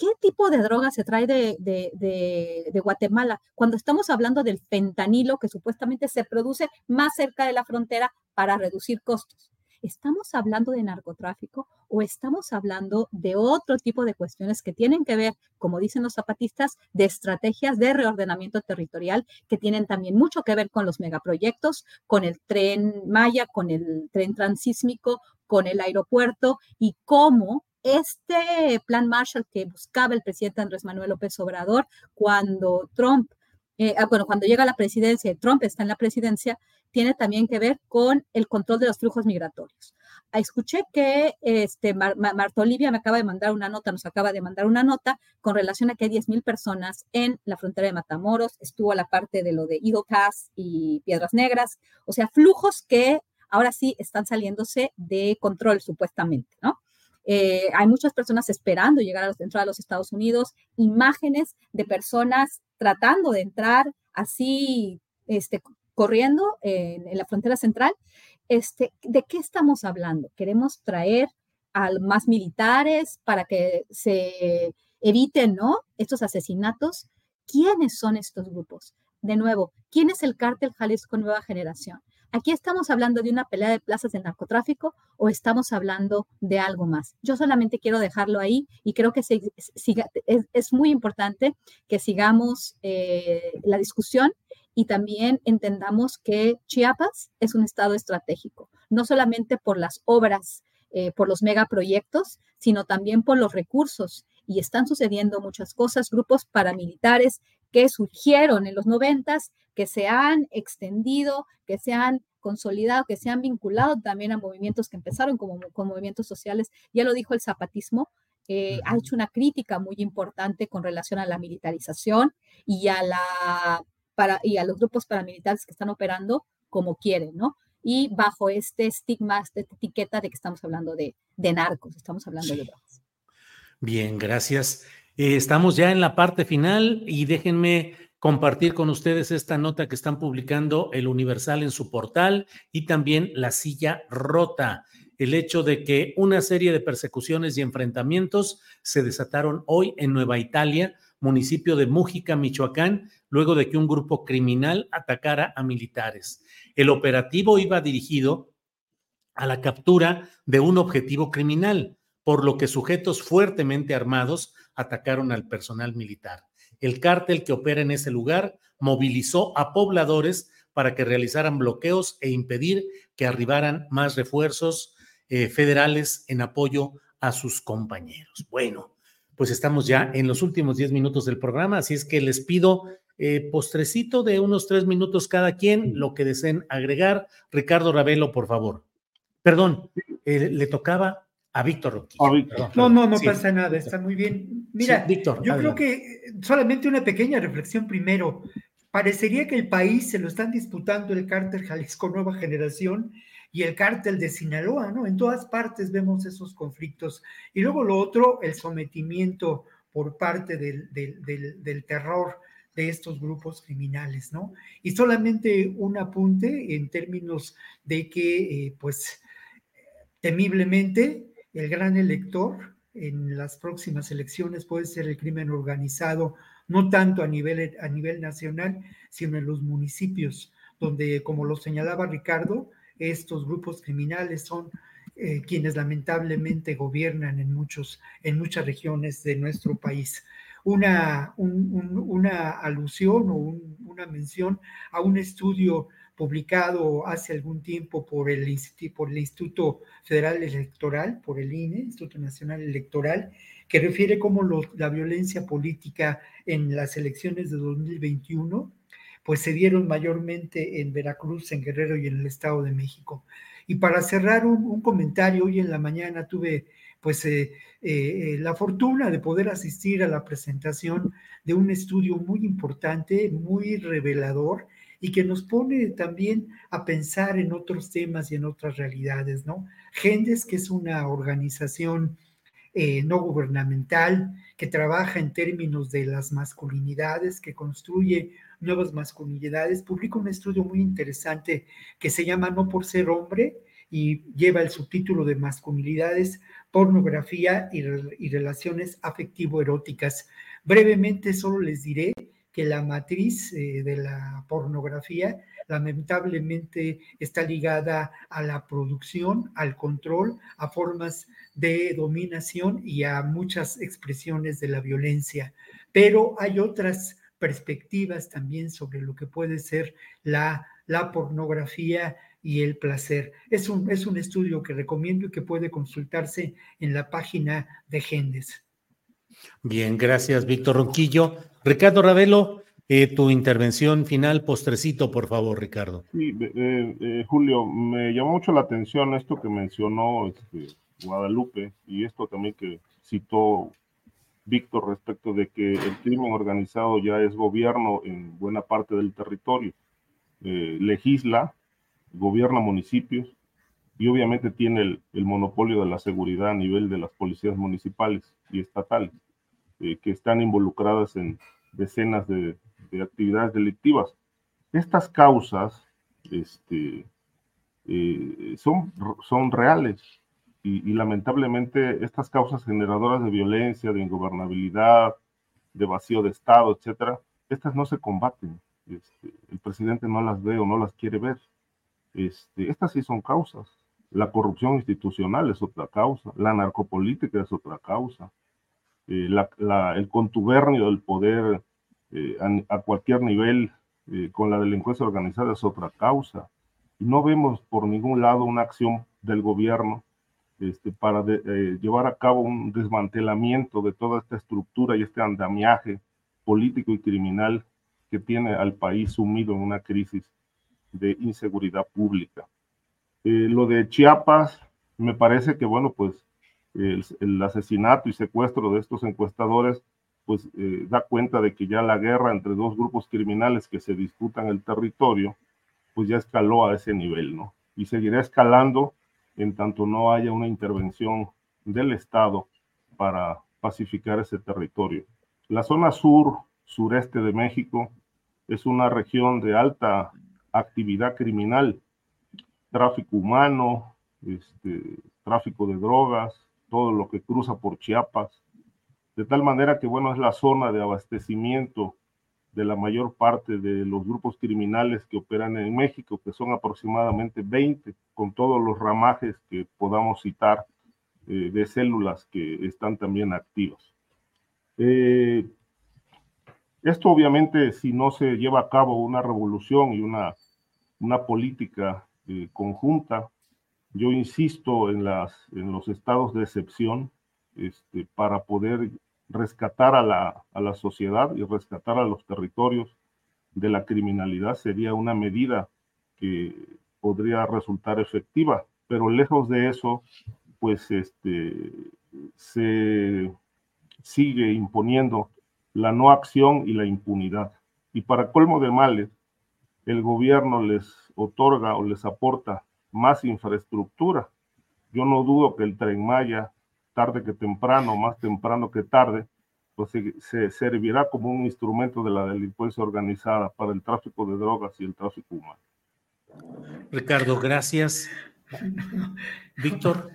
¿Qué tipo de droga se trae de, Guatemala cuando estamos hablando del fentanilo que supuestamente se produce más cerca de la frontera para reducir costos? ¿Estamos hablando de narcotráfico o estamos hablando de otro tipo de cuestiones que tienen que ver, como dicen los zapatistas, de estrategias de reordenamiento territorial que tienen también mucho que ver con los megaproyectos, con el tren Maya, con el tren transísmico, con el aeropuerto y cómo este plan Marshall que buscaba el presidente Andrés Manuel López Obrador cuando Trump, eh, ah, bueno, cuando llega a la presidencia y Trump está en la presidencia, tiene también que ver con el control de los flujos migratorios. Ah, escuché que este, Marta Olivia me acaba de mandar una nota, nos acaba de mandar una nota con relación a que hay 10.000 personas en la frontera de Matamoros, estuvo la parte de lo de Eagle y Piedras Negras, o sea, flujos que ahora sí están saliéndose de control supuestamente, ¿no? Eh, hay muchas personas esperando llegar a los, los Estados Unidos, imágenes de personas tratando de entrar así, este, corriendo en, la frontera central. Este, ¿De qué estamos hablando? ¿Queremos traer a más militares para que se eviten ¿no? estos asesinatos? ¿Quiénes son estos grupos? De nuevo, ¿quién es el cártel Jalisco Nueva Generación? ¿Aquí estamos hablando de una pelea de plazas de narcotráfico o estamos hablando de algo más? Yo solamente quiero dejarlo ahí y creo que es, muy importante que sigamos eh, la discusión y también entendamos que Chiapas es un estado estratégico, no solamente por las obras, eh, por los megaproyectos, sino también por los recursos. Y están sucediendo muchas cosas, grupos paramilitares que surgieron en los noventas, que se han extendido, que se han consolidado, que se han vinculado también a movimientos que empezaron como, movimientos sociales. Ya lo dijo el zapatismo, eh, ha hecho una crítica muy importante con relación a la militarización y a, la, para, y a los grupos paramilitares que están operando como quieren, ¿no? Y bajo este estigma, esta etiqueta de que estamos hablando de, narcos, estamos hablando de drogas. Bien, gracias. Eh, estamos ya en la parte final y déjenme compartir con ustedes esta nota que están publicando el Universal en su portal y también La Silla Rota. El hecho de que una serie de persecuciones y enfrentamientos se desataron hoy en Nueva Italia, municipio de Mújica, Michoacán, luego de que un grupo criminal atacara a militares. El operativo iba dirigido a la captura de un objetivo criminal, por lo que sujetos fuertemente armados atacaron al personal militar. El cártel que opera en ese lugar movilizó a pobladores para que realizaran bloqueos e impedir que arribaran más refuerzos eh, federales en apoyo a sus compañeros. Bueno, pues estamos ya en los últimos 10 minutos del programa, así es que les pido eh, postrecito de unos tres minutos cada quien, lo que deseen agregar. Ricardo Ravelo, por favor. Perdón, eh, le tocaba a Víctor no, no, no pasa nada, está muy bien. Mira, Víctor, yo creo que solamente una pequeña reflexión primero. Parecería que el país se lo están disputando el cártel Jalisco Nueva Generación y el cártel de Sinaloa, ¿no? En todas partes vemos esos conflictos. Y luego lo otro, el sometimiento por parte del, del, terror de estos grupos criminales, ¿no? Y solamente un apunte en términos de que, eh, pues, temiblemente, el gran elector en las próximas elecciones puede ser el crimen organizado, no tanto a nivel, a nivel nacional, sino en los municipios, donde, como lo señalaba Ricardo, estos grupos criminales son eh, quienes lamentablemente gobiernan en, muchos, en muchas regiones de nuestro país. Una, una alusión o una mención a un estudio publicado hace algún tiempo por el, por el Instituto Federal Electoral, por el INE, Instituto Nacional Electoral, que refiere cómo la violencia política en las elecciones de 2021 pues se dieron mayormente en Veracruz, en Guerrero y en el Estado de México. Y para cerrar un, comentario, hoy en la mañana tuve pues eh, eh, la fortuna de poder asistir a la presentación de un estudio muy importante, muy revelador y que nos pone también a pensar en otros temas y en otras realidades, ¿no? Gendes, que es una organización eh, no gubernamental que trabaja en términos de las masculinidades, que construye nuevas masculinidades, publica un estudio muy interesante que se llama No por ser hombre y lleva el subtítulo de masculinidades, pornografía y, relaciones afectivo-eróticas. Brevemente solo les diré que la matriz eh, de la pornografía lamentablemente está ligada a la producción, al control, a formas de dominación y a muchas expresiones de la violencia. Pero hay otras perspectivas también sobre lo que puede ser la, la pornografía y el placer. Es un, es un estudio que recomiendo y que puede consultarse en la página de Gendes. Bien, gracias, Víctor Ronquillo. Ricardo Ravelo, eh, tu intervención final, postrecito, por favor, Ricardo. Sí, eh, eh, Julio, me llamó mucho la atención esto que mencionó este, Guadalupe y esto también que citó Víctor respecto de que el crimen organizado ya es gobierno en buena parte del territorio. legisla, gobierna municipios y obviamente tiene el, el, monopolio de la seguridad a nivel de las policías municipales y estatales, que están involucradas en decenas de, de actividades delictivas. Estas causas este, eh, son, son reales y, lamentablemente estas causas generadoras de violencia, de ingobernabilidad, de vacío de Estado, etcétera, estas no se combaten. Este, el presidente no las ve o no las quiere ver. Este, estas sí son causas. La corrupción institucional es otra causa, la narcopolítica es otra causa, eh, el contubernio del poder eh, a, cualquier nivel eh, con la delincuencia organizada es otra causa. no vemos por ningún lado una acción del gobierno este, para llevar a cabo un desmantelamiento de toda esta estructura y este andamiaje político y criminal que tiene al país sumido en una crisis de inseguridad pública. lo de Chiapas, me parece que, bueno, pues el asesinato y secuestro de estos encuestadores pues eh, da cuenta de que ya la guerra entre dos grupos criminales que se disputan el territorio, pues ya escaló a ese nivel, ¿no? Y seguirá escalando en tanto no haya una intervención del Estado para pacificar ese territorio. La zona sur, sureste de México, es una región de alta actividad criminal, tráfico humano, este, tráfico de drogas, todo lo que cruza por Chiapas, de tal manera que, bueno, es la zona de abastecimiento de la mayor parte de los grupos criminales que operan en México, que son aproximadamente 20, con todos los ramajes que podamos citar eh, de células que están también activas. Eh, esto obviamente, si no se lleva a cabo una revolución y una, una política eh, conjunta, yo insisto en, los estados de excepción este, para poder rescatar a la, a la sociedad y rescatar a los territorios de la criminalidad sería una medida que podría resultar efectiva, pero lejos de eso, pues este, se sigue imponiendo la no acción y la impunidad. Y para colmo de males, el gobierno les otorga o les aporta más infraestructura. Yo no dudo que el tren Maya tarde que temprano, más temprano que tarde, pues se, servirá como un instrumento de la delincuencia organizada para el tráfico de drogas y el tráfico humano. Ricardo, gracias. Víctor.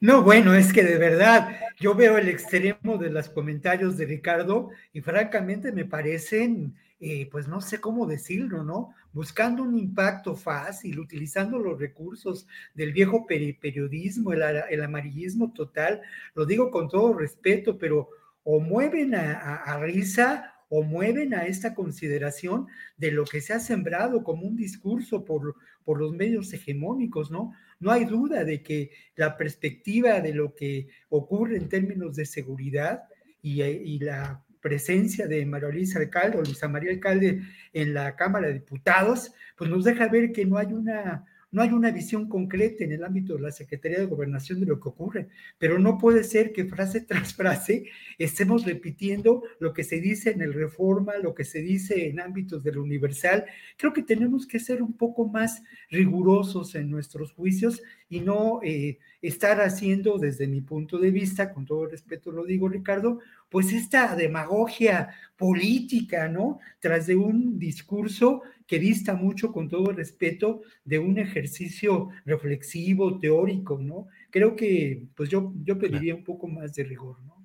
No, bueno, es que de verdad yo veo el extremo de los comentarios de Ricardo y francamente me parecen, eh, pues no sé cómo decirlo, ¿no? Buscando un impacto fácil, utilizando los recursos del viejo periodismo, el, amarillismo total, lo digo con todo respeto, pero o mueven a risa o mueven a esta consideración de lo que se ha sembrado como un discurso por, por los medios hegemónicos, ¿no? No hay duda de que la perspectiva de lo que ocurre en términos de seguridad y, y la presencia de María Luisa Alcalde o Luisa María Alcalde en la Cámara de Diputados, pues nos deja ver que no hay una no hay una visión concreta en el ámbito de la Secretaría de Gobernación de lo que ocurre, pero no puede ser que frase tras frase estemos repitiendo lo que se dice en el Reforma, lo que se dice en ámbitos de lo universal. Creo que tenemos que ser un poco más rigurosos en nuestros juicios y no eh, estar haciendo, desde mi punto de vista, con todo respeto lo digo, Ricardo, pues esta demagogia política, ¿no? Tras de un discurso que dista mucho, con todo respeto, de un ejercicio reflexivo, teórico, ¿no? Creo que, pues yo, yo pediría un poco más de rigor, ¿no?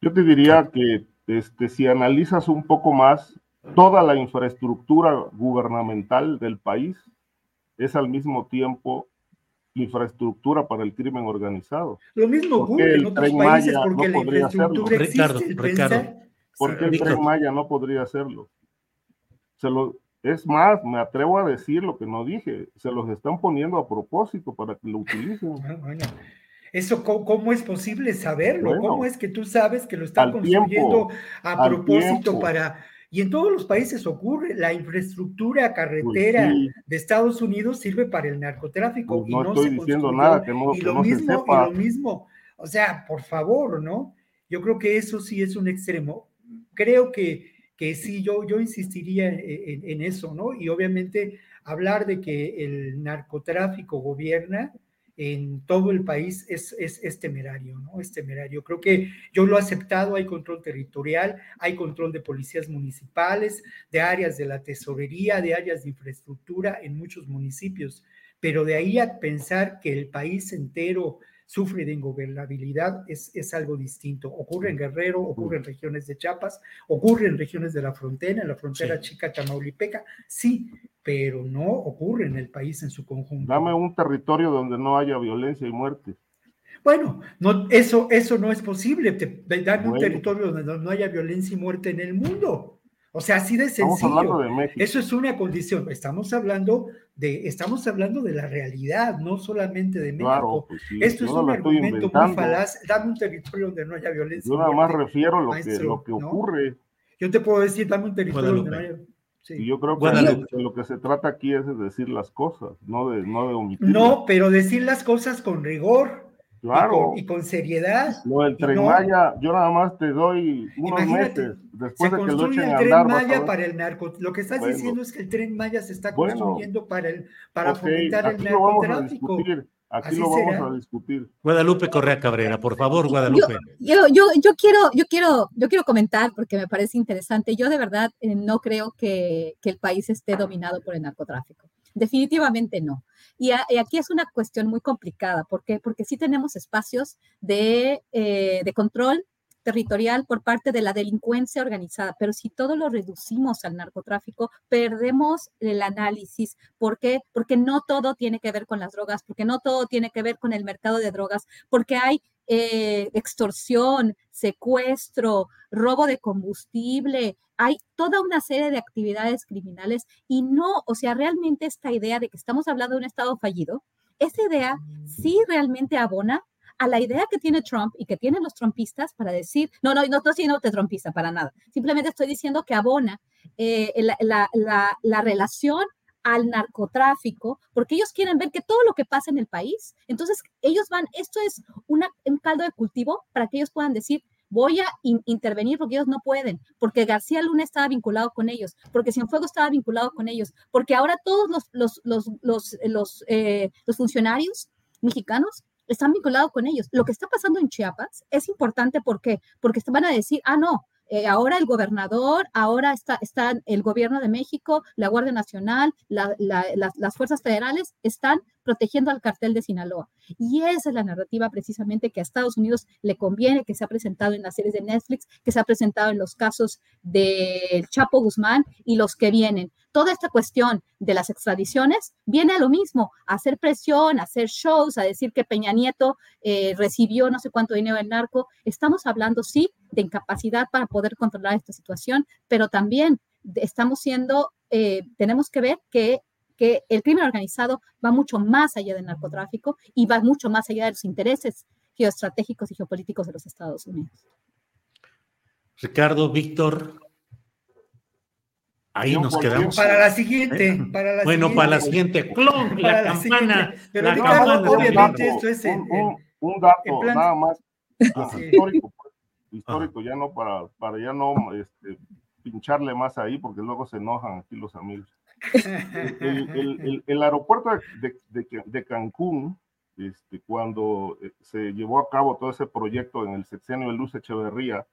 Yo te diría que este, si analizas un poco más, toda la infraestructura gubernamental del país es al mismo tiempo infraestructura para el crimen organizado. Lo mismo ocurre en otros países porque la infraestructura existe. Ricardo, porque el tren Maya no podría hacerlo. Se lo, es más, me atrevo a decir lo que no dije, se los están poniendo a propósito para que lo utilicen. Ah, bueno, eso, ¿cómo, es posible saberlo? ¿Cómo es que tú sabes que lo están construyendo a propósito para y en todos los países ocurre, la infraestructura carretera de Estados Unidos sirve para el narcotráfico. Pues no, y no estoy diciendo nada que no, y lo mismo, Y lo mismo, o sea, por favor, ¿no? Yo creo que eso sí es un extremo. Creo que, que sí, yo, yo insistiría en, en eso, ¿no? Y obviamente hablar de que el narcotráfico gobierna, en todo el país es, es, temerario, ¿no? Es temerario. Creo que yo lo he aceptado, hay control territorial, hay control de policías municipales, de áreas de la tesorería, de áreas de infraestructura en muchos municipios, pero de ahí a pensar que el país entero sufre de ingobernabilidad es, es algo distinto. Ocurre en Guerrero, ocurre en regiones de Chiapas, ocurre en regiones de la frontera, en la frontera chica Tamaulipeca, sí, pero no ocurre en el país en su conjunto. Dame un territorio donde no haya violencia y muerte. Bueno, no, eso, eso no es posible. dame un territorio donde no haya violencia y muerte en el mundo. O sea, así de sencillo. Eso es una condición. Estamos hablando de, estamos hablando de la realidad, no solamente de México. Pues Esto es un argumento muy falaz. Dame un territorio donde no haya violencia. Yo nada más refiero lo que, lo que ocurre. Yo te puedo decir, dame un territorio donde no haya Y yo creo que lo que se trata aquí es de decir las cosas, no de, no de omitir. No, pero decir las cosas con rigor. Claro. Y con, seriedad. Lo del tren Maya, yo nada más te doy unos meses después de que lo echen el tren Maya para el narco. Lo que estás diciendo es que el tren Maya se está construyendo para el para fomentar el narcotráfico. Aquí lo vamos a discutir. Guadalupe Correa Cabrera, por favor, Guadalupe. Yo, yo, yo, quiero, yo, quiero, yo quiero comentar porque me parece interesante. Yo de verdad eh, no creo que, que el país esté dominado por el narcotráfico. Definitivamente no. Y, aquí es una cuestión muy complicada. ¿Por qué? Porque sí tenemos espacios de, eh, de control territorial por parte de la delincuencia organizada, pero si todo lo reducimos al narcotráfico, perdemos el análisis. ¿Por qué? Porque no todo tiene que ver con las drogas, porque no todo tiene que ver con el mercado de drogas, porque hay eh, extorsión, secuestro, robo de combustible, hay toda una serie de actividades criminales y no, o sea, realmente esta idea de que estamos hablando de un Estado fallido, esa idea sí realmente abona a la idea que tiene Trump y que tienen los trumpistas para decir, no, no, no estoy diciendo te trumpista para nada, simplemente estoy diciendo que abona eh, la, la relación al narcotráfico, porque ellos quieren ver que todo lo que pasa en el país, entonces ellos van, esto es una, un caldo de cultivo para que ellos puedan decir, voy a intervenir porque ellos no pueden, porque García Luna estaba vinculado con ellos, porque Cienfuegos estaba vinculado con ellos, porque ahora todos los, los, los, los, los, eh, los funcionarios mexicanos están vinculados con ellos. Lo que está pasando en Chiapas es importante, ¿por qué? Porque van a decir, ah, no, eh, ahora el gobernador, ahora está, está, el gobierno de México, la Guardia Nacional, las fuerzas federales están protegiendo al cartel de Sinaloa. Y esa es la narrativa precisamente que a Estados Unidos le conviene, que se ha presentado en las series de Netflix, que se ha presentado en los casos del Chapo Guzmán y los que vienen. Toda esta cuestión de las extradiciones viene a lo mismo, a hacer presión, a hacer shows, a decir que Peña Nieto eh, recibió no sé cuánto dinero del narco. Estamos hablando, sí, de incapacidad para poder controlar esta situación, pero también estamos siendo, eh, tenemos que ver que que el crimen organizado va mucho más allá del narcotráfico y va mucho más allá de los intereses geoestratégicos y geopolíticos de los Estados Unidos. Ricardo, Víctor. Ahí nos quedamos. Para la siguiente. Para la bueno, para la siguiente. Clon, la campana. Pero la Ricardo, campana. obviamente esto es en, un, un dato, en plan- nada más histórico, pues, histórico, ya no para, para ya no este, pincharle más ahí, porque luego se enojan aquí los amigos. El, el- el- el aeropuerto de, de- de- de Cancún, este, cuando eh, se llevó a cabo todo ese proyecto en el sexenio de Luz Echeverría,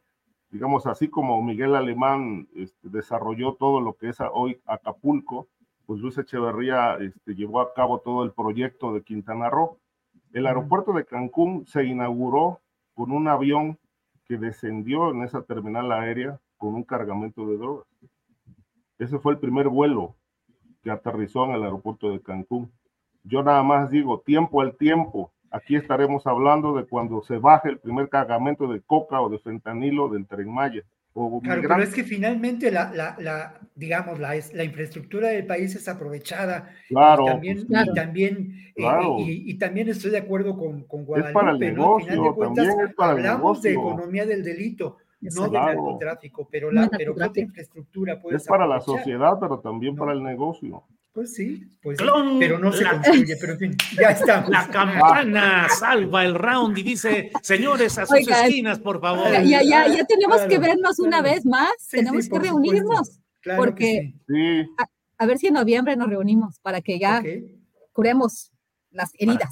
digamos así como Miguel Alemán este, desarrolló todo lo que es hoy Acapulco, pues Luz Echeverría este, llevó a cabo todo el proyecto de Quintana Roo. El aeropuerto de Cancún se inauguró con un avión que descendió en esa terminal aérea con un cargamento de drogas. Ese fue el primer vuelo que aterrizó en el aeropuerto de Cancún. Yo nada más digo, tiempo al tiempo, aquí estaremos hablando de cuando se baje el primer cargamento de coca o de fentanilo del tren Maya. O Claro, pero migrante. es que finalmente la, la, la digamos, la, es- la infraestructura del país es aprovechada. Claro, Y también, pues, y claro. también, eh, Claro. y, y también estoy de acuerdo con, con para el Guadalupe, ¿no? Al final de negocio, cuentas, también es para el hablamos de negocio. economía del delito, no del Claro. narcotráfico, pero, No la, es pero ¿qué otra narcotráfico. infraestructura puedes Es para la sociedad, pero también para el negocio. Pues sí, pues sí, Clon, pero no se la- construye, pero en fin, ya estamos. La campana salva el round y dice, señores, a sus esquinas, por favor. Ya, ya, ya, ya tenemos que Claro, vernos una vez más, Sí, tenemos sí, que por reunirnos. Claro que porque Sí, a ver si en noviembre nos reunimos para que ya curemos las heridas.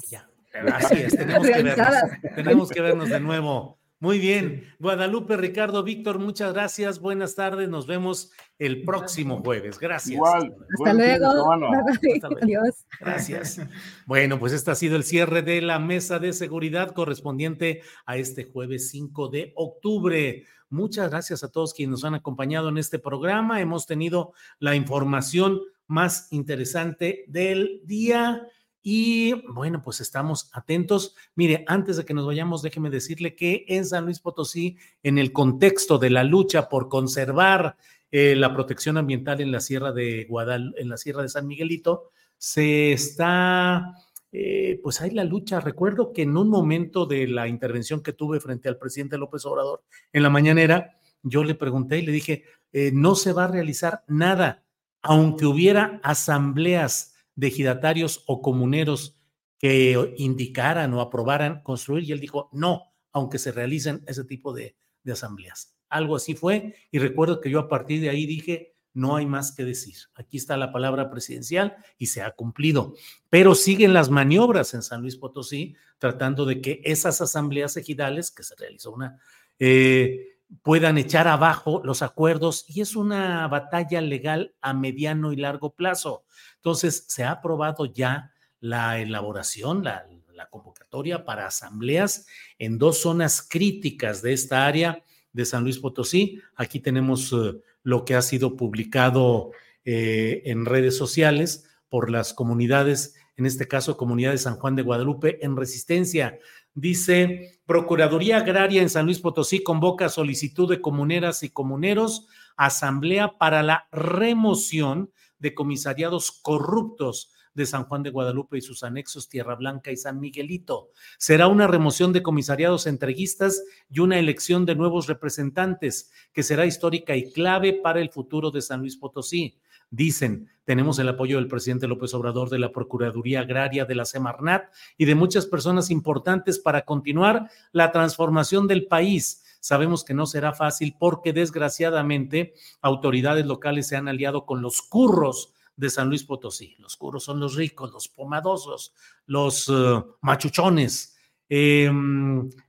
Así es, tenemos que vernos. Tenemos que vernos de nuevo. Muy bien. Guadalupe, Ricardo, Víctor, muchas gracias. Buenas tardes. Nos vemos el próximo jueves. Gracias. igual. Hasta buen fin de luego. semana. Bye, bye. Hasta luego. Adiós. Gracias. Bueno, pues este ha sido el cierre de la mesa de seguridad correspondiente a este jueves 5 de octubre. Muchas gracias a todos quienes nos han acompañado en este programa. Hemos tenido la información más interesante del día. Y bueno, pues estamos atentos. Mire, antes de que nos vayamos, déjeme decirle que en San Luis Potosí, en el contexto de la lucha por conservar eh, la protección ambiental en la Sierra de Guadal, en la Sierra de San Miguelito, se está, eh, pues hay la lucha. Recuerdo que en un momento de la intervención que tuve frente al presidente López Obrador en la mañanera, yo le pregunté y le dije, eh, no se va a realizar nada, aunque hubiera asambleas de ejidatarios o comuneros que indicaran o aprobaran construir. Y él dijo, no, aunque se realicen ese tipo de, de asambleas. Algo así fue. Y recuerdo que yo a partir de ahí dije, no hay más que decir. Aquí está la palabra presidencial y se ha cumplido. Pero siguen las maniobras en San Luis Potosí tratando de que esas asambleas ejidales, que se realizó una, eh, puedan echar abajo los acuerdos y es una batalla legal a mediano y largo plazo. Entonces, se ha aprobado ya la elaboración, la, convocatoria para asambleas en dos zonas críticas de esta área de San Luis Potosí. Aquí tenemos uh, lo que ha sido publicado eh, en redes sociales por las comunidades, en este caso, comunidad de San Juan de Guadalupe en resistencia. Dice, Procuraduría Agraria en San Luis Potosí convoca solicitud de comuneras y comuneros, asamblea para la remoción de comisariados corruptos de San Juan de Guadalupe y sus anexos Tierra Blanca y San Miguelito. Será una remoción de comisariados entreguistas y una elección de nuevos representantes, que será histórica y clave para el futuro de San Luis Potosí. Dicen, tenemos el apoyo del presidente López Obrador, de la Procuraduría Agraria, de la Semarnat y de muchas personas importantes para continuar la transformación del país. Sabemos que no será fácil porque desgraciadamente autoridades locales se han aliado con los curros de San Luis Potosí. Los curros son los ricos, los pomadosos, los uh, machuchones. Eh,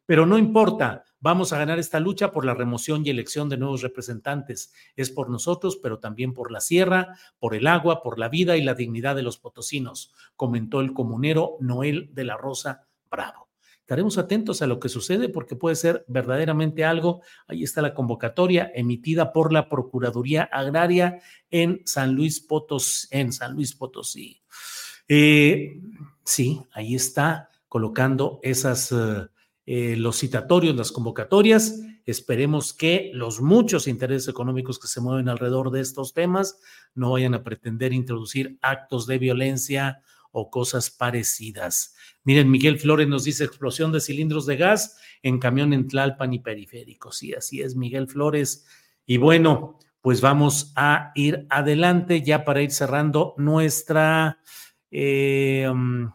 pero no importa, vamos a ganar esta lucha por la remoción y elección de nuevos representantes. Es por nosotros, pero también por la sierra, por el agua, por la vida y la dignidad de los potosinos, comentó el comunero Noel de la Rosa Bravo. Estaremos atentos a lo que sucede porque puede ser verdaderamente algo. Ahí está la convocatoria emitida por la Procuraduría Agraria en San Luis Potosí. En San Luis Potosí. Eh, sí, ahí está colocando esas, uh, eh, los citatorios, las convocatorias. Esperemos que los muchos intereses económicos que se mueven alrededor de estos temas no vayan a pretender introducir actos de violencia o cosas parecidas. Miren, Miguel Flores nos dice explosión de cilindros de gas en camión en Tlalpan y periférico. Sí, así es, Miguel Flores. Y bueno, pues vamos a ir adelante ya para ir cerrando nuestra... Eh, mm,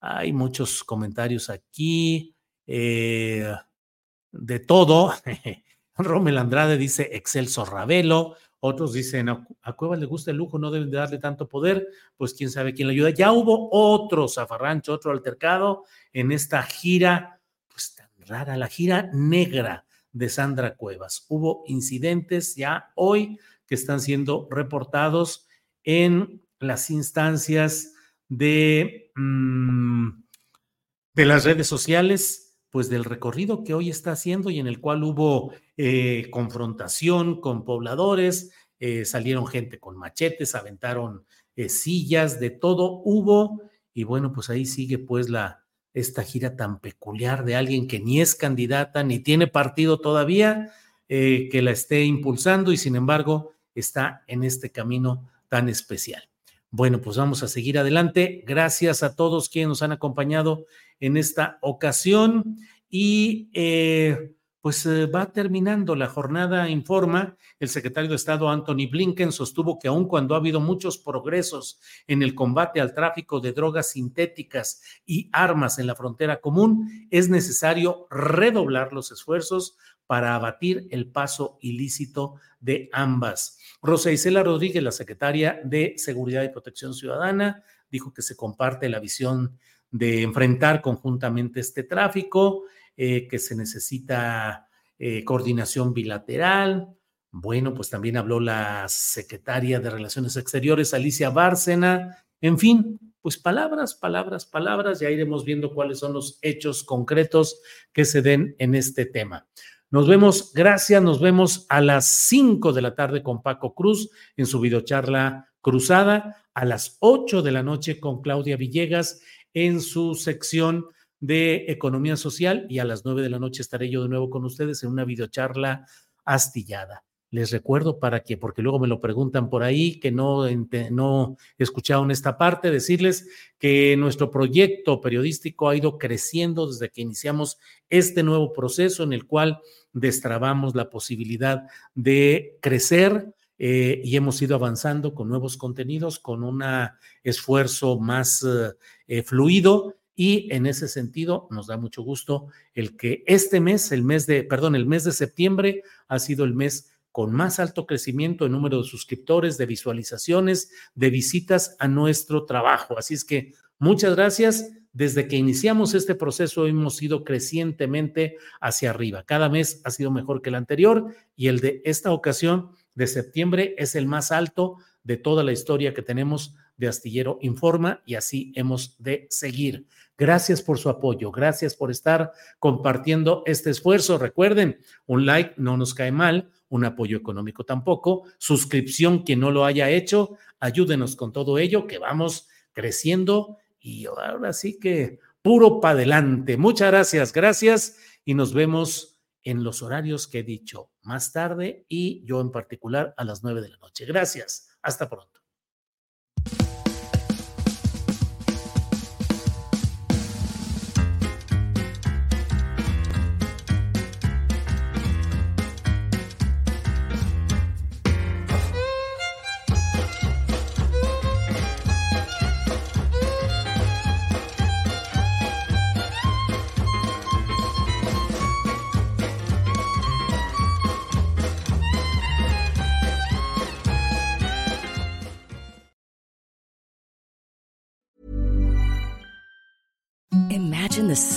hay muchos comentarios aquí. Eh, de todo. Rommel Andrade dice Excelso Ravelo. Otros dicen, a Cuevas le gusta el lujo, no deben de darle tanto poder, pues quién sabe quién le ayuda. Ya hubo otro zafarrancho, otro altercado en esta gira, pues tan rara, la gira negra de Sandra Cuevas. Hubo incidentes ya hoy que están siendo reportados en las instancias de, mm, de las redes sociales pues del recorrido que hoy está haciendo y en el cual hubo eh, confrontación con pobladores, eh, salieron gente con machetes, aventaron eh, sillas, de todo hubo y bueno, pues ahí sigue pues la esta gira tan peculiar de alguien que ni es candidata ni tiene partido todavía, que la esté impulsando y sin embargo está en este camino tan especial. Bueno, pues vamos a seguir adelante. Gracias a todos quienes nos han acompañado en esta ocasión y eh, pues eh, va terminando la jornada, informa el secretario de Estado Anthony Blinken, sostuvo que aun cuando ha habido muchos progresos en el combate al tráfico de drogas sintéticas y armas en la frontera común, es necesario redoblar los esfuerzos para abatir el paso ilícito de ambas. Rosa Isela Rodríguez, la secretaria de Seguridad y Protección Ciudadana, dijo que se comparte la visión de enfrentar conjuntamente este tráfico, eh, que se necesita eh, coordinación bilateral. Bueno, pues también habló la secretaria de Relaciones Exteriores, Alicia Bárcena. En fin, pues palabras, palabras, palabras. Ya iremos viendo cuáles son los hechos concretos que se den en este tema. Nos vemos, gracias, nos vemos a las 5 de la tarde con Paco Cruz en su videocharla cruzada, a las 8 de la noche con Claudia Villegas en su sección de economía social y a las nueve de la noche estaré yo de nuevo con ustedes en una videocharla astillada. Les recuerdo para que, porque luego me lo preguntan por ahí, que no, no escucharon esta parte, decirles que nuestro proyecto periodístico ha ido creciendo desde que iniciamos este nuevo proceso en el cual destrabamos la posibilidad de crecer eh, y hemos ido avanzando con nuevos contenidos, con un esfuerzo más eh, fluido y en ese sentido nos da mucho gusto el que este mes, el mes de, perdón, el mes de septiembre ha sido el mes con más alto crecimiento en número de suscriptores, de visualizaciones, de visitas a nuestro trabajo. Así es que muchas gracias. Desde que iniciamos este proceso hemos ido crecientemente hacia arriba. Cada mes ha sido mejor que el anterior y el de esta ocasión de septiembre es el más alto de toda la historia que tenemos de Astillero Informa y así hemos de seguir. Gracias por su apoyo, gracias por estar compartiendo este esfuerzo. Recuerden, un like no nos cae mal, un apoyo económico tampoco, suscripción quien no lo haya hecho, ayúdenos con todo ello, que vamos creciendo y ahora sí que puro para adelante. Muchas gracias, gracias y nos vemos en los horarios que he dicho más tarde y yo en particular a las nueve de la noche. Gracias. Hasta pronto. Davis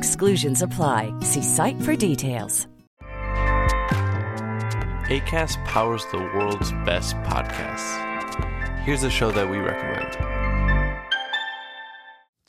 Exclusions apply. See site for details. ACAST powers the world's best podcasts. Here's a show that we recommend.